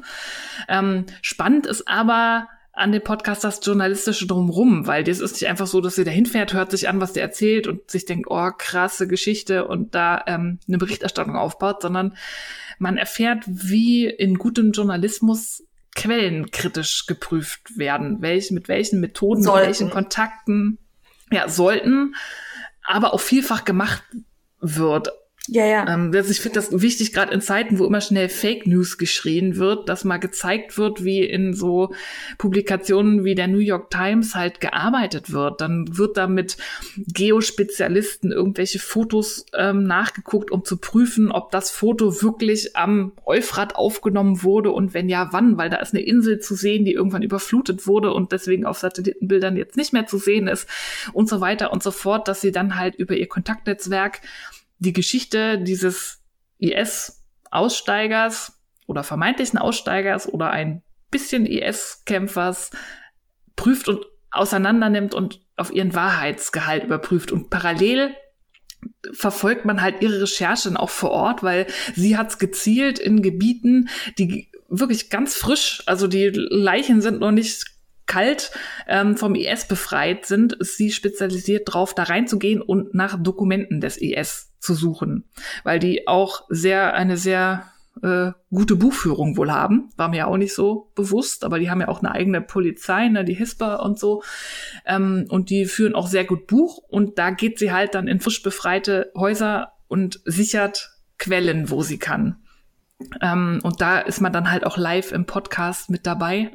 Ähm, spannend ist aber, an dem Podcast das Journalistische drumrum, weil das ist nicht einfach so, dass sie da hinfährt, hört sich an, was der erzählt und sich denkt, oh, krasse Geschichte und da ähm, eine Berichterstattung aufbaut, sondern man erfährt, wie in gutem Journalismus Quellen kritisch geprüft werden, welch, mit welchen Methoden, sollten. mit welchen Kontakten, ja, sollten, aber auch vielfach gemacht wird. Ja, ja. Ähm, also ich finde das wichtig, gerade in Zeiten, wo immer schnell Fake News geschrien wird, dass mal gezeigt wird, wie in so Publikationen wie der New York Times halt gearbeitet wird. Dann wird da mit Geospezialisten irgendwelche Fotos ähm, nachgeguckt, um zu prüfen, ob das Foto wirklich am Euphrat aufgenommen wurde und wenn ja, wann, weil da ist eine Insel zu sehen, die irgendwann überflutet wurde und deswegen auf Satellitenbildern jetzt nicht mehr zu sehen ist und so weiter und so fort, dass sie dann halt über ihr Kontaktnetzwerk die Geschichte dieses IS-Aussteigers oder vermeintlichen Aussteigers oder ein bisschen IS-Kämpfers prüft und auseinander nimmt und auf ihren Wahrheitsgehalt überprüft. Und parallel verfolgt man halt ihre Recherchen auch vor Ort, weil sie hat's gezielt in Gebieten, die wirklich ganz frisch, also die Leichen sind noch nicht kalt ähm, vom IS befreit sind, ist sie spezialisiert drauf, da reinzugehen und nach Dokumenten des IS zu suchen, weil die auch sehr eine sehr äh, gute Buchführung wohl haben. War mir auch nicht so bewusst, aber die haben ja auch eine eigene Polizei, ne, die Hispa und so. Ähm, und die führen auch sehr gut Buch und da geht sie halt dann in frisch befreite Häuser und sichert Quellen, wo sie kann. Ähm, und da ist man dann halt auch live im Podcast mit dabei.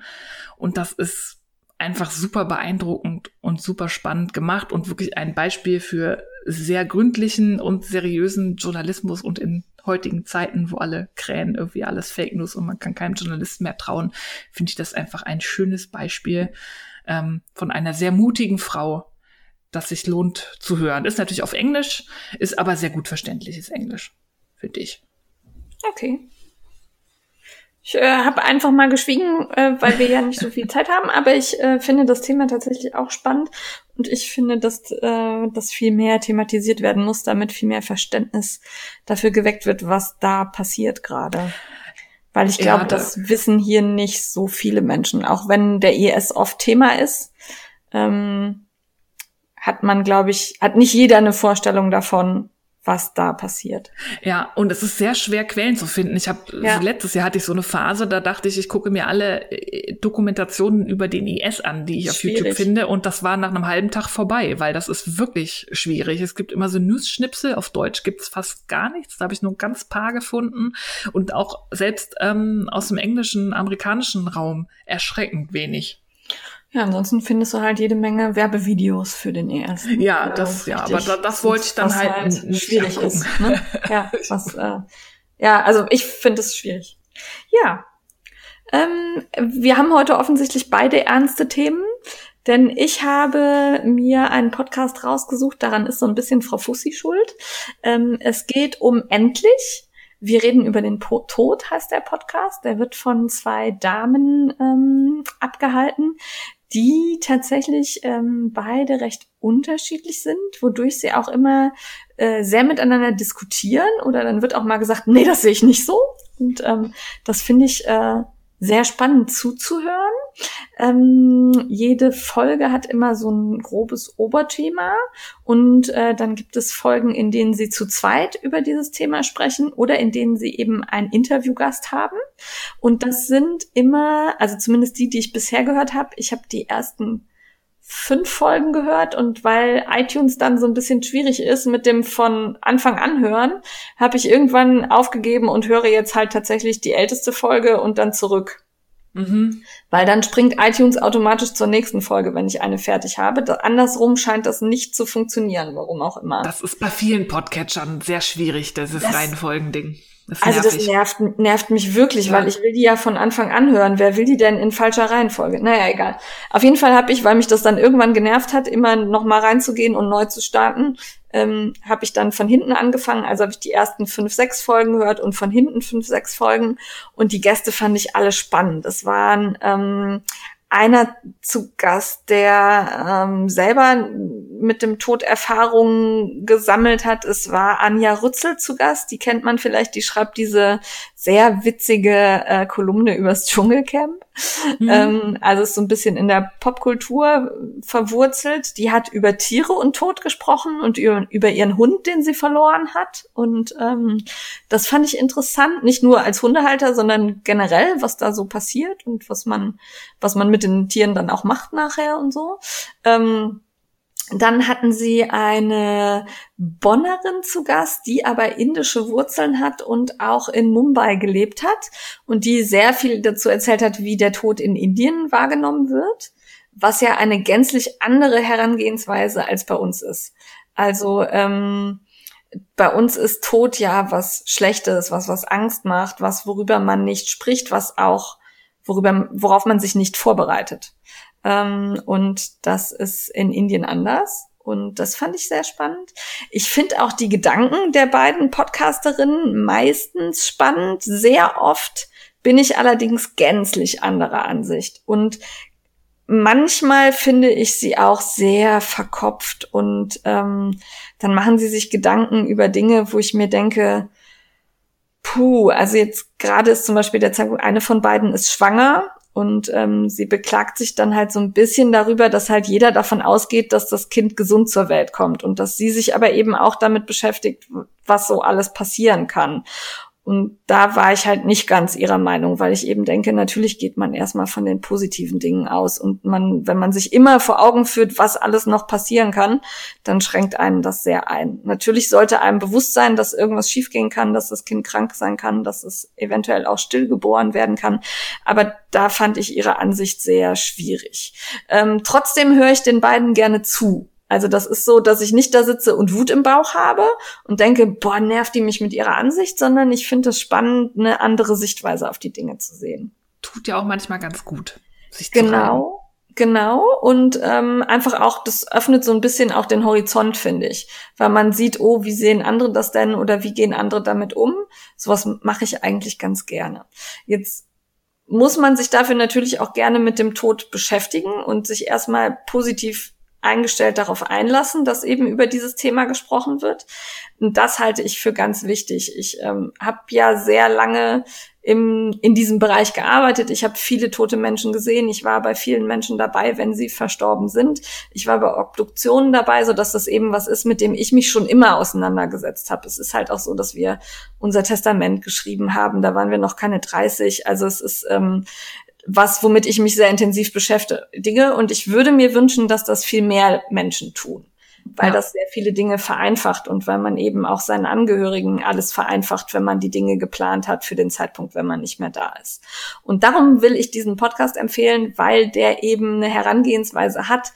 Und das ist einfach super beeindruckend und super spannend gemacht und wirklich ein Beispiel für sehr gründlichen und seriösen Journalismus und in heutigen Zeiten, wo alle krähen irgendwie alles Fake News und man kann keinem Journalisten mehr trauen, finde ich das einfach ein schönes Beispiel ähm, von einer sehr mutigen Frau, das sich lohnt zu hören. Ist natürlich auf Englisch, ist aber sehr gut verständliches Englisch, finde ich. Okay. Ich äh, habe einfach mal geschwiegen, äh, weil wir ja nicht so viel Zeit haben, aber ich äh, finde das Thema tatsächlich auch spannend und ich finde, dass äh, das viel mehr thematisiert werden muss, damit viel mehr Verständnis dafür geweckt wird, was da passiert gerade. Weil ich glaube, ja, das wissen hier nicht so viele Menschen. Auch wenn der IS oft Thema ist, ähm, hat man, glaube ich, hat nicht jeder eine Vorstellung davon, was da passiert. Ja, und es ist sehr schwer, Quellen zu finden. Ich habe ja. letztes Jahr hatte ich so eine Phase, da dachte ich, ich gucke mir alle äh, Dokumentationen über den IS an, die ich auf schwierig. YouTube finde, und das war nach einem halben Tag vorbei, weil das ist wirklich schwierig. Es gibt immer so News-Schnipsel, auf Deutsch gibt's fast gar nichts, da habe ich nur ganz paar gefunden und auch selbst ähm, aus dem englischen, amerikanischen Raum erschreckend wenig. Ja, ansonsten findest du halt jede Menge Werbevideos für den ES. Ja, das, ja, aber da, das wollte ich dann halt, halt schwierig ist. Ne? Ja, was, äh, ja, also ich finde es schwierig. Ja. Ähm, wir haben heute offensichtlich beide ernste Themen, denn ich habe mir einen Podcast rausgesucht, daran ist so ein bisschen Frau Fussi schuld. Ähm, es geht um Endlich wir reden über den po Tod, heißt der Podcast. Der wird von zwei Damen ähm, abgehalten, die tatsächlich ähm, beide recht unterschiedlich sind, wodurch sie auch immer äh, sehr miteinander diskutieren oder dann wird auch mal gesagt, nee, das sehe ich nicht so. Und ähm, das finde ich äh, sehr spannend zuzuhören. Ähm, jede Folge hat immer so ein grobes Oberthema und äh, dann gibt es Folgen, in denen sie zu zweit über dieses Thema sprechen oder in denen sie eben einen Interviewgast haben. Und das sind immer, also zumindest die, die ich bisher gehört habe, ich habe die ersten fünf Folgen gehört und weil iTunes dann so ein bisschen schwierig ist mit dem von Anfang an hören, habe ich irgendwann aufgegeben und höre jetzt halt tatsächlich die älteste Folge und dann zurück. Mhm. Weil dann springt iTunes automatisch zur nächsten Folge, wenn ich eine fertig habe. Da, andersrum scheint das nicht zu funktionieren, warum auch immer. Das ist bei vielen Podcatchern sehr schwierig, dieses Reihenfolgending. Das also das nervt, nervt mich wirklich, ja. weil ich will die ja von Anfang an hören. Wer will die denn in falscher Reihenfolge? Naja, egal. Auf jeden Fall habe ich, weil mich das dann irgendwann genervt hat, immer noch mal reinzugehen und neu zu starten, ähm, habe ich dann von hinten angefangen. Also habe ich die ersten fünf, sechs Folgen gehört und von hinten fünf, sechs Folgen. Und die Gäste fand ich alle spannend. Es waren ähm, einer zu Gast, der ähm, selber mit dem Tod Erfahrungen gesammelt hat. Es war Anja Rützel zu Gast, die kennt man vielleicht, die schreibt diese sehr witzige äh, Kolumne übers Dschungelcamp. Mhm. Ähm, also ist so ein bisschen in der Popkultur verwurzelt. Die hat über Tiere und Tod gesprochen und über, über ihren Hund, den sie verloren hat. Und ähm, das fand ich interessant, nicht nur als Hundehalter, sondern generell, was da so passiert und was man, was man mit den Tieren dann auch macht nachher und so. Ähm, dann hatten sie eine Bonnerin zu Gast, die aber indische Wurzeln hat und auch in Mumbai gelebt hat und die sehr viel dazu erzählt hat, wie der Tod in Indien wahrgenommen wird, was ja eine gänzlich andere Herangehensweise als bei uns ist. Also ähm, bei uns ist Tod ja was Schlechtes, was was Angst macht, was worüber man nicht spricht, was auch worüber worauf man sich nicht vorbereitet. Ähm, und das ist in Indien anders. Und das fand ich sehr spannend. Ich finde auch die Gedanken der beiden Podcasterinnen meistens spannend. Sehr oft bin ich allerdings gänzlich anderer Ansicht. Und manchmal finde ich sie auch sehr verkopft und ähm, dann machen sie sich Gedanken über Dinge, wo ich mir denke, puh, also jetzt gerade ist zum Beispiel der Zeitpunkt, eine von beiden ist schwanger und ähm, sie beklagt sich dann halt so ein bisschen darüber, dass halt jeder davon ausgeht, dass das Kind gesund zur Welt kommt und dass sie sich aber eben auch damit beschäftigt, was so alles passieren kann. Und da war ich halt nicht ganz ihrer Meinung, weil ich eben denke, natürlich geht man erstmal von den positiven Dingen aus. Und man, wenn man sich immer vor Augen führt, was alles noch passieren kann, dann schränkt einen das sehr ein. Natürlich sollte einem bewusst sein, dass irgendwas schiefgehen kann, dass das Kind krank sein kann, dass es eventuell auch stillgeboren werden kann. Aber da fand ich ihre Ansicht sehr schwierig. Ähm, trotzdem höre ich den beiden gerne zu. Also das ist so, dass ich nicht da sitze und Wut im Bauch habe und denke, boah, nervt die mich mit ihrer Ansicht, sondern ich finde es spannend, eine andere Sichtweise auf die Dinge zu sehen. Tut ja auch manchmal ganz gut. Sich genau. Genau, und ähm, einfach auch, das öffnet so ein bisschen auch den Horizont, finde ich. Weil man sieht, oh, wie sehen andere das denn oder wie gehen andere damit um? Sowas mache ich eigentlich ganz gerne. Jetzt muss man sich dafür natürlich auch gerne mit dem Tod beschäftigen und sich erstmal positiv eingestellt darauf einlassen, dass eben über dieses Thema gesprochen wird. Und das halte ich für ganz wichtig. Ich ähm, habe ja sehr lange im, in diesem Bereich gearbeitet. Ich habe viele tote Menschen gesehen. Ich war bei vielen Menschen dabei, wenn sie verstorben sind. Ich war bei Obduktionen dabei, so dass das eben was ist, mit dem ich mich schon immer auseinandergesetzt habe. Es ist halt auch so, dass wir unser Testament geschrieben haben. Da waren wir noch keine 30. Also es ist ähm, was, womit ich mich sehr intensiv beschäftige. Und ich würde mir wünschen, dass das viel mehr Menschen tun, weil ja. das sehr viele Dinge vereinfacht und weil man eben auch seinen Angehörigen alles vereinfacht, wenn man die Dinge geplant hat für den Zeitpunkt, wenn man nicht mehr da ist. Und darum will ich diesen Podcast empfehlen, weil der eben eine Herangehensweise hat,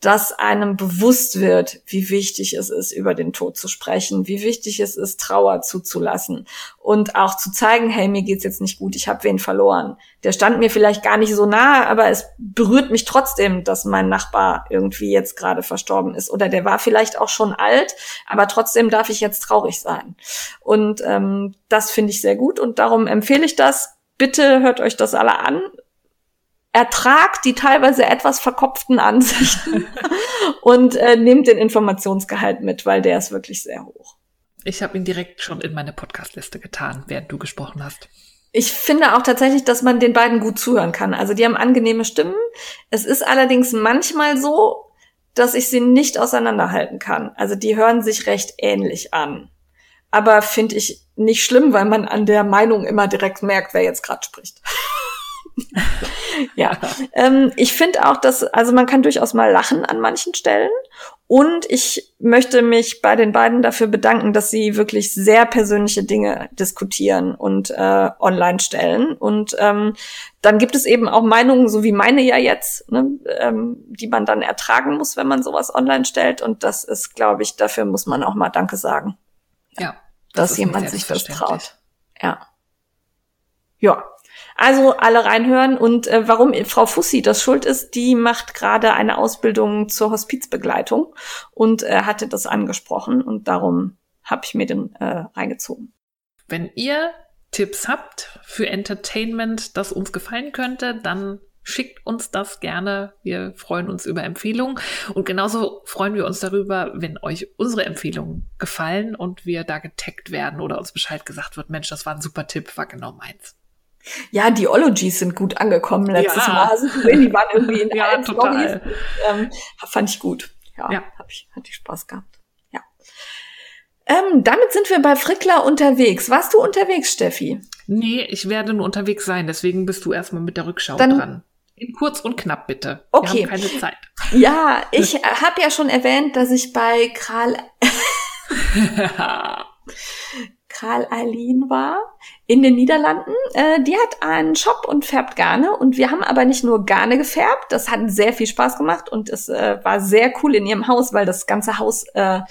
dass einem bewusst wird, wie wichtig es ist, über den Tod zu sprechen, wie wichtig es ist, Trauer zuzulassen und auch zu zeigen, hey, mir geht's jetzt nicht gut, ich habe wen verloren. Der stand mir vielleicht gar nicht so nahe, aber es berührt mich trotzdem, dass mein Nachbar irgendwie jetzt gerade verstorben ist oder der war vielleicht auch schon alt, aber trotzdem darf ich jetzt traurig sein. Und ähm, das finde ich sehr gut und darum empfehle ich das. Bitte hört euch das alle an ertragt die teilweise etwas verkopften Ansichten und äh, nehmt den Informationsgehalt mit, weil der ist wirklich sehr hoch. Ich habe ihn direkt schon in meine Podcastliste getan, während du gesprochen hast. Ich finde auch tatsächlich, dass man den beiden gut zuhören kann. Also die haben angenehme Stimmen. Es ist allerdings manchmal so, dass ich sie nicht auseinanderhalten kann. Also die hören sich recht ähnlich an. Aber finde ich nicht schlimm, weil man an der Meinung immer direkt merkt, wer jetzt gerade spricht. ja, ähm, ich finde auch, dass, also man kann durchaus mal lachen an manchen Stellen. Und ich möchte mich bei den beiden dafür bedanken, dass sie wirklich sehr persönliche Dinge diskutieren und äh, online stellen. Und ähm, dann gibt es eben auch Meinungen, so wie meine ja jetzt, ne, ähm, die man dann ertragen muss, wenn man sowas online stellt. Und das ist, glaube ich, dafür muss man auch mal Danke sagen. Ja. Das dass jemand sich das traut. Ja. Ja, also alle reinhören. Und äh, warum Frau Fussi das schuld ist, die macht gerade eine Ausbildung zur Hospizbegleitung und äh, hatte das angesprochen. Und darum habe ich mir den äh, reingezogen. Wenn ihr Tipps habt für Entertainment, das uns gefallen könnte, dann schickt uns das gerne. Wir freuen uns über Empfehlungen. Und genauso freuen wir uns darüber, wenn euch unsere Empfehlungen gefallen und wir da getaggt werden oder uns Bescheid gesagt wird, Mensch, das war ein super Tipp, war genau meins. Ja, die Ologies sind gut angekommen letztes ja. Mal. Also, die waren irgendwie in ja, allen total. Ähm, fand ich gut. Ja, ja. Hab ich, hatte ich Spaß gehabt. Ja. Ähm, damit sind wir bei Frickler unterwegs. Warst du unterwegs, Steffi? Nee, ich werde nur unterwegs sein. Deswegen bist du erstmal mit der Rückschau Dann, dran. In kurz und knapp, bitte. Okay. Wir haben keine Zeit. Ja, ich habe ja schon erwähnt, dass ich bei Kral Kral Eileen war in den Niederlanden. Äh, die hat einen Shop und färbt Garne. Und wir haben aber nicht nur Garne gefärbt. Das hat sehr viel Spaß gemacht und es äh, war sehr cool in ihrem Haus, weil das ganze Haus äh,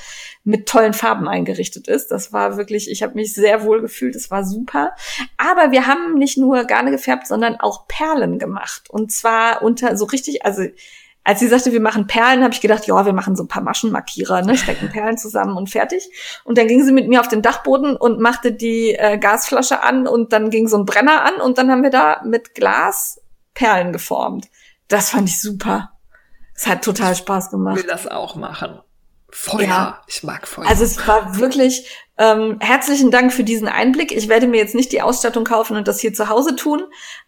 mit tollen Farben eingerichtet ist. Das war wirklich, ich habe mich sehr wohl gefühlt. Es war super. Aber wir haben nicht nur Garne gefärbt, sondern auch Perlen gemacht. Und zwar unter so richtig, also als sie sagte, wir machen Perlen, habe ich gedacht, ja, wir machen so ein paar Maschenmarkierer, ne, stecken Perlen zusammen und fertig. Und dann ging sie mit mir auf den Dachboden und machte die äh, Gasflasche an und dann ging so ein Brenner an und dann haben wir da mit Glas Perlen geformt. Das fand ich super. Es hat total Spaß gemacht. Ich will das auch machen. Feuer. Ja. Ich mag Feuer. Also es war wirklich ähm, herzlichen Dank für diesen Einblick. Ich werde mir jetzt nicht die Ausstattung kaufen und das hier zu Hause tun,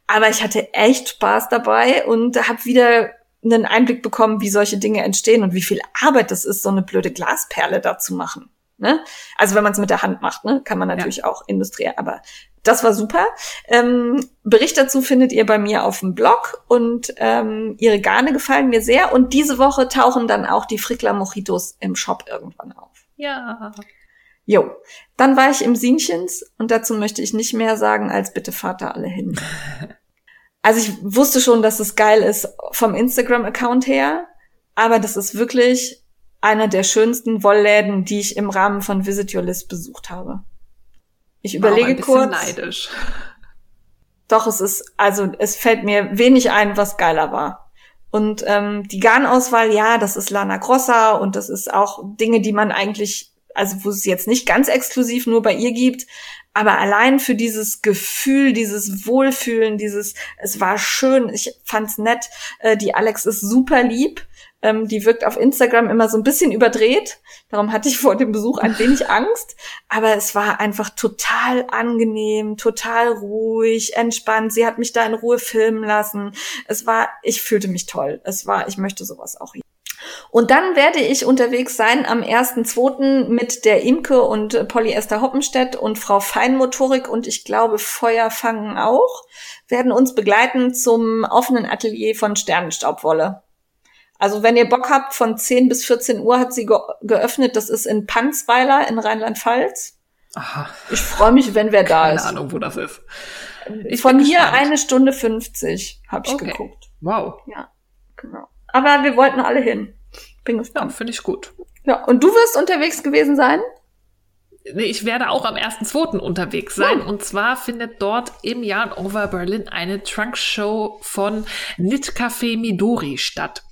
aber ich hatte echt Spaß dabei und habe wieder einen Einblick bekommen, wie solche Dinge entstehen und wie viel Arbeit das ist, so eine blöde Glasperle da zu machen. Ne? Also wenn man es mit der Hand macht, ne, kann man natürlich ja. auch industriell, aber das war super. Ähm, Bericht dazu findet ihr bei mir auf dem Blog und ähm, ihre Garne gefallen mir sehr und diese Woche tauchen dann auch die Frickler Mojitos im Shop irgendwann auf. Ja. Jo, dann war ich im Sienchens und dazu möchte ich nicht mehr sagen, als bitte fahrt da alle hin. also ich wusste schon, dass es geil ist vom Instagram-Account her, aber das ist wirklich einer der schönsten Wollläden, die ich im Rahmen von Visit Your List besucht habe. Ich überlege wow, kurz. neidisch. Doch, es ist, also es fällt mir wenig ein, was geiler war. Und ähm, die Garnauswahl, ja, das ist Lana Grossa und das ist auch Dinge, die man eigentlich, also wo es jetzt nicht ganz exklusiv nur bei ihr gibt, aber allein für dieses Gefühl, dieses Wohlfühlen, dieses, es war schön, ich fand's nett. Äh, die Alex ist super lieb. Ähm, die wirkt auf Instagram immer so ein bisschen überdreht. Darum hatte ich vor dem Besuch ein wenig Angst. Aber es war einfach total angenehm, total ruhig, entspannt. Sie hat mich da in Ruhe filmen lassen. Es war, ich fühlte mich toll. Es war, ich möchte sowas auch hier. Und dann werde ich unterwegs sein am 1.2. mit der Imke und Polyester Hoppenstedt und Frau Feinmotorik und ich glaube Feuerfangen auch, werden uns begleiten zum offenen Atelier von Sternenstaubwolle. Also wenn ihr Bock habt, von 10 bis 14 Uhr hat sie ge geöffnet. Das ist in Panzweiler in Rheinland-Pfalz. Aha. Ich freue mich, wenn wer da ist. Keine Ahnung, wo das ist. Ich Von hier gespannt. eine Stunde 50 habe ich okay. geguckt. Wow. Ja, genau. Aber wir wollten alle hin. Bin gespannt. Ja, finde ich gut. Ja, und du wirst unterwegs gewesen sein? Nee, ich werde auch am 1.2. unterwegs sein. Oh. Und zwar findet dort im Jahr Over Berlin eine Trunk-Show von Knit Café Midori statt.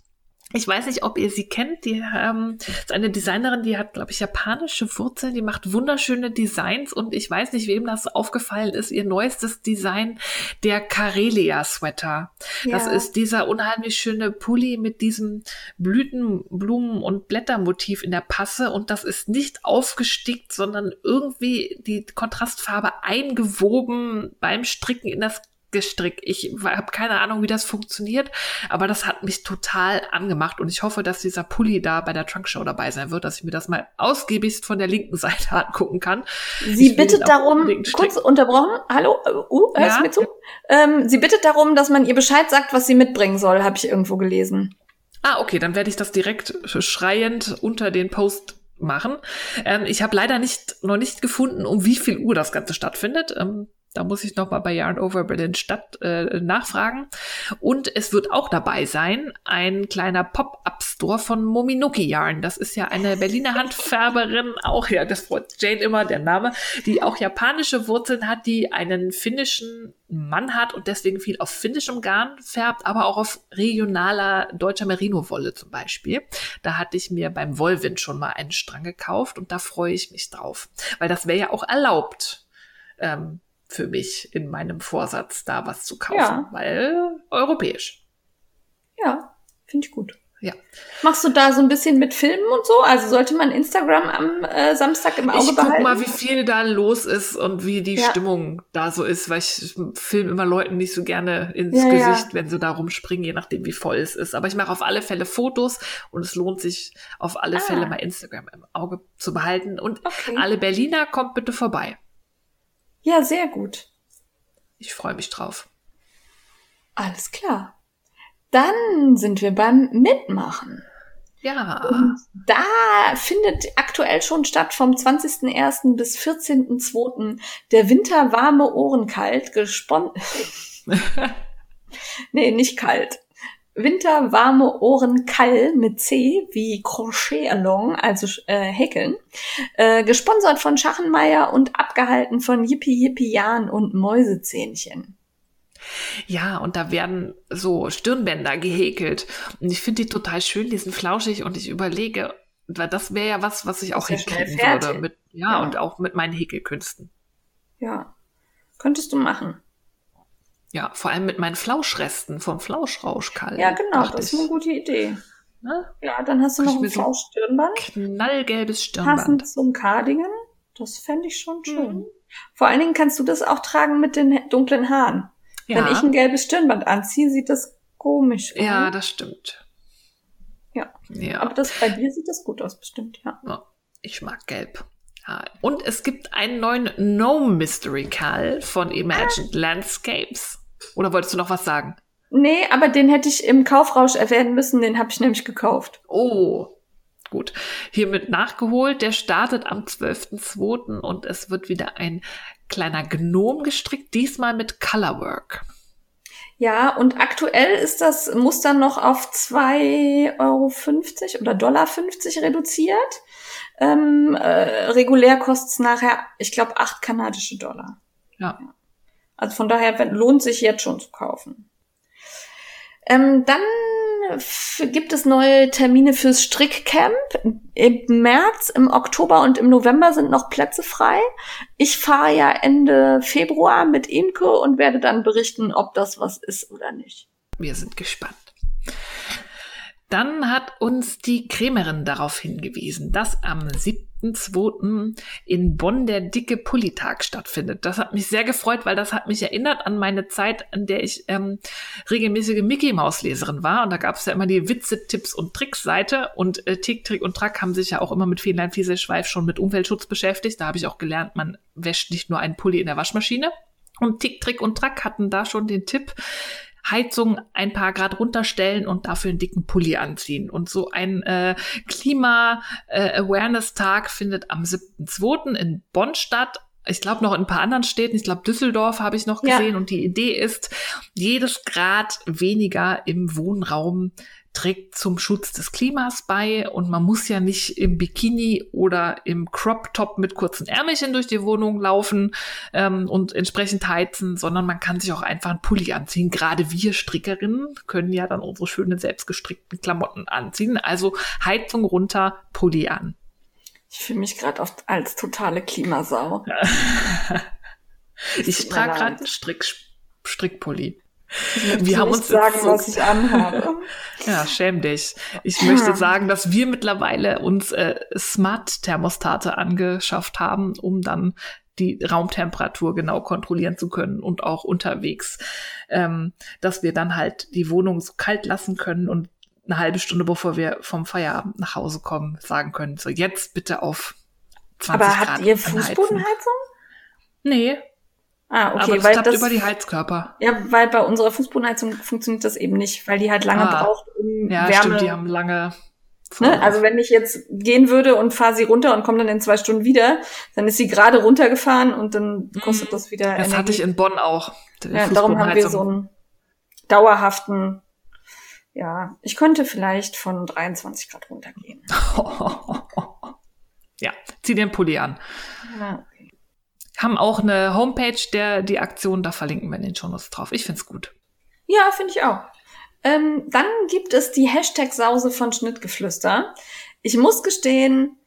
Ich weiß nicht, ob ihr sie kennt. Die ähm, ist eine Designerin, die hat, glaube ich, japanische Wurzeln. Die macht wunderschöne Designs und ich weiß nicht, wem das aufgefallen ist. Ihr neuestes Design, der Karelia Sweater. Ja. Das ist dieser unheimlich schöne Pulli mit diesem Blüten, Blumen und Blättermotiv in der Passe und das ist nicht aufgestickt, sondern irgendwie die Kontrastfarbe eingewoben beim Stricken in das gestrickt. Ich habe keine Ahnung, wie das funktioniert, aber das hat mich total angemacht und ich hoffe, dass dieser Pulli da bei der Trunkshow dabei sein wird, dass ich mir das mal ausgiebigst von der linken Seite angucken kann. Sie bittet darum, kurz unterbrochen, hallo, uh, uh, hörst ja? du mir zu? Ähm, sie bittet darum, dass man ihr Bescheid sagt, was sie mitbringen soll, habe ich irgendwo gelesen. Ah, okay, dann werde ich das direkt schreiend unter den Post machen. Ähm, ich habe leider nicht noch nicht gefunden, um wie viel Uhr das Ganze stattfindet. Ähm, da muss ich noch mal bei Yarn Over Berlin Stadt äh, nachfragen. Und es wird auch dabei sein ein kleiner Pop-up-Store von Mominuki Yarn. Das ist ja eine Berliner Handfärberin, auch ja, das freut Jane immer der Name, die auch japanische Wurzeln hat, die einen finnischen Mann hat und deswegen viel auf finnischem Garn färbt, aber auch auf regionaler deutscher Merino-Wolle zum Beispiel. Da hatte ich mir beim Wollwind schon mal einen Strang gekauft und da freue ich mich drauf, weil das wäre ja auch erlaubt. Ähm, für mich in meinem Vorsatz, da was zu kaufen, ja. weil europäisch. Ja, finde ich gut. Ja. Machst du da so ein bisschen mit Filmen und so? Also sollte man Instagram am äh, Samstag im Auge ich behalten? Ich guck mal, wie viel da los ist und wie die ja. Stimmung da so ist, weil ich film immer Leuten nicht so gerne ins ja, Gesicht, wenn sie da rumspringen, je nachdem wie voll es ist. Aber ich mache auf alle Fälle Fotos und es lohnt sich auf alle ah. Fälle mal Instagram im Auge zu behalten. Und okay. alle Berliner kommt bitte vorbei. Ja, sehr gut. Ich freue mich drauf. Alles klar. Dann sind wir beim Mitmachen. Ja. Und da findet aktuell schon statt vom 20.01. bis 14.02. der Winter warme Ohren kalt gesponnen. nee, nicht kalt. Winter warme Ohren Kall mit C wie Crochet Along, also äh, Häkeln, äh, gesponsert von Schachenmeier und abgehalten von Yippie Yippie Jan und Mäusezähnchen. Ja, und da werden so Stirnbänder gehäkelt. Und ich finde die total schön, die sind flauschig und ich überlege, das wäre ja was, was ich auch hinkriegen würde. Mit, ja, ja, und auch mit meinen Häkelkünsten. Ja, könntest du machen. Ja, vor allem mit meinen Flauschresten vom Flauschrauschkalk. Ja, genau, das ist eine gute Idee. Ne? Ja, dann hast du noch ein Flauschstirnband. Knallgelbes Stirnband. Passend zum Cardigan. Das fände ich schon schön. Mhm. Vor allen Dingen kannst du das auch tragen mit den dunklen Haaren. Ja. Wenn ich ein gelbes Stirnband anziehe, sieht das komisch aus. Ja, das stimmt. Ja. ja. Aber das, bei dir sieht das gut aus, bestimmt, ja. ja ich mag gelb. Und es gibt einen neuen Gnome Mystery Cal von Imagined ah. Landscapes. Oder wolltest du noch was sagen? Nee, aber den hätte ich im Kaufrausch erwähnen müssen, den habe ich nämlich gekauft. Oh, gut. Hiermit nachgeholt. Der startet am 12.02. und es wird wieder ein kleiner Gnom gestrickt, diesmal mit Colorwork. Ja, und aktuell ist das Muster noch auf 2,50 Euro oder Dollar 50 reduziert. Ähm, äh, regulär kostet es nachher, ich glaube, acht kanadische Dollar. Ja. Also von daher lohnt sich jetzt schon zu kaufen. Ähm, dann gibt es neue Termine fürs Strickcamp. Im März, im Oktober und im November sind noch Plätze frei. Ich fahre ja Ende Februar mit Imke und werde dann berichten, ob das was ist oder nicht. Wir sind gespannt. Dann hat uns die Krämerin darauf hingewiesen, dass am 7.2. in Bonn der dicke Pullitag stattfindet. Das hat mich sehr gefreut, weil das hat mich erinnert an meine Zeit, an der ich ähm, regelmäßige Mickey Maus Leserin war. Und da gab es ja immer die Witze, Tipps und Tricks Seite. Und äh, Tick, Trick und Track haben sich ja auch immer mit Fähnlein, Schweif schon mit Umweltschutz beschäftigt. Da habe ich auch gelernt, man wäscht nicht nur einen Pulli in der Waschmaschine. Und Tick, Trick und Track hatten da schon den Tipp, Heizung ein paar Grad runterstellen und dafür einen dicken Pulli anziehen. Und so ein äh, Klima-Awareness-Tag findet am 7.2. in Bonn statt ich glaube noch in ein paar anderen Städten, ich glaube Düsseldorf habe ich noch gesehen ja. und die Idee ist, jedes Grad weniger im Wohnraum trägt zum Schutz des Klimas bei und man muss ja nicht im Bikini oder im Crop Top mit kurzen Ärmelchen durch die Wohnung laufen ähm, und entsprechend heizen, sondern man kann sich auch einfach einen Pulli anziehen. Gerade wir Strickerinnen können ja dann unsere schönen selbstgestrickten Klamotten anziehen. Also Heizung runter, Pulli an. Ich fühle mich gerade oft als totale Klimasau. ich trage gerade einen Strick, Strickpulli. Wir haben uns sagen, so was ich anhabe. ja, schäm dich. Ich möchte sagen, dass wir mittlerweile uns äh, Smart-Thermostate angeschafft haben, um dann die Raumtemperatur genau kontrollieren zu können und auch unterwegs, ähm, dass wir dann halt die Wohnung so kalt lassen können und eine halbe Stunde bevor wir vom Feierabend nach Hause kommen, sagen können, so jetzt bitte auf 20 Aber Grad habt ihr Fußbodenheizung? Nee, Ah, okay, aber das weil klappt das über die Heizkörper. Ja, weil bei unserer Fußbodenheizung funktioniert das eben nicht, weil die halt lange Ah. braucht, um Ja, Wärme. stimmt, die haben lange. ne? Also wenn ich jetzt gehen würde und fahre sie runter und komme dann in zwei Stunden wieder, dann ist sie gerade runtergefahren und dann kostet das wieder Mhm. das hatte ich in Bonn auch. ja, darum haben wir so einen dauerhaften. Ja, ich könnte vielleicht von 23 Grad runtergehen. ja, zieh einen Pulli an. Ja. Haben auch eine Homepage, der die Aktion, da verlinken wir in den Shownotes drauf. Ich find's gut. Ja, finde ich auch. Ähm, dann gibt es die Hashtag-Sause von Schnittgeflüster. Ich muss gestehen,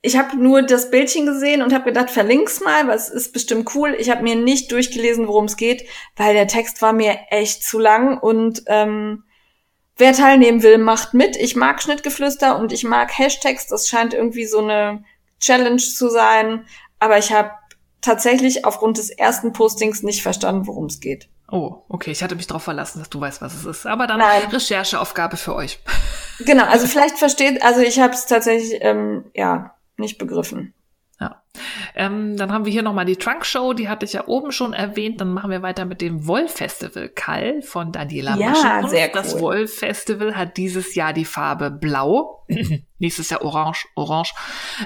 ich habe nur das Bildchen gesehen und habe gedacht, verlink's mal, weil es ist bestimmt cool. Ich habe mir nicht durchgelesen, worum es geht, weil der Text war mir echt zu lang und ähm, wer teilnehmen will, macht mit. Ich mag Schnittgeflüster und ich mag Hashtags. Das scheint irgendwie so eine Challenge zu sein, aber ich habe tatsächlich aufgrund des ersten Postings nicht verstanden, worum es geht. Oh, okay. Ich hatte mich darauf verlassen, dass du weißt, was es ist. Aber dann Nein. Rechercheaufgabe für euch. Genau, also vielleicht versteht, also ich habe es tatsächlich ähm, ja nicht begriffen. Ja. Ähm, dann haben wir hier nochmal die Trunk Show, die hatte ich ja oben schon erwähnt. Dann machen wir weiter mit dem Woll Festival Kall von Daniela Ja, Maschenkunst. sehr cool. Das Woll Festival hat dieses Jahr die Farbe Blau, nächstes Jahr Orange, Orange.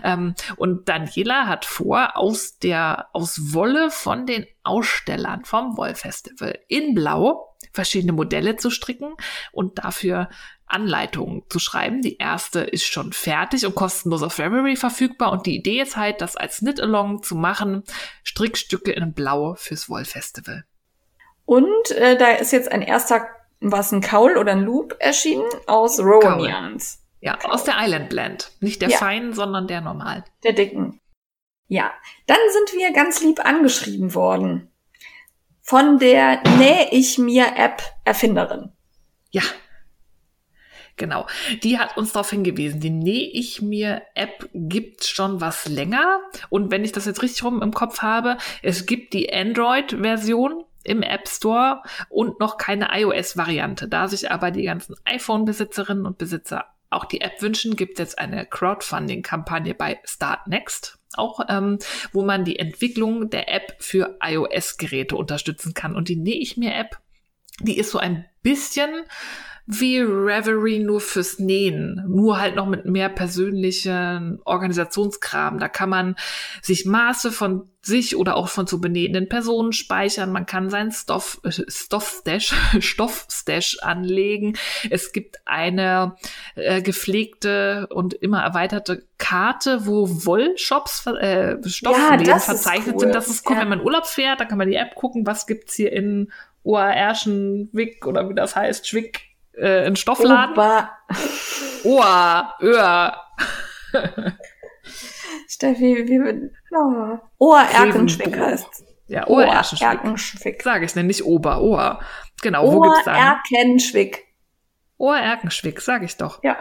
Ähm, und Daniela hat vor, aus der aus Wolle von den Ausstellern vom Woll Festival in Blau verschiedene Modelle zu stricken und dafür Anleitungen zu schreiben. Die erste ist schon fertig und kostenlos auf Ravelry verfügbar. Und die Idee ist halt, das als Knit-Along zu machen, Strickstücke in Blau fürs Woll-Festival. Und äh, da ist jetzt ein erster, was ein Kaul oder ein Loop erschienen aus Rowanians, Ja, aus der Island Blend. Nicht der Ja. feinen, sondern der normalen. der dicken. Ja, dann sind wir ganz lieb angeschrieben worden von der Näh ich mir App Erfinderin. Ja. Genau. Die hat uns darauf hingewiesen, die Näh ich mir App gibt schon was länger. Und wenn ich das jetzt richtig rum im Kopf habe, es gibt die Android-Version im App Store und noch keine iOS-Variante. Da sich aber die ganzen iPhone-Besitzerinnen und Besitzer auch die App wünschen, gibt es jetzt eine Crowdfunding-Kampagne bei Start Next, auch ähm, wo man die Entwicklung der App für iOS-Geräte unterstützen kann. Und die Näh ich mir App, die ist so ein bisschen wie Reverie nur fürs Nähen, nur halt noch mit mehr persönlichen Organisationskram. Da kann man sich Maße von sich oder auch von zu benähenden Personen speichern. Man kann seinen Stoff, äh, Stoffstash, Stoffstash anlegen. Es gibt eine äh, gepflegte und immer erweiterte Karte, wo Wollshops, äh, Stoffläden ist verzeichnet cool. sind. Das ist cool, Ja. wenn man Urlaub fährt, dann kann man die App gucken, was gibt's hier in Oerschen, oder wie das heißt, Schwick, äh, in Stoffladen. Ober Oa, Öa. Steffi, wie wird oh. Ohrerkenschwick heißt. Ja. Ohrerkenschwick. Sag ich, ne, nicht Ober, Oa. Genau, wo gibt's da? Ohrerkenschwick. Oerkenschwick, sag ich doch. Ja.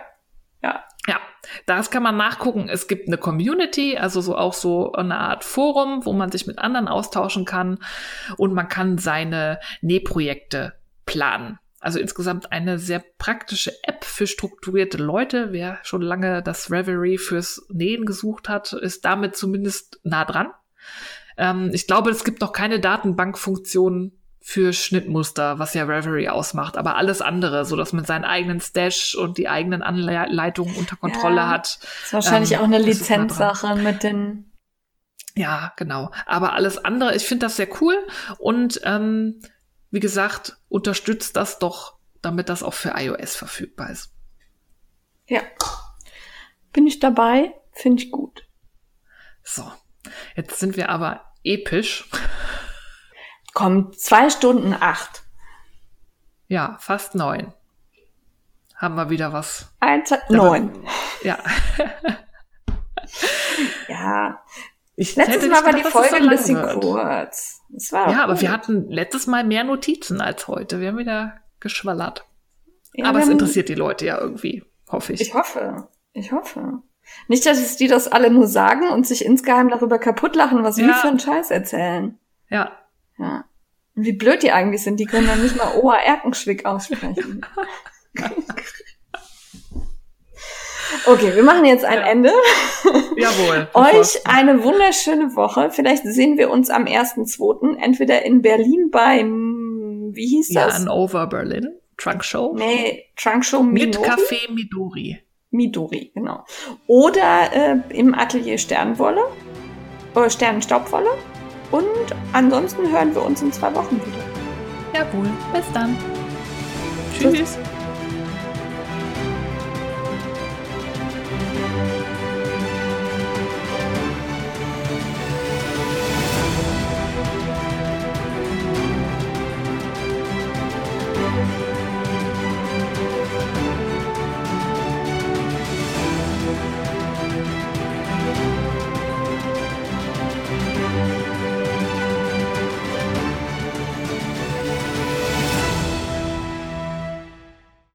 Ja. Ja, das kann man nachgucken. Es gibt eine Community, also so auch so eine Art Forum, wo man sich mit anderen austauschen kann und man kann seine Nähprojekte planen. Also insgesamt eine sehr praktische App für strukturierte Leute. Wer schon lange das Reverie fürs Nähen gesucht hat, ist damit zumindest nah dran. Ähm, ich glaube, es gibt noch keine Datenbankfunktion für Schnittmuster, was ja Reverie ausmacht, aber alles andere, so dass man seinen eigenen Stash und die eigenen Anleitungen unter Kontrolle Ja. hat. Ist wahrscheinlich Ähm, auch eine. Lizenzsache mit den. Ja, genau. Aber alles andere, ich finde das sehr cool und ähm, wie gesagt, unterstützt das doch damit das auch für iOS verfügbar ist. Ja. Bin ich dabei? Finde ich gut. So. Jetzt sind wir aber episch. Komm, zwei Stunden acht. Ja, fast neun. Haben wir wieder was. Eins, neun. Ja. ja. Ich letztes Mal war die Folge ein bisschen wird. kurz. ja, aber wir hatten letztes Mal mehr Notizen als heute. Wir haben wieder geschwallert. Ja, aber es interessiert die Leute ja irgendwie, hoffe ich. Ich hoffe. Ich hoffe. Nicht, dass die das alle nur sagen und sich insgeheim darüber kaputt lachen, was ja. wir für einen Scheiß erzählen. Ja. Ja. Und wie blöd die eigentlich sind, die können dann nicht mal Oa Erkenschwick aussprechen. Okay, wir machen jetzt ein ja. Ende. Jawohl. Euch eine wunderschöne Woche. Vielleicht sehen wir uns am 1.2. entweder in Berlin beim, wie hieß das? Ja, an Over Berlin. Trunk Show. Nee, Trunk Show Midori. Mit Café Midori. Midori, genau. Oder äh, im Atelier Sternwolle. Oder Sternenstaubwolle. Und ansonsten hören wir uns in zwei Wochen wieder. Jawohl. Bis dann. Tschüss. Tschüss.